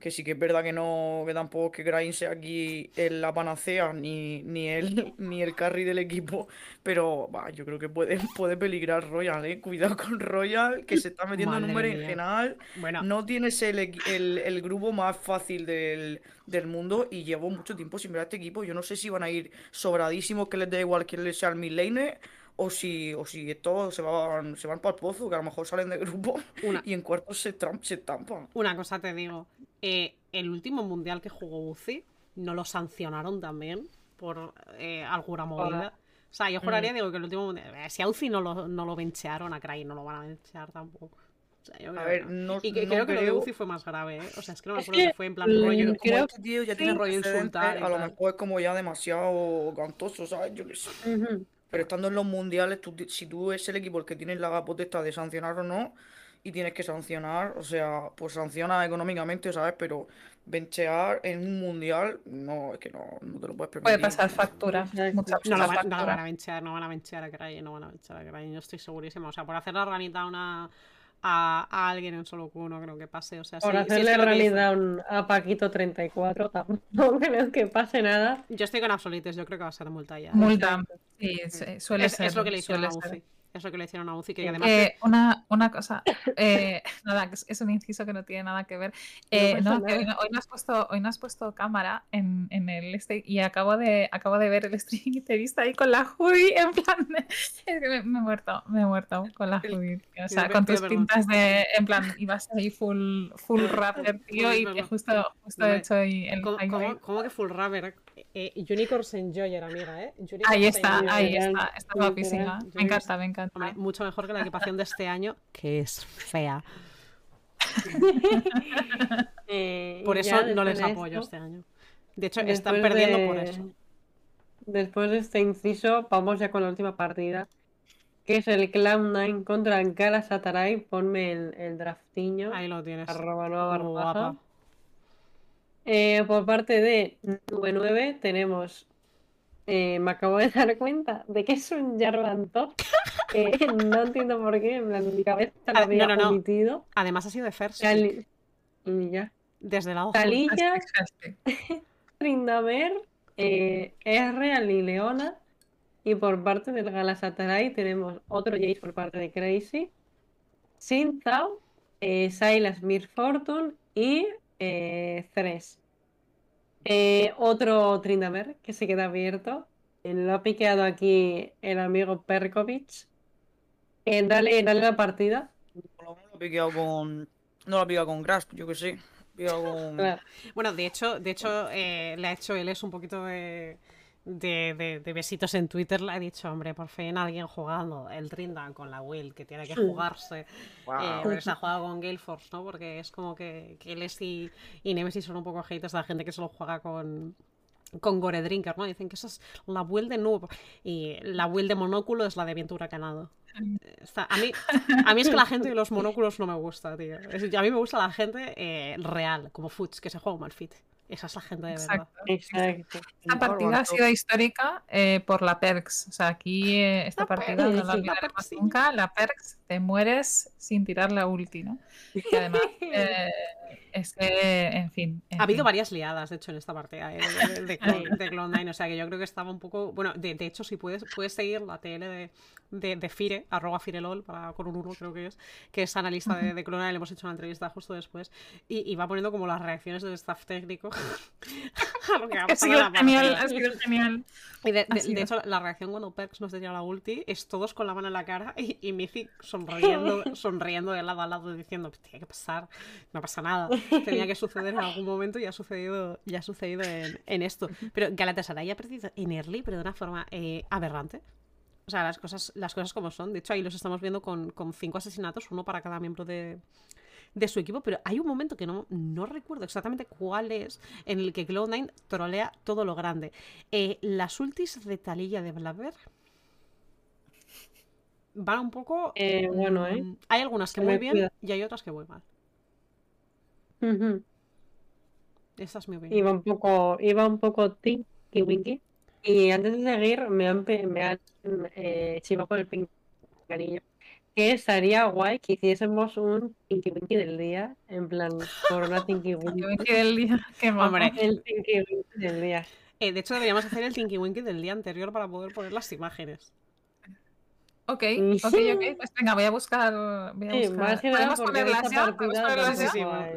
Que sí que es verdad que no, que tampoco es que Grind sea aquí en la panacea, ni, ni el, [LAUGHS] ni el carry del equipo, pero va, yo creo que puede, [LAUGHS] puede peligrar Royal, eh. Cuidado con Royal, que se está metiendo en un berenjenal. Bueno, No tienes el, el, el grupo más fácil del, del mundo y llevo mucho tiempo sin ver a este equipo. Yo no sé si van a ir sobradísimos, que les da igual quién les sea el mid laner, o si, o si estos se van, se van para el pozo, que a lo mejor salen de grupo [LAUGHS] Una- y en cuartos se, tram- se estampan. una cosa te digo. eh, el último mundial que jugó Uzi, ¿no lo sancionaron también por eh, alguna movida? O sea, yo juraría, digo, que el último mundial... eh, si a Uzi no lo, no lo benchearon, a Cray no lo van a benchear tampoco. O sea, yo A creo ver, que no. no, Y que, no creo que lo de creo- Uzi fue más grave, ¿eh? O sea, es que no me Es acuerdo que, que fue en plan mm, rollo... como creo- este tío ya sí, tiene rollo insultar a lo mejor es como ya demasiado cantoso, ¿sabes? Yo qué sé. Ujú. Pero estando en los mundiales, tú si tú es el equipo el que tiene la potestad de sancionar o no, y tienes que sancionar, o sea, pues sanciona económicamente, ¿sabes? Pero benchear en un mundial, no, es que no, no te lo puedes permitir. Puede pasar factura. No, mucha lo van, no van a benchear, no van a benchear a Cray, no van a benchear a Cray, yo estoy segurísima. O sea, por hacer la ranita a, una, a, a alguien en solo Q no creo que pase. O sea, Por es hacerle hizo- realidad un- a Paquito 34, tampoco [LAUGHS] creo que pase nada. Yo estoy con Absolites, yo creo que va a ser multa ya. Multa. Sí, sí, suele Es, ser. es lo que le hicieron a suele ser. Es lo que le hicieron a Uzi, que además... Eh, una, una cosa, eh, [LAUGHS] nada, es, un inciso que no tiene nada que ver. [LAUGHS] Eh, no, que hoy, no, hoy no has puesto, hoy no has puesto cámara en, en el este y acabo de, acabo de ver el stream y te he visto ahí con la hoodie [LAUGHS] en plan de- es que me, me he muerto, me he muerto con la hoodie. O sea, con tus pintas de, en plan, ibas ahí full, full rapper, tío, y justo, justo he hecho ahí el ¿Cómo, cómo- cómo que full rapper? Eh, Unicorns Enjoyer, amiga, ¿eh? Unicorns Ahí está, Enjoyer. ahí está, está guapísima. Me encanta, me encanta. Hombre, mucho mejor que la equipación de este año, que es fea. [LAUGHS] Eh, Por y eso no les apoyo esto, este año. De hecho, están perdiendo por eso. Después de este inciso, vamos ya con la última partida. que es el Cloud9 contra el Galatasaray. Ponme el, el draftiño. Ahí lo tienes. Arroba nueva Muy barbaja. guapa. Eh, por parte de 99 tenemos. eh, me acabo de [LAUGHS] dar cuenta de que es un Jarvan Top. Eh, [LAUGHS] no entiendo por qué. En plan, mi cabeza lo Ah, había no, no. Además ha sido de. Cali- y ya. Desde la hoja. Hashtag. Trindamer, eh, R, Ali Leona. Y por parte del Galatasaray tenemos otro Jace por parte de Crazy. Sin Zhao, eh, Silas Mir Fortune y eh, Thresh. Eh, otro Trindamer que se queda abierto. Lo ha piqueado aquí el amigo Perkovic. Eh, dale, dale la partida. Por lo menos lo he picado con. No lo he picado con Grasp, yo que sé. Picado [LAUGHS] con. Claro. Bueno, de hecho, de hecho eh, le ha hecho él es un poquito de, de, de- de besitos en Twitter. Le ha dicho, hombre, por fin alguien jugando el Trindan con la Will, que tiene que jugarse. Guau. Eh, porque se ha jugado con Gale Force, ¿no? Porque es como que, que él es y, y Nemesis son un poco haters de la gente que solo juega con, con Gore Drinker, ¿no? Dicen que esa es la build de noob. Y la build de monóculo es la de viento huracanado. Está- a, mí, a mí es que la gente de los monóculos no me gusta, tío. Es- a mí me gusta la gente eh, real, como Futs, que se juega un Malfit. Esa es la gente de verdad. Exacto. Exacto. Esta partida ha sido histórica eh, por la Perks. O sea, aquí eh, esta La partida Perks, no la olvidaremos sí. nunca. La Perks, te mueres sin tirar la ulti, ¿no? Que además [LAUGHS] eh, es que, en fin. en Ha habido fin. varias liadas, de hecho, en esta partida eh, de, de, de, Clone- de Clone9. O sea, que yo creo que estaba un poco. Bueno, de, de hecho, si puedes, puedes seguir la TL de, de, de Fire, arroba Firelol, para, con un 1, creo que es, que es analista de, de Clone9. Le hemos hecho una entrevista justo después. Y, y va poniendo como las reacciones del staff técnico [LAUGHS] Ha sido genial, ha sido genial. Y de, de- de hecho, la reacción cuando Perks nos tenía la ulti es todos con la mano en la cara y, y Mythic sonriendo, [LAUGHS] sonriendo de lado a lado diciendo, tiene que pasar, no pasa nada. [LAUGHS] Tenía que suceder en algún momento y ha sucedido, ya ha sucedido en, en esto. Pero Galatasaray ha perdido en early, pero de una forma eh, aberrante. O sea, las cosas, las cosas como son. De hecho, ahí los estamos viendo con, con cinco asesinatos, uno para cada miembro de, de su equipo, pero hay un momento que no, no recuerdo exactamente cuál es, en el que Cloud9 trolea todo lo grande. Eh, las ultis de Talilla de Blaver van un poco... Eh, bueno, ¿eh? mm, Hay algunas que muy bien cuida. y hay otras que muy mal. Ujú. Esta es mi opinión. Iba un poco, iba un poco tinky winky. Y antes de seguir, me han, me han eh, chivado por el pinganillo. Que estaría guay que hiciésemos un tinky winky del día. En plan, corona tinky [LAUGHS] Que winky. me quede el día. Qué. Hombre. El tinky winky del día. Eh, de hecho, deberíamos hacer el Tinky Winky del día anterior para poder poner las imágenes. Ok, ok, ok. Pues venga, voy a buscar. Voy a Sí, buscar. ¿Podemos ponerlas ya?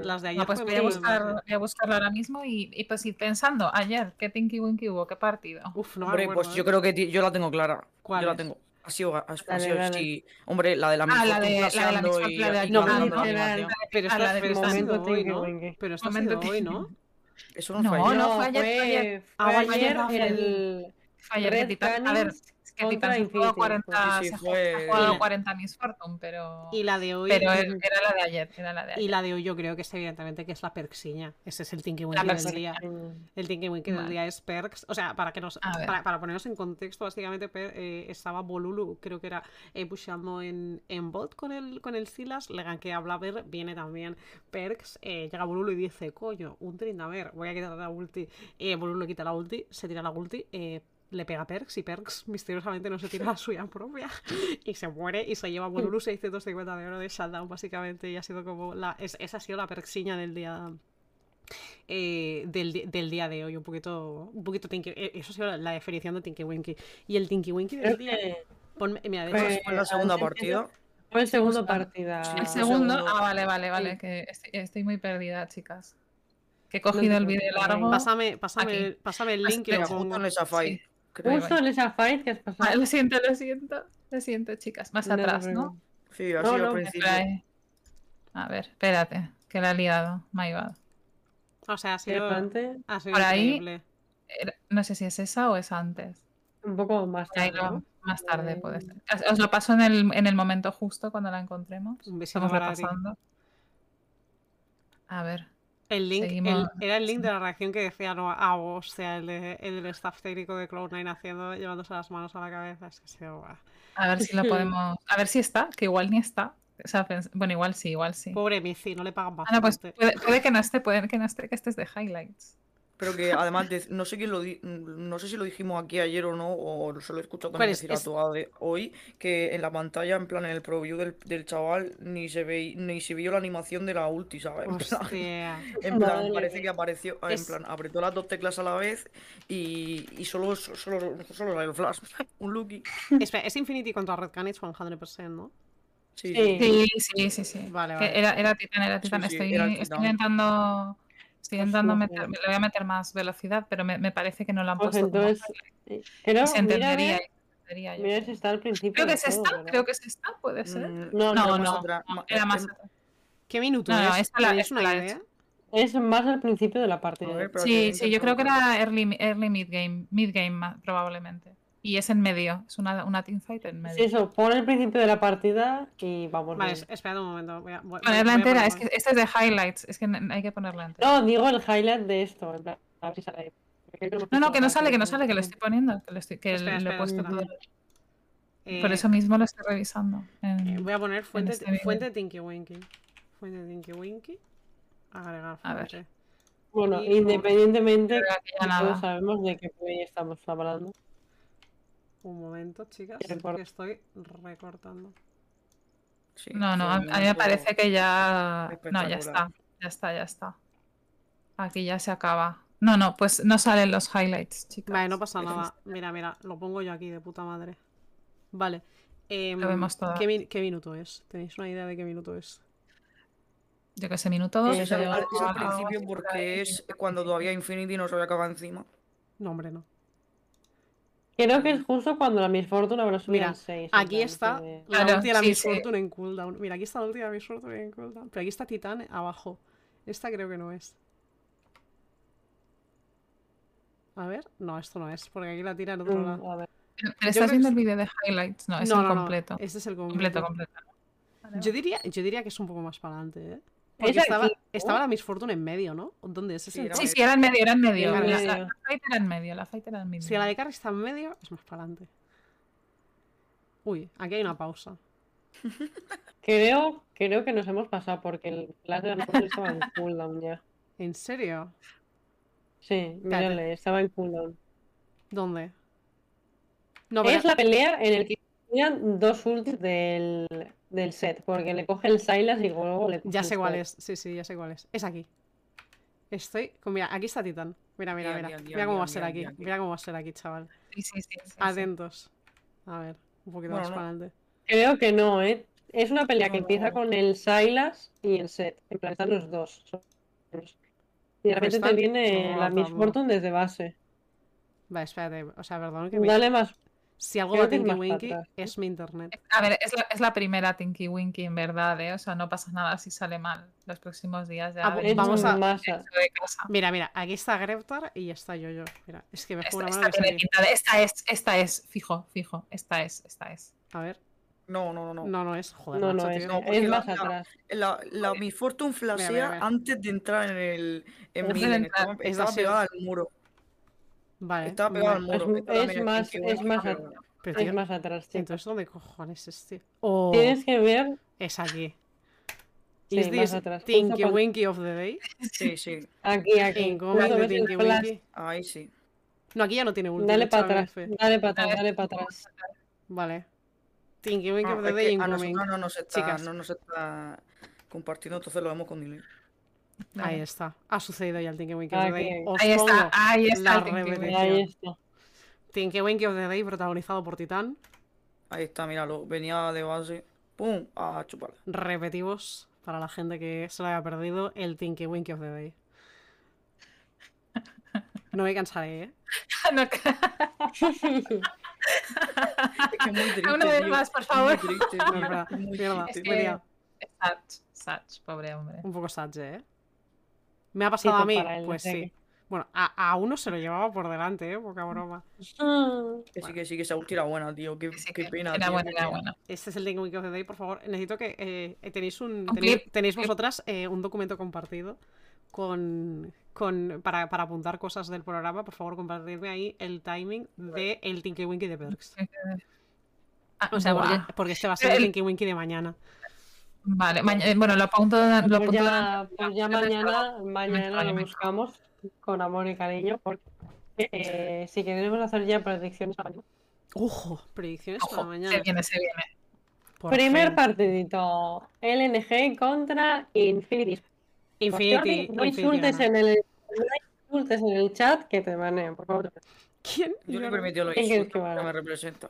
las de ayer No, pues voy a buscar, voy a buscarlo ahora mismo y, y pues ir pensando, ayer, ¿qué Tinky Winky hubo? ¿Qué partido? Uf, no me Hombre, acuerdo, pues ¿eh? yo creo que yo la tengo clara. ¿Cuál yo la tengo. Ha sido, ha, sido dale. sí. Hombre, la de la Ah, de- de No. Pero Momento hoy, ¿no? Pero esta ha Momento hoy, ¿no? Eso no, No, fue ayer. no, fue ayer, fue ayer. fue vale, ayer verdad, fue ayer. el Red A ver, es que Titan se jugó Infinity. 40, Sí, sí, se fue- ha jugado Y- 40 Miss Fortune, pero, Y la de hoy. pero era era la de ayer, era la de Y ayer. la de hoy yo creo que es evidentemente que es la perxiña. Ese es el Tinky Winky del día. El Tinky Winky del Vale. día es Perks. O sea, para que nos ver. para, para ponernos en contexto, básicamente Per- eh, estaba Bolulu, creo que era eh, pusheando en, en bot con el, con el Silas, le gankea a Blaber, viene también Perks, eh, llega Bolulu y dice, coño, un Trindamer, voy a quitar la ulti. Eh, Bolulu le quita la ulti, se tira la ulti, eh, le pega a Perks y Perks misteriosamente no se tira la suya propia [LAUGHS] y se muere y se lleva Bolulu 650 de oro de shutdown básicamente y ha sido como la es- esa ha sido la perxiña del día eh, del, del día de hoy un poquito un poquito tinky eh, eso ha sido la definición de Tinky Winky y el Tinky Winky del día ponme- mira de Fue- hecho, segunda antes- partida. fue el segundo partida. El el segundo, segundo. ah, vale, vale, vale, Sí. que estoy, estoy muy perdida, chicas. Que he cogido el vídeo largo. pásame pásame, pásame el link y que lo pongo en fight. Creo. Justo en esa fight que has pasado. Ah, lo siento, lo siento, lo siento, chicas. Más No atrás, ¿no? Sí, así No, al principio. A ver, espérate, que la he liado. My bad. o sea ha sido, delante, ha sido Por ahí- increíble No sé si es esa o es antes. un poco más tarde. más tarde Eh, puede ser. Os- lo paso en el, en el momento justo cuando la encontremos. Un besito Estamos repasando. A ver. El link, el- era el link de la reacción que decía no, ah, el, de- el del staff técnico de Cloud9 haciendo, llevándose las manos a la cabeza. Es que se guau. A ver si lo [LAUGHS] podemos. A ver si está, que igual ni está. O sea, pens- bueno, igual sí, igual sí. Pobre Mici, no le pagan Ah, no, pues bastante. puede, puede que no [LAUGHS] esté, puede que no esté, que estés de highlights. Pero que además, de- no sé quién lo di- no sé si lo dijimos aquí ayer o no, o se lo he escuchado ¿Cuál también es? decir a Es- Toa de hoy, que en la pantalla, en plan, en el preview del, del chaval, ni se ve, ni se vio la animación de la ulti, ¿sabes? En plan, Hostia. [LAUGHS] en plan, parece que apareció, en Es- plan, apretó las dos teclas a la vez y, y solo, solo, solo el flash, [LAUGHS] un Lucky. Espera, es Infinity contra Red Canids 100%, ¿no? Sí, Sí. Sí, sí, sí, sí. Vale, vale. Era, era titán, era titán. sí, estoy, era intentando. Estoy intentando no, meter, no. le voy a meter más velocidad, pero me, me parece que no lo han Pues puesto entonces. Creo, Y se mira, entendería, mira creo. si está al principio. Creo que juego, está, ¿verdad? creo que se está, puede ser. Mm, No, No, más no, atrás, no, era em- más atrás. ¿Qué minuto No, no, es? esta la- ¿Tenéis esta una la he idea? Es más al principio de la partida. Ver, Sí, sí, yo creo que era early, early mid game, mid game ma- probablemente. Y es en medio, es una, una teamfight en medio. Sí, eso, pon el principio de la partida y vamos. Vale, bien. espera un momento. Voy a, voy- voy- Ponerla voy a entera, es que este es de highlights, es que hay que ponerla entera. No, digo el highlight de esto. En plan, a ver si sale No, no, que no sale, que no sale, que lo estoy poniendo, que, lo estoy, que Espera, lo he puesto espera. todo. Eh, Por eso mismo lo estoy revisando. en- eh, voy a poner fuente, este fuente Tinky Winky. Fuente Tinky Winky. Agregar A ver. fuente. Bueno, Y- independientemente, nada. sabemos de qué play estamos hablando. Un momento, chicas, Que recorta. que estoy recortando. sí, No, no, a, mí me parece que ya. No, ya está. Ya está, ya está. Aquí ya se acaba. No, no, pues no salen los highlights, chicas. Vale, no pasa nada. Mira, mira, lo pongo yo aquí de puta madre. Vale. em, Lo vemos todo. ¿qué, mi- qué minuto es? ¿Tenéis una idea de qué minuto es? Yo que sé, minuto dos. Es al, es principio porque es cuando todavía Infinity no se había acabado encima. No, hombre, no. Creo que es justo cuando la Miss Fortune habrá subido Mira, al 6. Aquí está la Claro, la sí, Miss sí. Fortune en cooldown. Mira, aquí está la la Miss Fortune en cooldown. Pero aquí está Titán abajo. Esta creo que no es. A ver, no, esto no es, porque aquí la tira en otro lado. a ver. Pero, estás viendo es- el vídeo de highlights, no, es no, el no, no, completo. Este es el Completo, completo. completo. Yo diría, yo diría que es un poco más para adelante, ¿eh? Porque estaba, estaba la Miss Fortune en medio, ¿no? ¿Dónde es? ¿Es Sí, Sí, era en medio, era en medio. La, la- la fight era en medio, la fight era en medio. Si la de Carry está en medio, es más para adelante. Uy, aquí hay una pausa. [LAUGHS] Creo, creo que nos hemos pasado porque el flash de Fortune estaba en cooldown ya. ¿En serio? Sí, mírale, estaba en cooldown. ¿Dónde? No. Es la pelea en el que tenían dos ultis del, del set, porque le coge el Silas y luego le coge Ya sé cuál es, sí, sí, ya sé cuál es. Es aquí. Estoy. con- Mira, aquí está Titán. Mira, mira, mira. Mira cómo va a ser aquí. Mira cómo va a ser aquí, chaval. Sí, sí, sí. Atentos. A ver, un poquito Bueno, más no. para adelante. Creo que no, ¿eh? Es una pelea que No. empieza con el Silas y el set. En plan, están los dos. Y de repente te viene la Miss. Fortune desde base. Vale, espérate. O sea, perdón que me... Dale más. Si algo creo va Tinky Winky, atrás. es mi internet. A ver, es la, es la primera Tinky Winky en verdad, ¿eh? O sea, no pasa nada si sale mal los próximos días. Ya Ah, pues vamos a- más. dentro de casa. Mira, mira, aquí está Greptar y está Yo-Yo. Mira, es que me Esta, esta que esta es, esta es, fijo, fijo. Esta es, esta es. A ver. No, no, no. no. No, no es. Joder, No, no macho, es. no, porque es la- más la- atrás. La, la Miss Fortune flashea mira, mira. antes de entrar en el en. Estaba, Es pegada al muro. Vale. Estaba pegada al vale. muro. Es- más- es más pero-. Pero, Es tío, más atrás, chicos. entonces, ¿dónde cojones es, tío? Oh, Tienes que ver. es aquí. Sí, Is más this atrás. Justo Tinky Winky of the Day? Sí, sí. Aquí, aquí. De Tinky. Winky. Ahí sí. No, aquí ya no tiene ulti. Dale para atrás. Dale para atrás, dale para atrás. Vale. Tinky Winky Ah, of the Day incoming. nosotros no nos está, Chicas. no nos está compartiendo, entonces lo vemos con delay. Ahí está. Ha sucedido ya el Tinky Winky of the Aquí. Day. Os Ahí está, ahí está la repetición. Winky. Ahí está. Tinky Winky of the Day protagonizado por Titán. Ahí está, míralo. Venía de base. ¡Pum! A chuparla. Repetimos para la gente que se lo haya perdido el Tinky Winky of the Day. No me cansaré, ¿eh? [LAUGHS] No, que- Es que muy triste, Una vez más, por Es muy favor. triste, No, espera, Es muy mierda, triste. Es que-. Sach, Sach, pobre hombre. Un poco sadge, ¿eh? ¿Me ha pasado a mí? Pues sí. Bueno, a, a uno se lo llevaba por delante, ¿eh? Poca broma. [LAUGHS] Que sí, que sí, que esa ulti era buena, tío. Qué, Sí, qué que pena, era tío, qué era bueno. Este es el Tinky Winky of the Day, por favor. Necesito que eh, tenéis un, Un tenéis, vosotras eh, un documento compartido con, con para, para apuntar cosas del programa, por favor, compartirme ahí el timing de el Tinky Winky de Perks. [LAUGHS] Ah, O sea, porque, porque este va a ser El- Tinky Winky de mañana. Vale, eh, bueno, lo apunto. Lo Pues apunto ya, pues ya mañana, mañana lo buscamos con amor y cariño porque eh, si queremos hacer ya predicciones para mañana. Ojo, predicciones para Ojo, mañana. se viene, se viene. Por Primer fin. partidito, LNG contra Infinity. Infinity. Jordi, no insultes en el no insultes en el chat que te baneen, por favor. ¿Quién? Yo le Jordi? permitió lo ¿Quién quieres insulto que que vaya? me representa.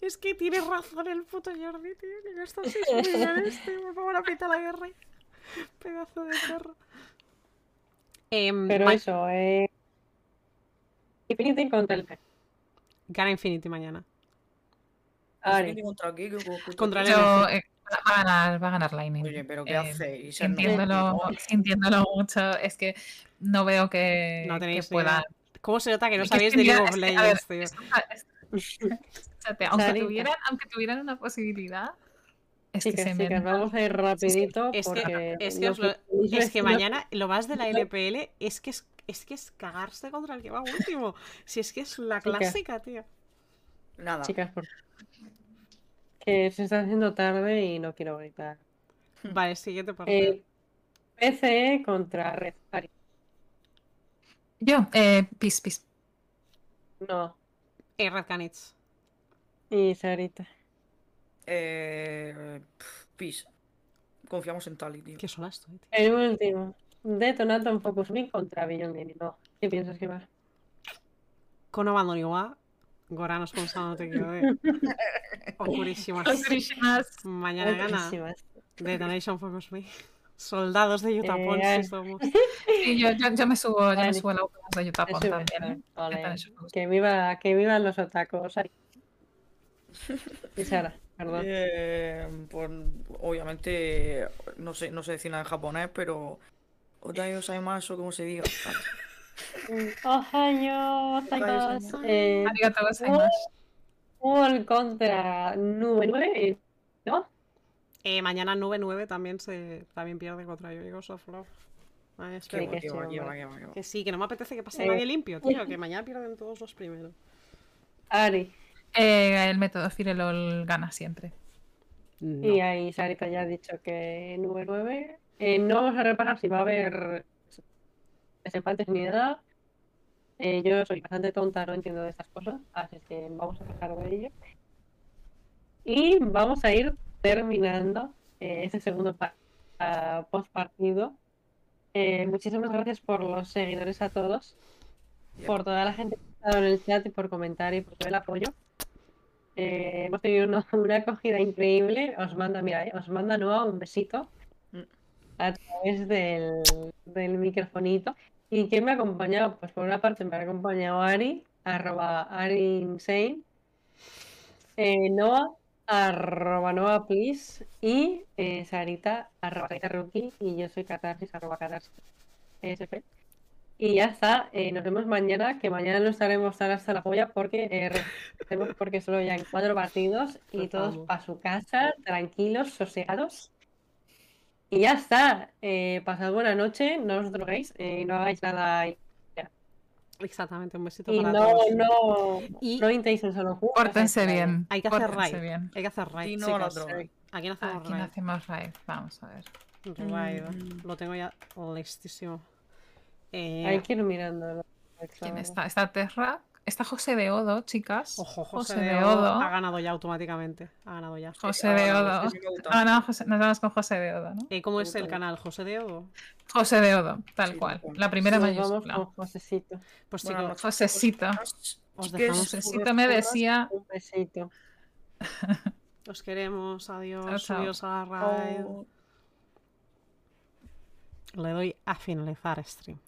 Es que [LAUGHS] tienes razón el puto Jordi, tío. Que gasta 6 millones, tío. Por favor, aprieta la guerra. [LAUGHS] Pedazo de perro. Em, Pero ma- eso, eh, Infinity contra el P. Gana Infinity mañana. Ari. Infinity contra qué- Contra el Yo, eh, va a ganar, va a ganar Lightning. Oye, pero ¿qué Eh, hacéis? No, Sintiéndolo, no, sintiéndolo mucho, es que no veo que, No que pueda. ¿Cómo se nota que no sabéis de League of Legends, tío? aunque, tuvieran, aunque tuvieran una posibilidad, es que Chicas, se me chicas, vamos a ir rapidito Es que, porque es que, los os lo- mis es que vecinos- mañana lo más de la [LAUGHS] LPL es que es, es que es cagarse contra el que va último. Si es que es la Chicas. clásica, tío. Nada. Chicas, por que se está haciendo tarde y no quiero gritar. Vale, siguiente partido. Eh, PCE contra Red. Ari. Yo, eh, pis, pis. No, Eh, Red Canids. y Sarita. Eh, Pis. Confiamos en Tali, tío. Qué sola estoy, tío. El último. Detonaton Focus Me contra Gaming. No, ¿qué piensas que va? Kono Bandoniwa. Goran sponsor no te quiero ver. [LAUGHS] Oscurísimas. Oscurísimas. Mañana gana. Detonation Focus Me. Soldados de Utapón, Eh, si somos. [LAUGHS] Sí, yo, yo, yo me subo, yo me Vale. subo a la de Utah Eso también. ¿eh? vale. Juegos. Que viva, que vivan los otacos. Y Sara, perdón. Eh, pues obviamente no sé, no sé decir nada en japonés, pero Otai Osaimasu, como se diga. [LAUGHS] Ohayo, otacos. Eh, Arigatou gozaimasu. Paul contra Nube 9. ¿No? Eh, mañana Nube 9 también se también pierde contra Yoigos of Love. Ay, Que. Sí, que que sí, va, que sí, no me apetece que pase Eh. nadie limpio, [LAUGHS] tío. Que mañana pierden todos los primeros. Ari. Eh, el método Firelol gana siempre. Y ahí Sarita ya ha dicho que Nube 9. Eh, no vamos a repasar si va a haber desempates ni nada. Eh, yo soy bastante tonta, no entiendo de estas cosas, así que vamos a pasar de ello. Y vamos a ir terminando eh, este segundo pa- ah, post partido. Eh, muchísimas gracias por los seguidores a todos, por toda la gente que ha estado en el chat y por comentar y por todo el apoyo. Eh, hemos tenido una, [LAUGHS] una acogida increíble. Os manda, mira, os manda Noah un besito Mm. a través del, del microfonito. ¿Y quién me ha acompañado? Pues por una parte me ha acompañado Ari, arroba Ari Insane, eh, Noah, arroba Noah Please, y eh, Sarita, arroba Sarita Rookie, y yo soy Catarsis, arroba Catarsis SP. Y ya está, eh, nos vemos mañana, que mañana no estaremos tan hasta la polla porque eh, porque solo ya en cuatro partidos y todos para su casa, tranquilos, sosegados. Y ya está, eh, pasad buena noche, no os droguéis, eh, no hagáis nada Exactamente, un besito y para no, todos. no, Y- no intentéis solo jugar. Pórtense bien. Hay que hacer raid. bien. Hay que hacer raid, Sí, no a la chicas. droga. ¿A quién hacemos ¿A quién raid? hacemos raid? Vamos a ver. Raid. Mm. Lo tengo ya listísimo. Eh, Hay que ir mirando. ¿Quién está? Está Terra. Está José de Odo, chicas. Ojo, José, José de de Odo Odo. ha ganado ya automáticamente. Ha ganado ya. José de Odo. sí, sí. Ah, no, José- nos vamos con José de Odo, ¿no? Eh, ¿Cómo es el canal? ¿José de Odo? José de Odo, tal Sí, cual. La primera vamos mayúscula. con Josecito. Pues chicos, noches. Josecito. Os dejamos. Josecito me decía. Un besito. os queremos. Adiós. Chao, chao. Subios a la raid. Oh. Le doy a finalizar stream.